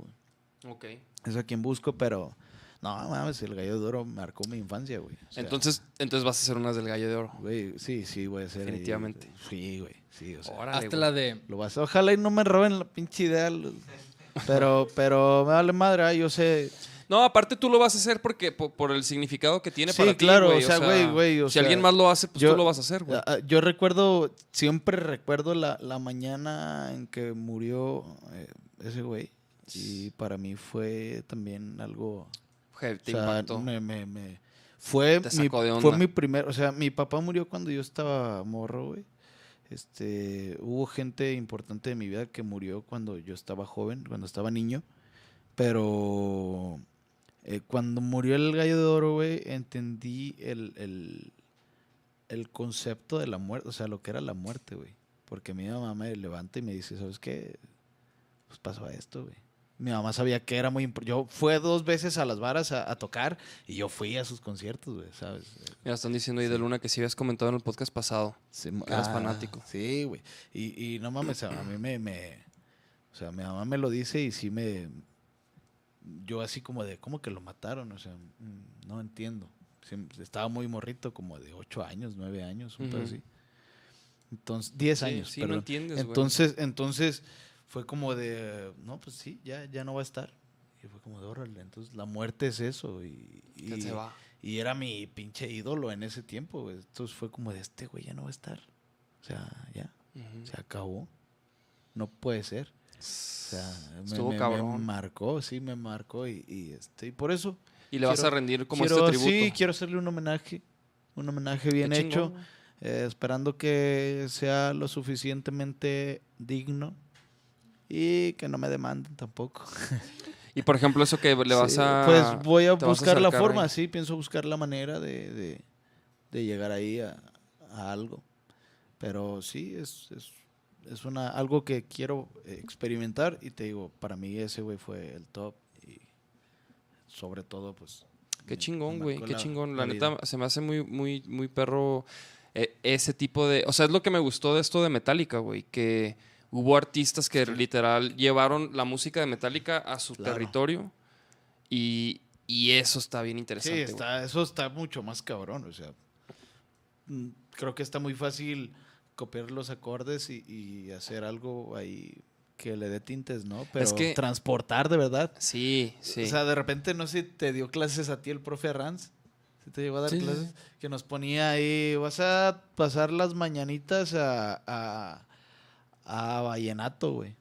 güey. Ok. Es a quien busco, pero no mames, el gallo de oro marcó mi infancia, güey. O sea, Entonces, entonces vas a hacer unas del gallo de oro. güey, sí, sí, voy a hacer. Definitivamente. sí, güey, sí, o sea. Órale, Hazte güey. la de. Lo vas a, ojalá y no me roben la pinche idea. Pero, pero me vale madre, ah, yo sé. No, aparte tú lo vas a hacer porque po- por, el significado que tiene Sí, para ti, claro, güey. o sea, güey, güey, o si sea, alguien más lo hace, pues yo- tú lo vas a hacer, güey. Yo recuerdo, siempre recuerdo la, la mañana en que murió eh, ese güey. Y para mí fue también algo. O te sea, impactó. me, me- me- fue, Te mi, fue mi primer. O sea, mi papá murió cuando yo estaba morro, güey. Este, hubo gente importante de mi vida que murió cuando yo estaba joven, cuando estaba niño. Pero eh, cuando murió el gallo de oro, güey, entendí el, el, el concepto de la muerte, o sea, lo que era la muerte, güey. Porque mi mamá me levanta y me dice, ¿sabes qué? Pues pasó esto, güey. Mi mamá sabía que era muy importante. Yo fui dos veces a las varas a, a tocar y yo fui a sus conciertos, güey, ¿sabes? Mira, están diciendo ahí de Luna que sí habías comentado en el podcast pasado. Sí, Que eras fanático. Sí, güey. Y, y no mames, a mí me, me- O sea, mi mamá me lo dice y sí me. Yo así como de, ¿cómo que lo mataron? O sea, mm, no entiendo. Estaba muy morrito, como de 8 años, 9 años, un Ujú. así. Entonces, 10 Sí, años, sí, no entiendes. Entonces, entonces fue como de, no, pues sí, ya, ya no va a estar. Y fue como de, órale, entonces la muerte es eso. Y, se va. y era mi pinche ídolo en ese tiempo. Entonces fue como de este güey ya no va a estar. O sea, ya, se acabó. No puede ser. O sea, me, Estuvo me- me cabrón. marcó, sí, me marcó. Y, y, este, y por eso. Y le vas a rendir como quiero- este tributo. Sí, quiero hacerle un homenaje. Un homenaje bien hecho. eh, esperando que sea lo suficientemente digno. Y que no me demanden tampoco. Y por ejemplo, eso que le vas Sí, a. Pues voy a buscar la acercar forma, ahí. sí, pienso buscar la manera de, de- de llegar ahí a, a algo. Pero sí, es, es, es una, algo que quiero experimentar y te digo, para mí ese güey fue el top y sobre todo, pues... Qué me- chingón, güey. Qué la- chingón. la La neta, se me hace muy, muy, muy perro eh, ese tipo de. O sea, es lo que me gustó de esto de Metallica, güey. Que hubo artistas que literal llevaron la música de Metallica a su Claro. territorio. Y, y eso está bien Sí, interesante. güey. está, eso está mucho más cabrón, o sea, mm, creo que está muy fácil copiar los acordes y, y hacer algo ahí que le dé tintes, ¿no? Pero que- transportar de verdad. Sí, sí. O sea, de repente, no sé si te dio clases a ti el profe Arranz. Si te llegó a dar Sí, sí, clases. Que nos ponía ahí, vas a pasar las mañanitas a, a, a Vallenato, güey.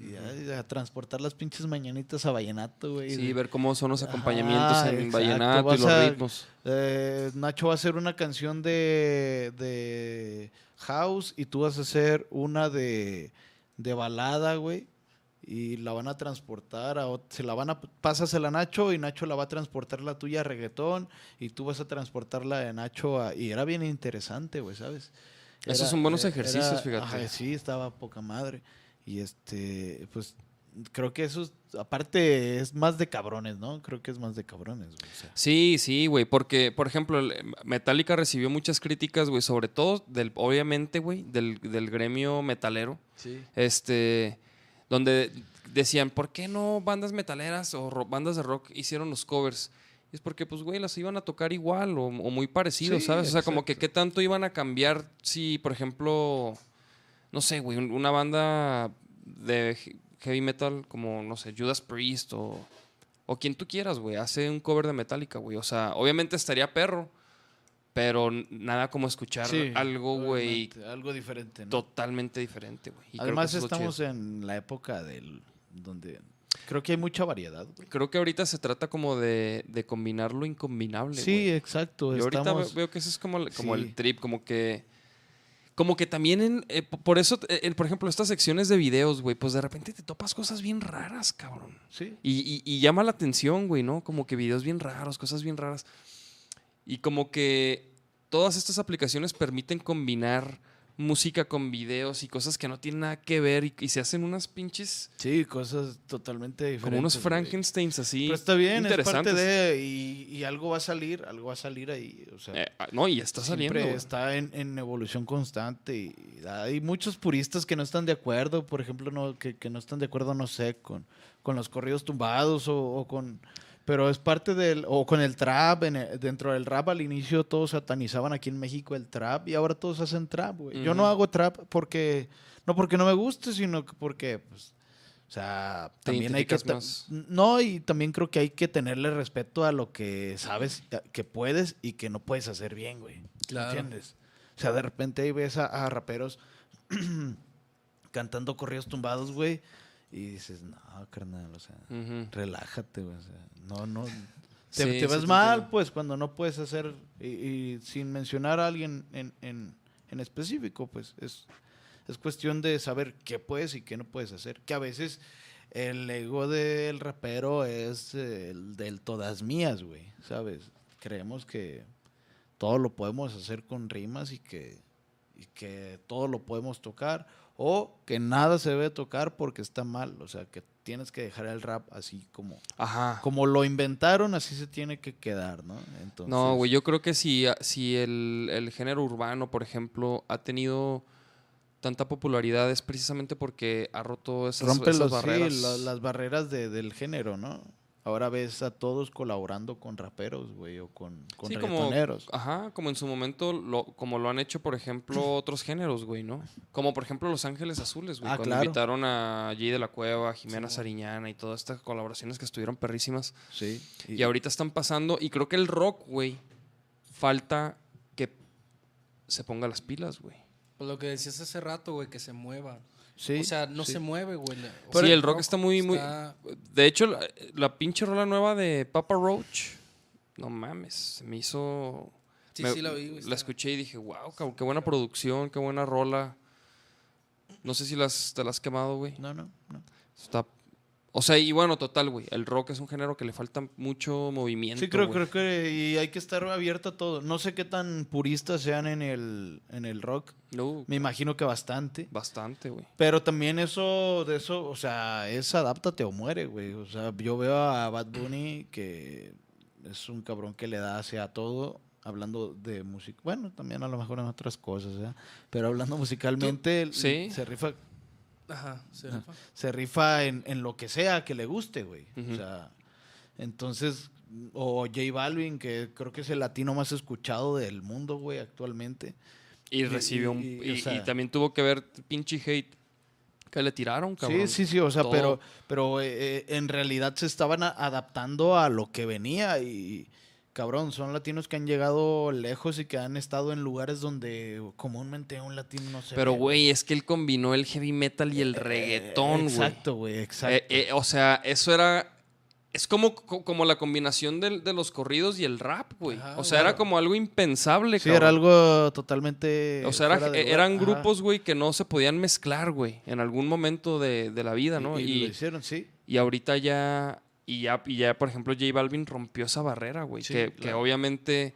Y a transportar las pinches mañanitas a Vallenato, güey. sí, ver cómo son los acompañamientos Ajá, en exacto, vallenato y los a- ritmos. eh, Nacho va a hacer una canción de, de House y tú vas a hacer una de, de balada, güey. Y la van a transportar a se la van a pásasela a Nacho y Nacho la va a transportar la tuya a reggaetón y tú vas a transportarla de Nacho a y era bien interesante, güey, ¿sabes? Esos son buenos ejercicios, fíjate. sí, estaba poca madre. Y este, pues creo que eso es- aparte es más de cabrones, ¿no? Creo que es más de cabrones, güey. o sea. Sí, sí, güey, porque, por ejemplo, Metallica recibió muchas críticas, güey, sobre todo, del, obviamente, güey, del, del gremio metalero, este, donde decían, ¿por qué no bandas metaleras o bandas de rock hicieron los covers? Es porque, pues, güey, las iban a tocar igual o, o muy parecido, Sí, ¿sabes? O sea, como que qué tanto iban a cambiar si, por ejemplo, no sé, güey, un- una banda de he- heavy metal como, no sé, Judas Priest o, o quien tú quieras, güey, hace un cover de Metallica, güey. O sea, obviamente estaría perro, pero nada como escuchar Sí, algo, güey, Algo diferente, ¿no? totalmente diferente, güey. Además es estamos en la época del donde creo que hay mucha variedad. güey. Creo que ahorita se trata como de, de combinar lo incombinable, Sí, güey. exacto. Ahorita estamos- ve- veo que eso es como, el- como Sí. el trip, como que... Como que también, en- eh, por eso, eh, por ejemplo, estas secciones de videos, güey, pues de repente te topas cosas bien raras, cabrón. Sí. Y, y- y llama la atención, güey, ¿no? Como que videos bien raros, cosas bien raras. Y como que todas estas aplicaciones permiten combinar música con videos y cosas que no tienen nada que ver y, y se hacen unas pinches Sí, cosas totalmente diferentes. como unos. Frankensteins así. Pero está bien, es parte de. Y, y algo va a salir, algo va a salir ahí. O sea, Eh, ah, no, y está saliendo. está en, en evolución constante. Y hay muchos puristas que no están de acuerdo, por ejemplo, no, que, que no están de acuerdo, no sé, con, con los corridos tumbados o, o con. Pero es parte del. O con el trap. en el- dentro del rap al inicio todos satanizaban aquí en México el trap y ahora todos hacen trap, güey. Yo no hago trap porque. No porque no me guste, sino que porque. Pues, o sea, Te también hay que. más. No, y también creo que hay que tenerle respeto a lo que sabes que puedes y que no puedes hacer bien, güey. Claro. ¿Entiendes? O sea, de repente ahí ves a, a raperos cantando corridos tumbados, güey. Y dices, no, carnal, o sea, relájate, güey. O sea, no, no. Te, Sí, te ves mal, entiendo. pues, cuando no puedes hacer. Y, y sin mencionar a alguien en, en, en específico, pues, es, es cuestión de saber qué puedes y qué no puedes hacer. Que a veces el ego del rapero es el del todas mías, güey, ¿sabes? Creemos que todo lo podemos hacer con rimas y que, y que todo lo podemos tocar o que nada se debe tocar porque está mal, o sea, que tienes que dejar el rap así como Ajá. como lo inventaron, así se tiene que quedar, ¿no? Entonces, No, güey, yo creo que si, si el, el género urbano, por ejemplo, ha tenido tanta popularidad es precisamente porque ha roto esas, rompe esas los- sí, barreras. la- las barreras de- del género, ¿no? Ahora ves a todos colaborando con raperos, güey, o con, con Sí, como, ajá, como en su momento, lo, como lo han hecho, por ejemplo, otros géneros, güey, ¿no? Como por ejemplo Los Ángeles Azules, güey, Ah, cuando claro. invitaron a G de la Cueva, Jimena Sariñana y todas estas colaboraciones que estuvieron perrísimas. Sí. Y ahorita están pasando, y creo que el rock, güey, falta que se ponga las pilas, güey. Pues lo que decías hace rato, güey, que se mueva. Sí, o sea, no sí. se mueve, güey. la- sí, sea, el rock está muy, muy... está- De hecho, la, la pinche rola nueva de Papa Roach, no mames, se me hizo... Sí, me- sí, la vi, güey, La está- escuché y dije, wow, cabrón, qué buena producción, qué buena rola. No sé si las, te las has quemado, güey. No, no, no. Está... O sea, y bueno, total, güey. El rock es un género que le falta mucho movimiento. Sí, creo, güey. creo que y hay que estar abierto a todo. No sé qué tan puristas sean en el, en el rock. No, Me imagino que bastante. bastante, güey. Pero también eso, de eso, o sea, es adáptate o muere, güey. O sea, yo veo a Bad Bunny que es un cabrón que le da hacia todo, hablando de música. Bueno, también a lo mejor en otras cosas, ¿eh? Pero hablando musicalmente, Sí. se rifa, Ajá, se rifa. se rifa en, en lo que sea que le guste, güey. O sea, entonces, o J Balvin, que creo que es el latino más escuchado del mundo, güey, actualmente. Y recibió un... y- Y, o sea- y también tuvo que ver pinche hate que le tiraron, cabrón. Sí, sí, sí, o sea, Todo. pero, pero eh, eh, en realidad se estaban a- adaptando a lo que venía y, cabrón, son latinos que han llegado lejos y que han estado en lugares donde comúnmente un latino no se Pero, güey, es que él combinó el heavy metal y el Eh, reggaetón, güey. Exacto, güey, exacto. Eh, o sea, eso era. Es como, co- como la combinación del- de, los corridos y el rap, güey. Ajá, o sea, era como algo impensable, sí, cabrón. era algo totalmente... O sea, era- de eran Ajá. grupos, güey, que no se podían mezclar, güey, en algún momento de, de la vida, ¿no? Y, y Y, lo hicieron, sí. y ahorita ya. Y ya, y ya, por ejemplo, J Balvin rompió esa barrera, güey. Sí, que, que obviamente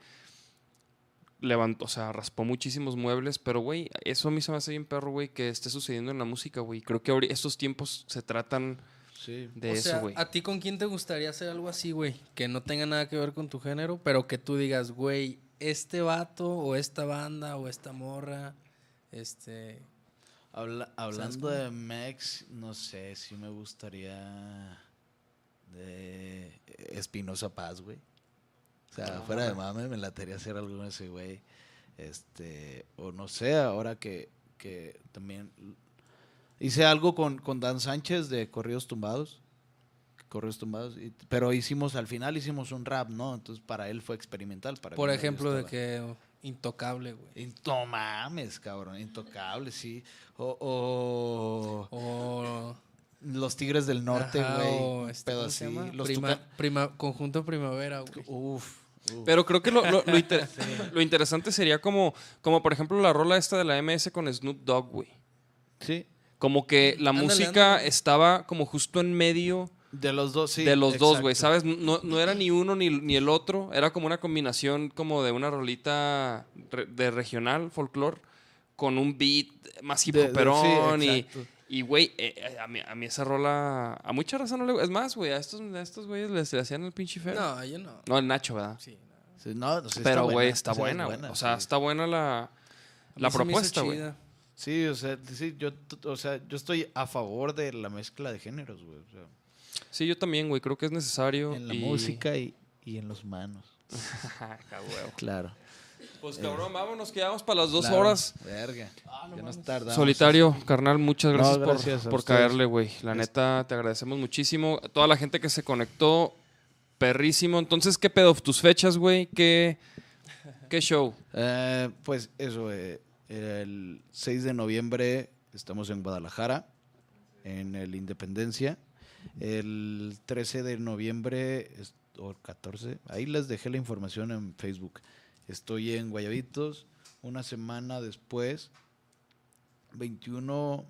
levantó, o sea, raspó muchísimos muebles, pero, güey, eso a mí se me hace bien perro, güey, que esté sucediendo en la música, güey. Creo que estos tiempos se tratan Sí. de o eso, sea, güey. ¿a ti con quién te gustaría hacer algo así, güey? Que no tenga nada que ver con tu género, pero que tú digas, güey, este vato o esta banda o esta morra, este... Habla- hablando de Mex, no sé si me gustaría de Espinosa Paz, güey. O sea, fuera de mame, me latería hacer algo con ese güey. Este, o no sé, ahora que, que también hice algo con, con Dan Sánchez de Corridos Tumbados. Corridos Tumbados, y- pero hicimos, al final hicimos un rap, ¿no? Entonces para él fue experimental. Para Por ejemplo, de que intocable, güey. No mames, cabrón, intocable, sí. O, o O... los Tigres del Norte, güey. este, pedo. Los Prima- prima- conjunto primavera, güey. Uf. Pero creo que lo, lo- lo inter- lo interesante sería como, como, por ejemplo, la rola esta de la MS con Snoop Dogg, güey. Sí. Como que la Ándale, música ándale. estaba como justo en medio De los dos, sí. de los dos, güey. ¿sabes? No, no era ni uno ni, ni el otro, era como una combinación como de una rolita de regional, folclore, con un beat más hip De- de- hoperón sí, y, güey, eh, eh, a, mí, a mí esa rola, a mucha razón no le Es más, güey, a estos, a estos güeyes les, le hacían el pinche feo. No, yo no. No, el Nacho, ¿verdad? Sí, no. Sí, no, no sé, Pero, güey, está buena, güey. O sea, sí. está buena la, la propuesta, güey. Sí, o sea, sí, yo, o sea, yo estoy a favor de la mezcla de géneros, güey. o sea, Sí, yo también, güey, creo que es necesario. en la y- música y, y en los manos. Claro. Pues cabrón, vámonos, que vamos para las dos Claro, horas. Verga. ya nos tardamos. Solitario, carnal, muchas No, gracias, por, caerle, güey. La neta, te agradecemos muchísimo. Toda la gente que se conectó, perrísimo. Entonces, ¿qué pedo? ¿Tus fechas, güey? ¿Qué, ¿Qué show? Eh, pues eso, eh, el 6 de noviembre estamos en Guadalajara, en el Independencia. El 13 de noviembre, o el 14, ahí les dejé la información en Facebook. Estoy en Guayabitos, una semana después, 21,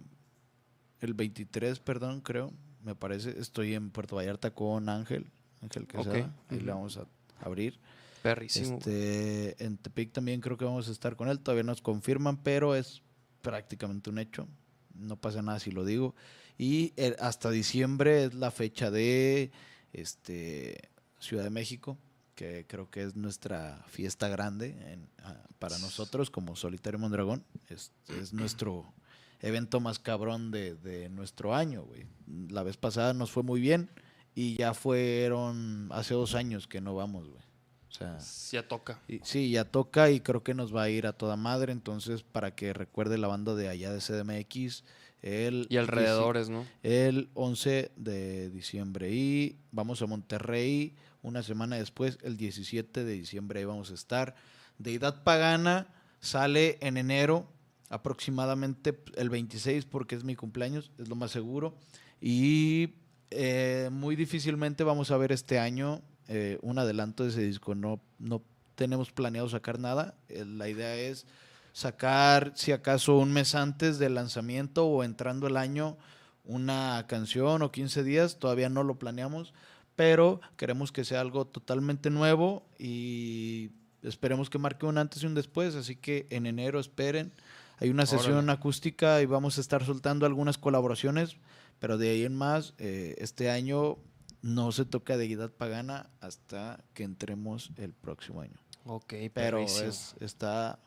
el 23, perdón, creo, me parece, estoy en Puerto Vallarta con Ángel, Ángel Quesada, ahí ujú. le vamos a abrir. Perrísimo. Este, en Tepic también creo que vamos a estar con él. Todavía nos confirman, pero es prácticamente un hecho. No pasa nada si lo digo. Y eh, hasta diciembre es la fecha de este, Ciudad de México, que creo que es nuestra fiesta grande ah, para nosotros como Solitario Mondragón. Es, es nuestro evento más cabrón de, de nuestro año, güey. La vez pasada nos fue muy bien y ya fueron hace dos años que no vamos, güey. O sea, Ya toca. y- sí, ya toca y creo que nos va a ir a toda madre. Entonces, para que recuerde la banda de allá de CDMX, el, Y alrededores, ¿no? el 11 de diciembre. Y vamos a Monterrey una semana después, el 17 de diciembre, ahí vamos a estar. Deidad Pagana sale en enero, aproximadamente el 26, porque es mi cumpleaños, es lo más seguro. Y eh, muy difícilmente vamos a ver este año eh, un adelanto de ese disco. No, no tenemos planeado sacar nada. Eh, la idea es sacar, si acaso, un mes antes del lanzamiento o entrando el año, una canción o 15 días. Todavía no lo planeamos, pero queremos que sea algo totalmente nuevo y esperemos que marque un antes y un después. Así que en enero esperen. Hay una sesión Órale. acústica y vamos a estar soltando algunas colaboraciones, pero de ahí en más, eh, este año no se toca Deidad Pagana hasta que entremos el próximo año. Ok, Pero es, está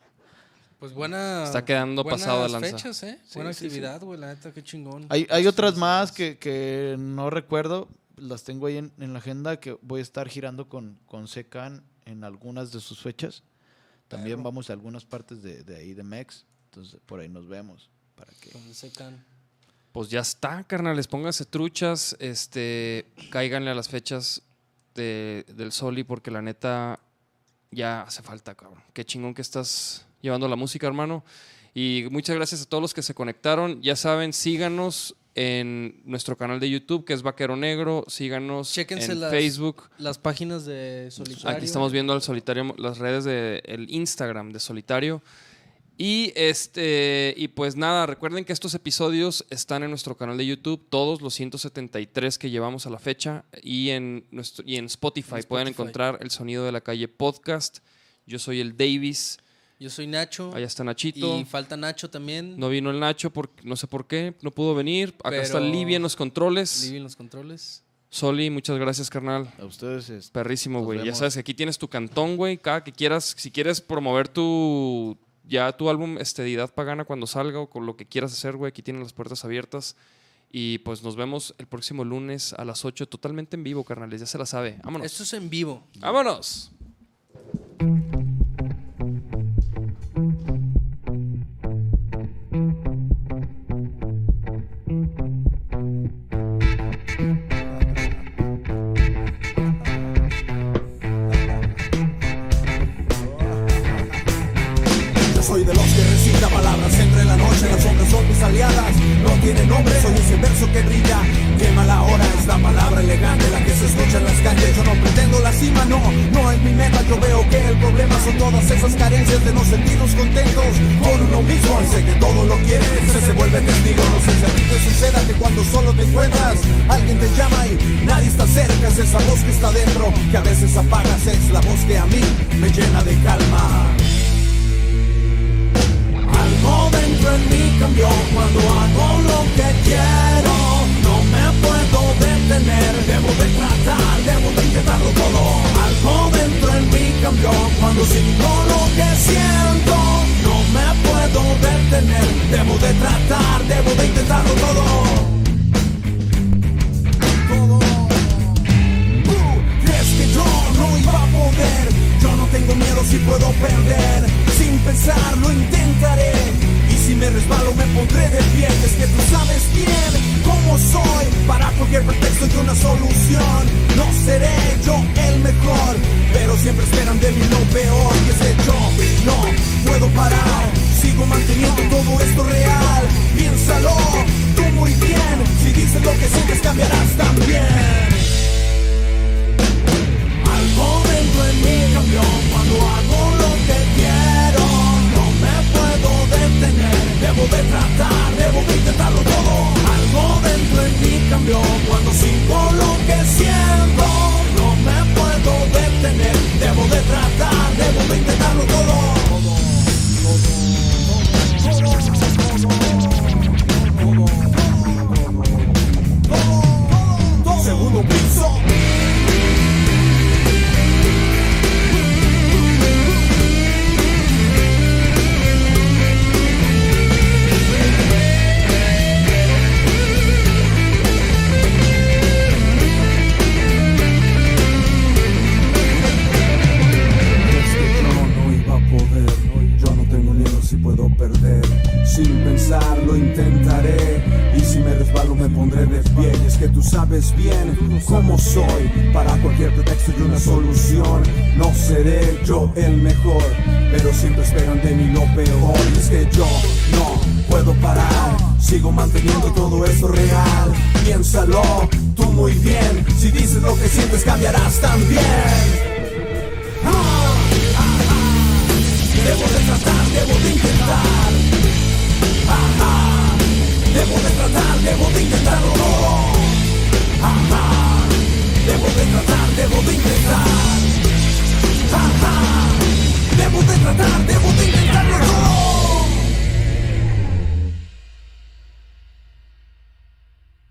Pues buena. Está quedando pasado de lanza. fechas, ¿eh? Sí, Buena sí, actividad, güey. La neta, qué chingón. Hay, hay otras más que, que no recuerdo, las tengo ahí en, en la agenda, que voy a estar girando con, con Secan en algunas de sus fechas. También vamos a algunas partes de, de ahí de Mex, entonces por ahí nos vemos. Para que... Con Secan. Pues ya está, carnales. Pónganse truchas. Este, cáiganle a las fechas de- del Soli porque la neta ya hace falta, cabrón. Qué chingón que estás llevando la música, hermano. Y muchas gracias a todos los que se conectaron. Ya saben, síganos en nuestro canal de YouTube, que es Vaquero Negro. Síganos Chéquense en las- Facebook. Las páginas de Solitario. Aquí estamos viendo al solitario, las redes del Instagram de Solitario. Y este, y pues nada, recuerden que estos episodios están en nuestro canal de YouTube, todos los 173 que llevamos a la fecha, y en nuestro, y en Spotify, En pueden encontrar el sonido de la calle podcast. Yo soy el Davis, Yo soy Nacho. allá está Nachito. Y falta Nacho también. No vino el Nacho, porque no sé por qué, no pudo venir. Acá está Livia en los controles. Livy en los controles. Soli, muchas gracias, carnal. A ustedes es- Perrísimo, Nos güey. Ya sabes que aquí tienes tu cantón, güey. Cada que quieras, si quieres promover tu ya tu álbum este, de Edad Pagana cuando salga o con lo que quieras hacer, güey, aquí tienes las puertas abiertas. Y pues nos vemos el próximo lunes a las 8, totalmente en vivo, carnales. Ya se la sabe. Vámonos. Esto es en vivo. Vámonos.